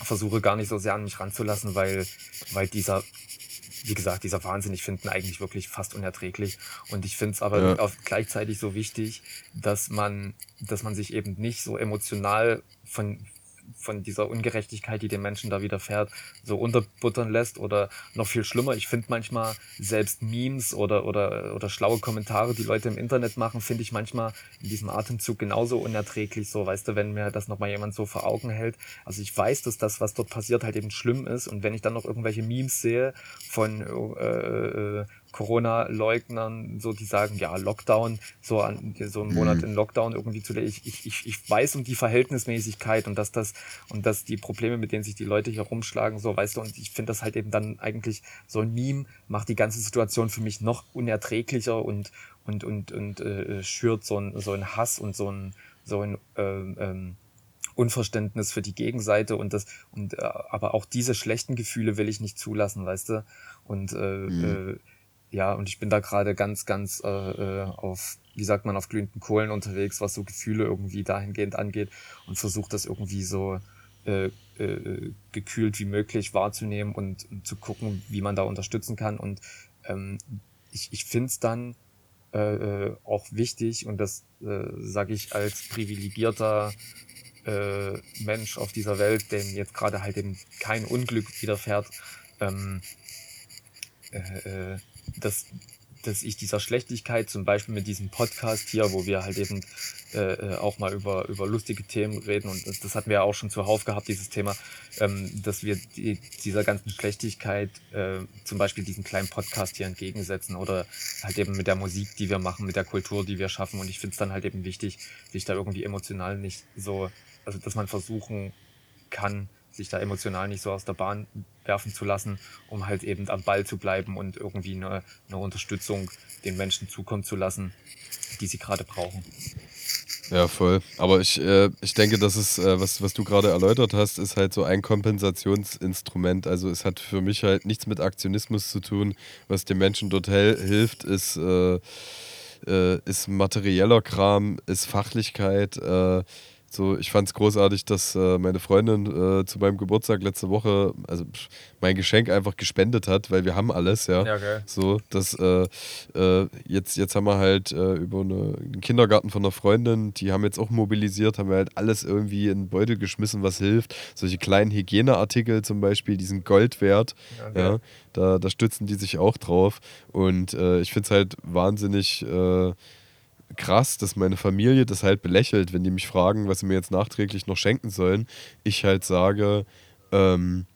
versuche gar nicht so sehr an mich ranzulassen, weil, weil dieser, wie gesagt, dieser Wahnsinn, ich finde ihn eigentlich wirklich fast unerträglich. Und ich finde es aber ja. auch gleichzeitig so wichtig, dass man, dass man sich eben nicht so emotional von, von dieser Ungerechtigkeit, die den Menschen da widerfährt, so unterbuttern lässt oder noch viel schlimmer. Ich finde manchmal selbst Memes oder, oder, oder schlaue Kommentare, die Leute im Internet machen, finde ich manchmal in diesem Atemzug genauso unerträglich. So, weißt du, wenn mir das nochmal jemand so vor Augen hält. Also ich weiß, dass das, was dort passiert, halt eben schlimm ist. Und wenn ich dann noch irgendwelche Memes sehe von äh, äh Corona-Leugnern, so die sagen, ja, Lockdown, so, an, so einen Monat mhm. in Lockdown irgendwie zu ich, ich, ich weiß um die Verhältnismäßigkeit und dass das und dass die Probleme, mit denen sich die Leute hier rumschlagen, so weißt du, und ich finde das halt eben dann eigentlich so ein Meme macht die ganze Situation für mich noch unerträglicher und und und und äh, schürt so ein so ein Hass und so ein so ein ähm, ähm, Unverständnis für die Gegenseite und das und äh, aber auch diese schlechten Gefühle will ich nicht zulassen, weißt du? Und äh, mhm. äh, ja, und ich bin da gerade ganz, ganz äh, äh, auf, wie sagt man, auf glühenden Kohlen unterwegs, was so Gefühle irgendwie dahingehend angeht und versuche das irgendwie so äh, äh, gekühlt wie möglich wahrzunehmen und, und, zu gucken, wie man da unterstützen kann. Und ähm, ich, ich finde es dann äh, äh, auch wichtig, und das äh, sage ich als privilegierter äh, Mensch auf dieser Welt, dem jetzt gerade halt eben kein Unglück widerfährt, ähm, äh, äh, dass, dass ich dieser Schlechtigkeit, zum Beispiel mit diesem Podcast hier, wo wir halt eben äh, äh, auch mal über, über lustige Themen reden, und das, das hatten wir ja auch schon zuhauf gehabt, dieses Thema, ähm, dass wir die, dieser ganzen Schlechtigkeit äh, zum Beispiel diesen kleinen Podcast hier entgegensetzen oder halt eben mit der Musik, die wir machen, mit der Kultur, die wir schaffen. Und ich finde es dann halt eben wichtig, sich da irgendwie emotional nicht so, also dass man versuchen kann, sich da emotional nicht so aus der Bahn werfen zu lassen, um halt eben am Ball zu bleiben und irgendwie eine, eine Unterstützung den Menschen zukommen zu lassen, die sie gerade brauchen. Ja, voll. Aber ich, äh, ich denke, das ist, äh, was, was du gerade erläutert hast, ist halt so ein Kompensationsinstrument. Also es hat für mich halt nichts mit Aktionismus zu tun. Was den Menschen dort hilft, ist, äh, äh, ist materieller Kram, ist Fachlichkeit, äh, so, ich fand es großartig, dass äh, meine Freundin äh, zu meinem Geburtstag letzte Woche, also mein Geschenk einfach gespendet hat, weil wir haben alles, ja. Ja, geil. So, dass äh, äh, jetzt, jetzt haben wir halt äh, über eine, einen Kindergarten von einer Freundin, die haben jetzt auch mobilisiert, haben wir halt alles irgendwie in den Beutel geschmissen, was hilft. Solche kleinen Hygieneartikel zum Beispiel, die sind Gold wert. Ja, ja da, da stützen die sich auch drauf. Und äh, ich finde es halt wahnsinnig krass, dass meine Familie das halt belächelt, wenn die mich fragen, was sie mir jetzt nachträglich noch schenken sollen. Ich halt sage, ähm,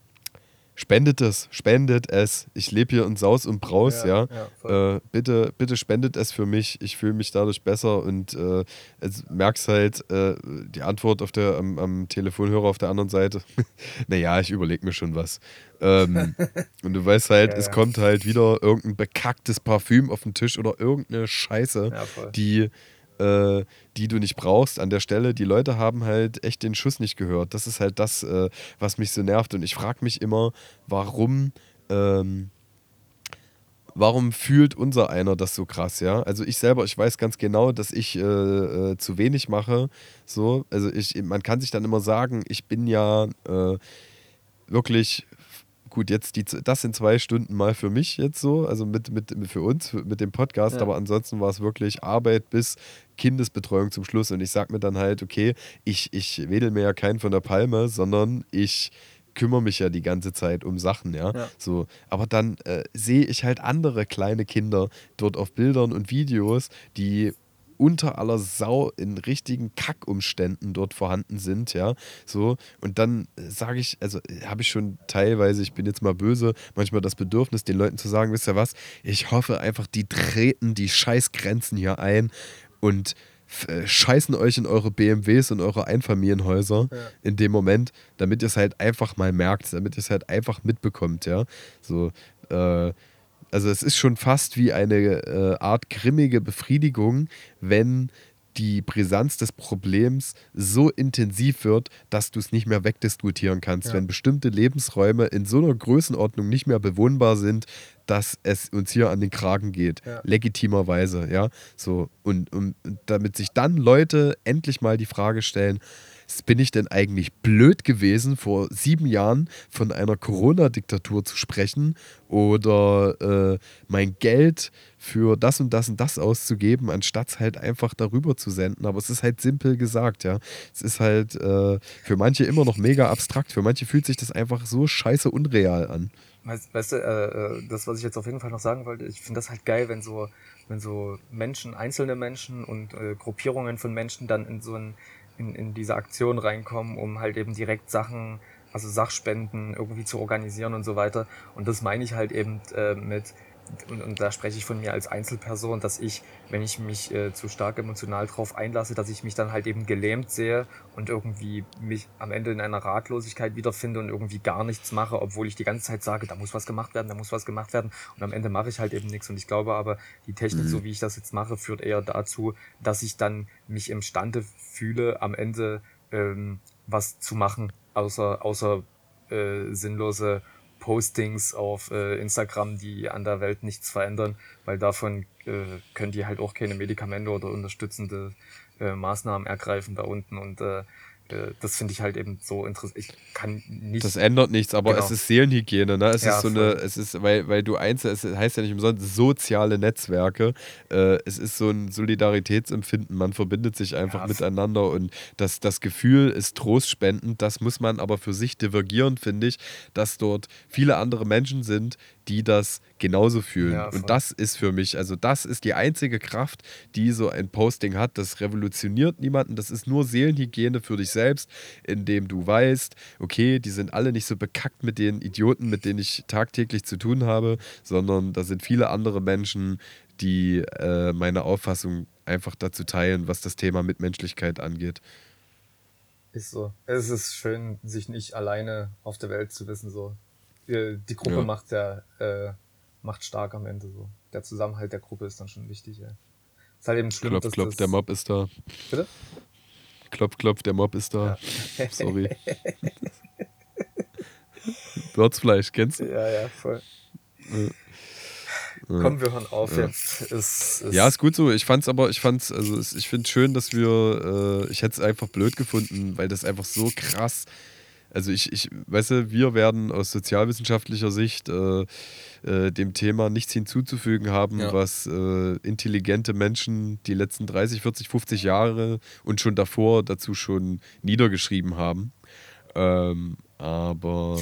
spendet es, spendet es. Ich lebe hier in Saus und Braus, ja. ja. ja äh, bitte, bitte spendet es für mich. Ich fühle mich dadurch besser und äh, merkst halt äh, die Antwort auf der, am, am Telefonhörer auf der anderen Seite. naja, ich überlege mir schon was. Ähm, und du weißt halt, ja, es kommt halt wieder irgendein bekacktes Parfüm auf den Tisch oder irgendeine Scheiße, die äh, die du nicht brauchst an der Stelle. Die Leute haben halt echt den Schuss nicht gehört. Das ist halt das, äh, was mich so nervt. Und ich frage mich immer, warum. Ähm, warum fühlt unser einer das so krass, ja? Also ich selber, ich weiß ganz genau, dass ich äh, äh, zu wenig mache. So, also ich, man kann sich dann immer sagen, ich bin ja äh, wirklich gut, jetzt die, das sind zwei Stunden mal für mich jetzt so, also mit, mit für uns, mit dem Podcast, ja. aber ansonsten war es wirklich Arbeit bis Kindesbetreuung zum Schluss. Und ich sage mir dann halt, okay, ich, ich wedel mir ja keinen von der Palme, sondern ich kümmere mich ja die ganze Zeit um Sachen, ja. ja. So, aber dann äh, sehe ich halt andere kleine Kinder dort auf Bildern und Videos, die unter aller Sau in richtigen Kackumständen dort vorhanden sind, ja, so und dann sage ich, also habe ich schon teilweise, ich bin jetzt mal böse, manchmal das Bedürfnis, den Leuten zu sagen, wisst ihr was, ich hoffe einfach, die treten die Scheißgrenzen hier ein und äh, scheißen euch in eure BMWs und eure Einfamilienhäuser ja. in dem Moment, damit ihr es halt einfach mal merkt, damit ihr es halt einfach mitbekommt, ja, so, äh, also es ist schon fast wie eine äh, Art grimmige Befriedigung, wenn die Brisanz des Problems so intensiv wird, dass du es nicht mehr wegdiskutieren kannst. Ja. Wenn bestimmte Lebensräume in so einer Größenordnung nicht mehr bewohnbar sind, dass es uns hier an den Kragen geht. Ja. Legitimerweise, ja. So, und, und damit sich dann Leute endlich mal die Frage stellen, bin ich denn eigentlich blöd gewesen, vor sieben Jahren von einer Corona-Diktatur zu sprechen oder äh, mein Geld für das und das und das auszugeben, anstatt es halt einfach darüber zu senden. Aber es ist halt simpel gesagt, ja. Es ist halt äh, für manche immer noch mega abstrakt. Für manche fühlt sich das einfach so scheiße unreal an. Weißt, weißt du, äh, äh, das, was ich jetzt auf jeden Fall noch sagen wollte, ich finde das halt geil, wenn so, wenn so Menschen, einzelne Menschen und äh, Gruppierungen von Menschen dann in so ein, in, in diese Aktion reinkommen, um halt eben direkt Sachen, also Sachspenden irgendwie zu organisieren und so weiter. Und das meine ich halt eben äh, mit, und, und da spreche ich von mir als Einzelperson, dass ich, wenn ich mich äh, zu stark emotional drauf einlasse, dass ich mich dann halt eben gelähmt sehe und irgendwie mich am Ende in einer Ratlosigkeit wiederfinde und irgendwie gar nichts mache, obwohl ich die ganze Zeit sage, da muss was gemacht werden, da muss was gemacht werden und am Ende mache ich halt eben nichts und ich glaube aber, die Technik, mhm. so wie ich das jetzt mache, führt eher dazu, dass ich dann mich imstande fühle, am Ende ähm, was zu machen, außer, außer äh, sinnlose Postings auf äh, Instagram, die an der Welt nichts verändern, weil davon äh, können die halt auch keine Medikamente oder unterstützende äh, Maßnahmen ergreifen da unten. Und äh, das finde ich halt eben so interessant. Ich kann nicht. Das ändert nichts, aber genau. es ist Seelenhygiene, ne? Es ja, ist so voll. eine, es ist, weil, weil du eins, es heißt ja nicht umsonst soziale Netzwerke. Äh, es ist so ein Solidaritätsempfinden, man verbindet sich einfach ja, miteinander und das, das Gefühl ist trostspendend. Das muss man aber für sich divergieren, finde ich, dass dort viele andere Menschen sind, die das genauso fühlen. Ja, und das ist für mich, also das ist die einzige Kraft, die so ein Posting hat. Das revolutioniert niemanden, das ist nur Seelenhygiene für dich selbst, indem du weißt, okay, die sind alle nicht so bekackt mit den Idioten, mit denen ich tagtäglich zu tun habe, sondern da sind viele andere Menschen, die äh, meine Auffassung einfach dazu teilen, was das Thema Mitmenschlichkeit angeht. Ist so. Es ist schön, sich nicht alleine auf der Welt zu wissen, so. Die, die Gruppe ja. macht ja, äh, macht stark am Ende so. Der Zusammenhalt der Gruppe ist dann schon wichtig, ja. Ist halt eben schlimm, klopf, dass klopf, das... der Mob ist da. Bitte? Klopf, klopf, der Mob ist da. Ja. Sorry. Würzfleisch, kennst du? Ja, ja, voll. Ja. Komm, wir hören auf ja. jetzt. Es, es ja, ist gut so. Ich fand's aber, ich fand's, also ich finde schön, dass wir, äh, ich hätte es einfach blöd gefunden, weil das einfach so krass also ich, ich, weißt du, wir werden aus sozialwissenschaftlicher Sicht äh, äh, dem Thema nichts hinzuzufügen haben, ja. was äh, intelligente Menschen die letzten 30, 40, 50 Jahre und schon davor dazu schon niedergeschrieben haben. Ähm, aber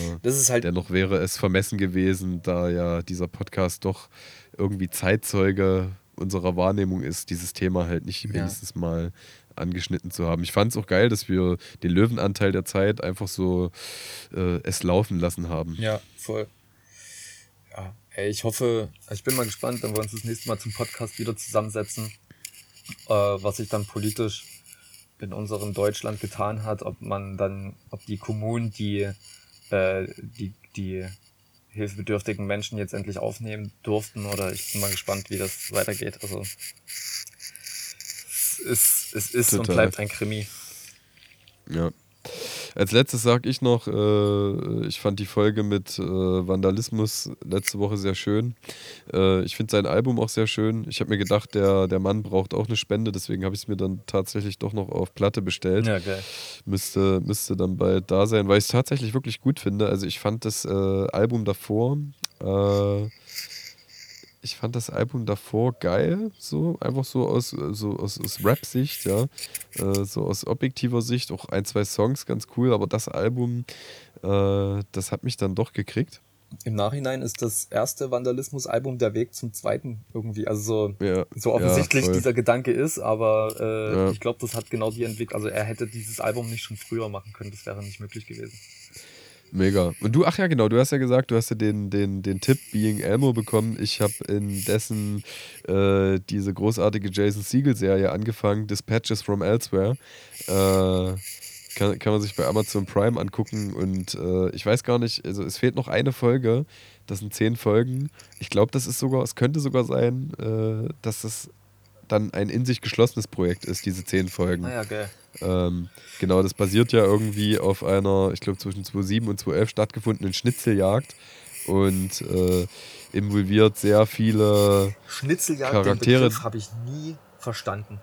halt dennoch wäre es vermessen gewesen, da ja dieser Podcast doch irgendwie Zeitzeuge unserer Wahrnehmung ist, dieses Thema halt nicht ja. wenigstens mal angeschnitten zu haben. Ich fand es auch geil, dass wir den Löwenanteil der Zeit einfach so äh, es laufen lassen haben. Ja, voll. Ja, ey, ich hoffe, ich bin mal gespannt, wenn wir uns das nächste Mal zum Podcast wieder zusammensetzen, äh, was sich dann politisch in unserem Deutschland getan hat, ob man dann, ob die Kommunen, die äh, die, die hilfebedürftigen Menschen jetzt endlich aufnehmen durften oder ich bin mal gespannt, wie das weitergeht. Also ist, es ist Total. und bleibt ein Krimi. Ja. Als letztes sage ich noch, äh, ich fand die Folge mit äh, Vandalismus letzte Woche sehr schön. Äh, ich finde sein Album auch sehr schön. Ich habe mir gedacht, der, der Mann braucht auch eine Spende, deswegen habe ich es mir dann tatsächlich doch noch auf Platte bestellt. Ja, geil. Müsste, müsste dann bald da sein, weil ich es tatsächlich wirklich gut finde. Also ich fand das äh, Album davor äh, ich fand das Album davor geil, so einfach so aus, so aus, aus Rap-Sicht, ja, äh, so aus objektiver Sicht, auch ein, zwei Songs ganz cool, aber das Album, äh, das hat mich dann doch gekriegt. Im Nachhinein ist das erste Vandalismus-Album der Weg zum zweiten irgendwie, also so, ja, so offensichtlich ja, dieser Gedanke ist, aber äh, ja. ich glaube, das hat genau die Entwicklung, also er hätte dieses Album nicht schon früher machen können, das wäre nicht möglich gewesen. Mega. Und du, ach ja, genau, du hast ja gesagt, du hast ja den, den, den Tipp Being Elmo bekommen. Ich habe in dessen äh, diese großartige Jason Siegel-Serie angefangen, Dispatches from Elsewhere. Äh, kann, kann man sich bei Amazon Prime angucken und äh, ich weiß gar nicht, also es fehlt noch eine Folge. Das sind zehn Folgen. Ich glaube, das ist sogar, es könnte sogar sein, äh, dass das dann ein in sich geschlossenes Projekt ist, diese zehn Folgen. Ah ja, geil. Ähm, genau, das basiert ja irgendwie auf einer, ich glaube, zwischen 2007 und 2011 stattgefundenen Schnitzeljagd und äh, involviert sehr viele Schnitzeljagd, Charaktere. habe ich nie verstanden.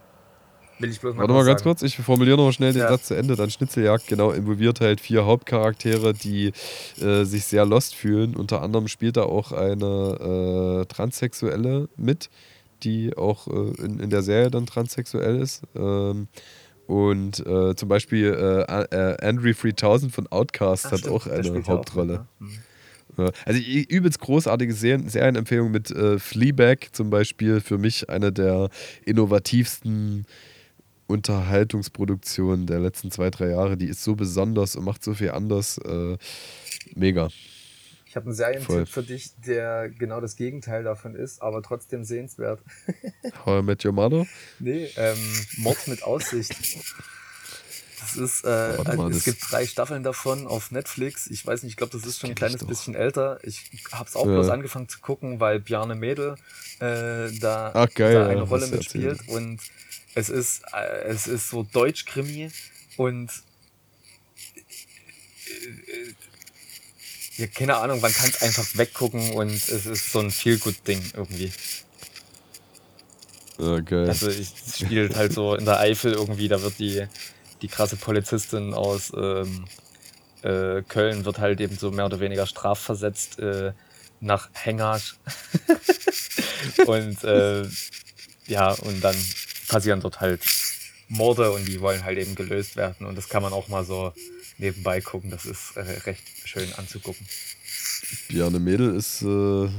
Will ich bloß mal Warte mal ganz sagen. kurz, ich formuliere noch schnell den Ja. Satz zu Ende. Dann Schnitzeljagd, genau, involviert halt vier Hauptcharaktere, die äh, sich sehr lost fühlen. Unter anderem spielt da auch eine äh, Transsexuelle mit, die auch äh, in, in der Serie dann transsexuell ist. Ähm, und äh, zum Beispiel äh, äh, Andre 3000 von Outcast Ach, hat stimmt, auch eine auch Hauptrolle. mit, ne? Mhm. Ja, Also übelst großartige Serien, Serienempfehlung mit äh, Fleabag zum Beispiel. Für mich eine der innovativsten Unterhaltungsproduktionen der letzten zwei, drei Jahre. Die ist so besonders und macht so viel anders. Äh, mega. Ich habe einen Serientipp Voll. für dich, der genau das Gegenteil davon ist, aber trotzdem sehenswert. How I Met Your Mother? Nee, ähm, Mord mit Aussicht. Das ist, äh, Warte mal, es das- gibt drei Staffeln davon auf Netflix. Ich weiß nicht, ich glaube, das ist schon ein kleines bisschen älter. Ich habe es auch Ja. bloß angefangen zu gucken, weil Bjarne Mädel äh, da, Ach, geil, da ja, eine hast Rolle mitspielt. Und es ist, äh, es ist so Deutsch-Krimi und äh, ja, keine Ahnung, man kann es einfach weggucken und es ist so ein Feel-Good-Ding irgendwie. Geil. Also ich spiele halt so in der Eifel irgendwie, da wird die, die krasse Polizistin aus ähm, äh, Köln wird halt eben so mehr oder weniger strafversetzt äh, nach Hengage. und äh, ja, und dann passieren dort halt Morde und die wollen halt eben gelöst werden. Und das kann man auch mal so nebenbei gucken. Das ist äh, recht schön anzugucken. Bjarne Mädel ist, äh,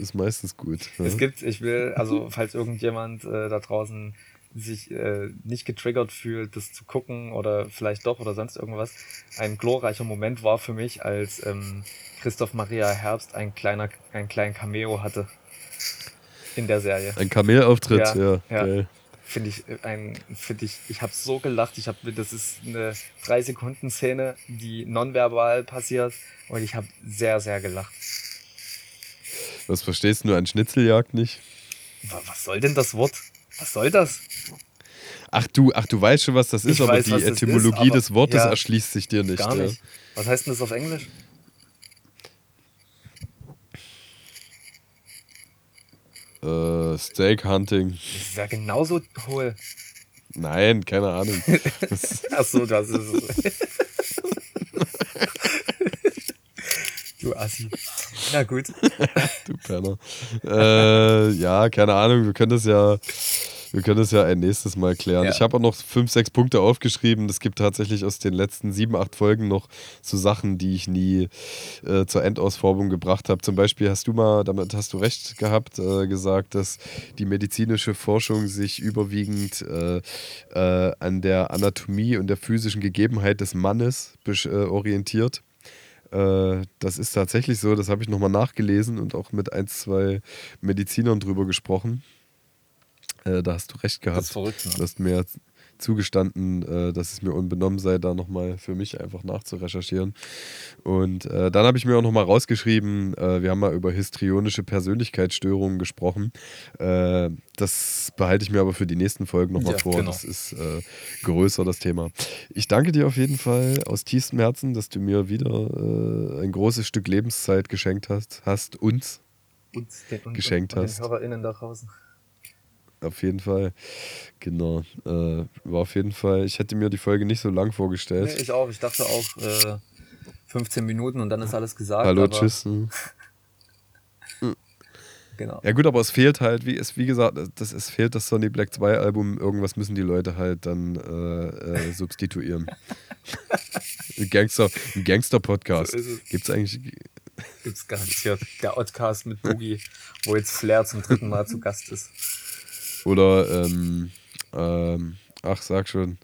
ist meistens gut. Ja. Es gibt, ich will, also falls irgendjemand äh, da draußen sich äh, nicht getriggert fühlt, das zu gucken oder vielleicht doch oder sonst irgendwas, ein glorreicher Moment war für mich, als ähm, Christoph Maria Herbst ein kleiner, einen kleinen Cameo hatte in der Serie. Ein Kamelauftritt, Ja, ja. ja. Finde ich äh, ein, finde ich, ich habe so gelacht. Ich habe, das ist eine drei Sekunden Szene, die nonverbal passiert und ich habe sehr, sehr gelacht. Was verstehst du an Schnitzeljagd nicht? Wa- Was soll denn das Wort? Was soll das? Ach du, ach du weißt schon, was das ist, Ich aber weiß, die das ist, Etymologie aber- des Wortes ja. erschließt sich dir nicht. Gar ja. nicht. Was heißt denn das auf Englisch? Äh, Steak Hunting. Das ist ja genauso hohl. Nein, keine Ahnung. Achso, das ist es. du Assi. Na gut. du Penner. Äh, ja, keine Ahnung. Wir können das ja, wir können das ja ein nächstes Mal klären. Ja. Ich habe auch noch fünf, sechs Punkte aufgeschrieben. Es gibt tatsächlich aus den letzten sieben, acht Folgen noch so Sachen, die ich nie äh, zur Endausformung gebracht habe. Zum Beispiel hast du mal, damit hast du recht gehabt, äh, gesagt, dass die medizinische Forschung sich überwiegend äh, äh, an der Anatomie und der physischen Gegebenheit des Mannes äh, orientiert. Äh, das ist tatsächlich so, das habe ich nochmal nachgelesen und auch mit ein, zwei Medizinern drüber gesprochen. Äh, da hast du recht gehabt. Das ist verrückt, ne? Du hast mir zugestanden, äh, dass es mir unbenommen sei, da nochmal für mich einfach nachzurecherchieren. Und äh, dann habe ich mir auch nochmal rausgeschrieben, äh, wir haben mal über histrionische Persönlichkeitsstörungen gesprochen. Äh, das behalte ich mir aber für die nächsten Folgen nochmal Ja, vor. genau. Das ist größer, das Thema. Ich danke dir auf jeden Fall aus tiefstem Herzen, dass du mir wieder ein großes Stück Lebenszeit geschenkt hast, hast uns. Uns, den, und, Geschenkt und hast. Den HörerInnen da draußen. Auf jeden Fall. Genau. Äh, war auf jeden Fall, ich hätte mir die Folge nicht so lang vorgestellt. Nee, ich auch. Ich dachte auch äh, 15 Minuten und dann ist alles gesagt. Hallo, aber, tschüss. hm. Genau. Ja gut, aber es fehlt halt, wie, es, wie gesagt, das, es fehlt das Sonny Black 2 Album. Irgendwas müssen die Leute halt dann äh, äh, substituieren. ein Gangster, ein Gangster-Podcast. So ist es. Gibt's eigentlich. Gibt's garantiert. Der Oddcast mit Boogie, wo jetzt Flair zum dritten Mal zu Gast ist. Oder, ähm, ähm, ach, sag schon,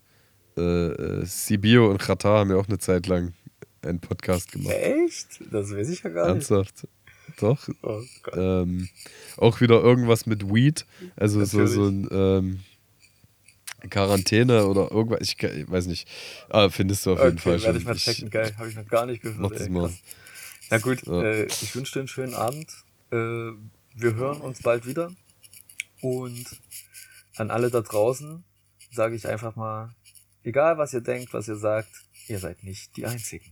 äh, äh, Sibio und Chata haben ja auch eine Zeit lang einen Podcast gemacht. Echt? Das weiß ich ja gar nicht. Ernsthaft. Doch. Oh Gott. Ähm, auch wieder irgendwas mit Weed. Also so, so ein ähm, Quarantäne oder irgendwas. Ich, ich weiß nicht. Ah, findest du auf jeden Fall Okay, werde schon. ich mal checken. Geil, habe ich noch gar nicht gehört. Mach das mal. Na gut, Ja. äh, ich wünsche dir einen schönen Abend. Äh, wir hören uns bald wieder. Und an alle da draußen sage ich einfach mal, egal was ihr denkt, was ihr sagt, ihr seid nicht die Einzigen.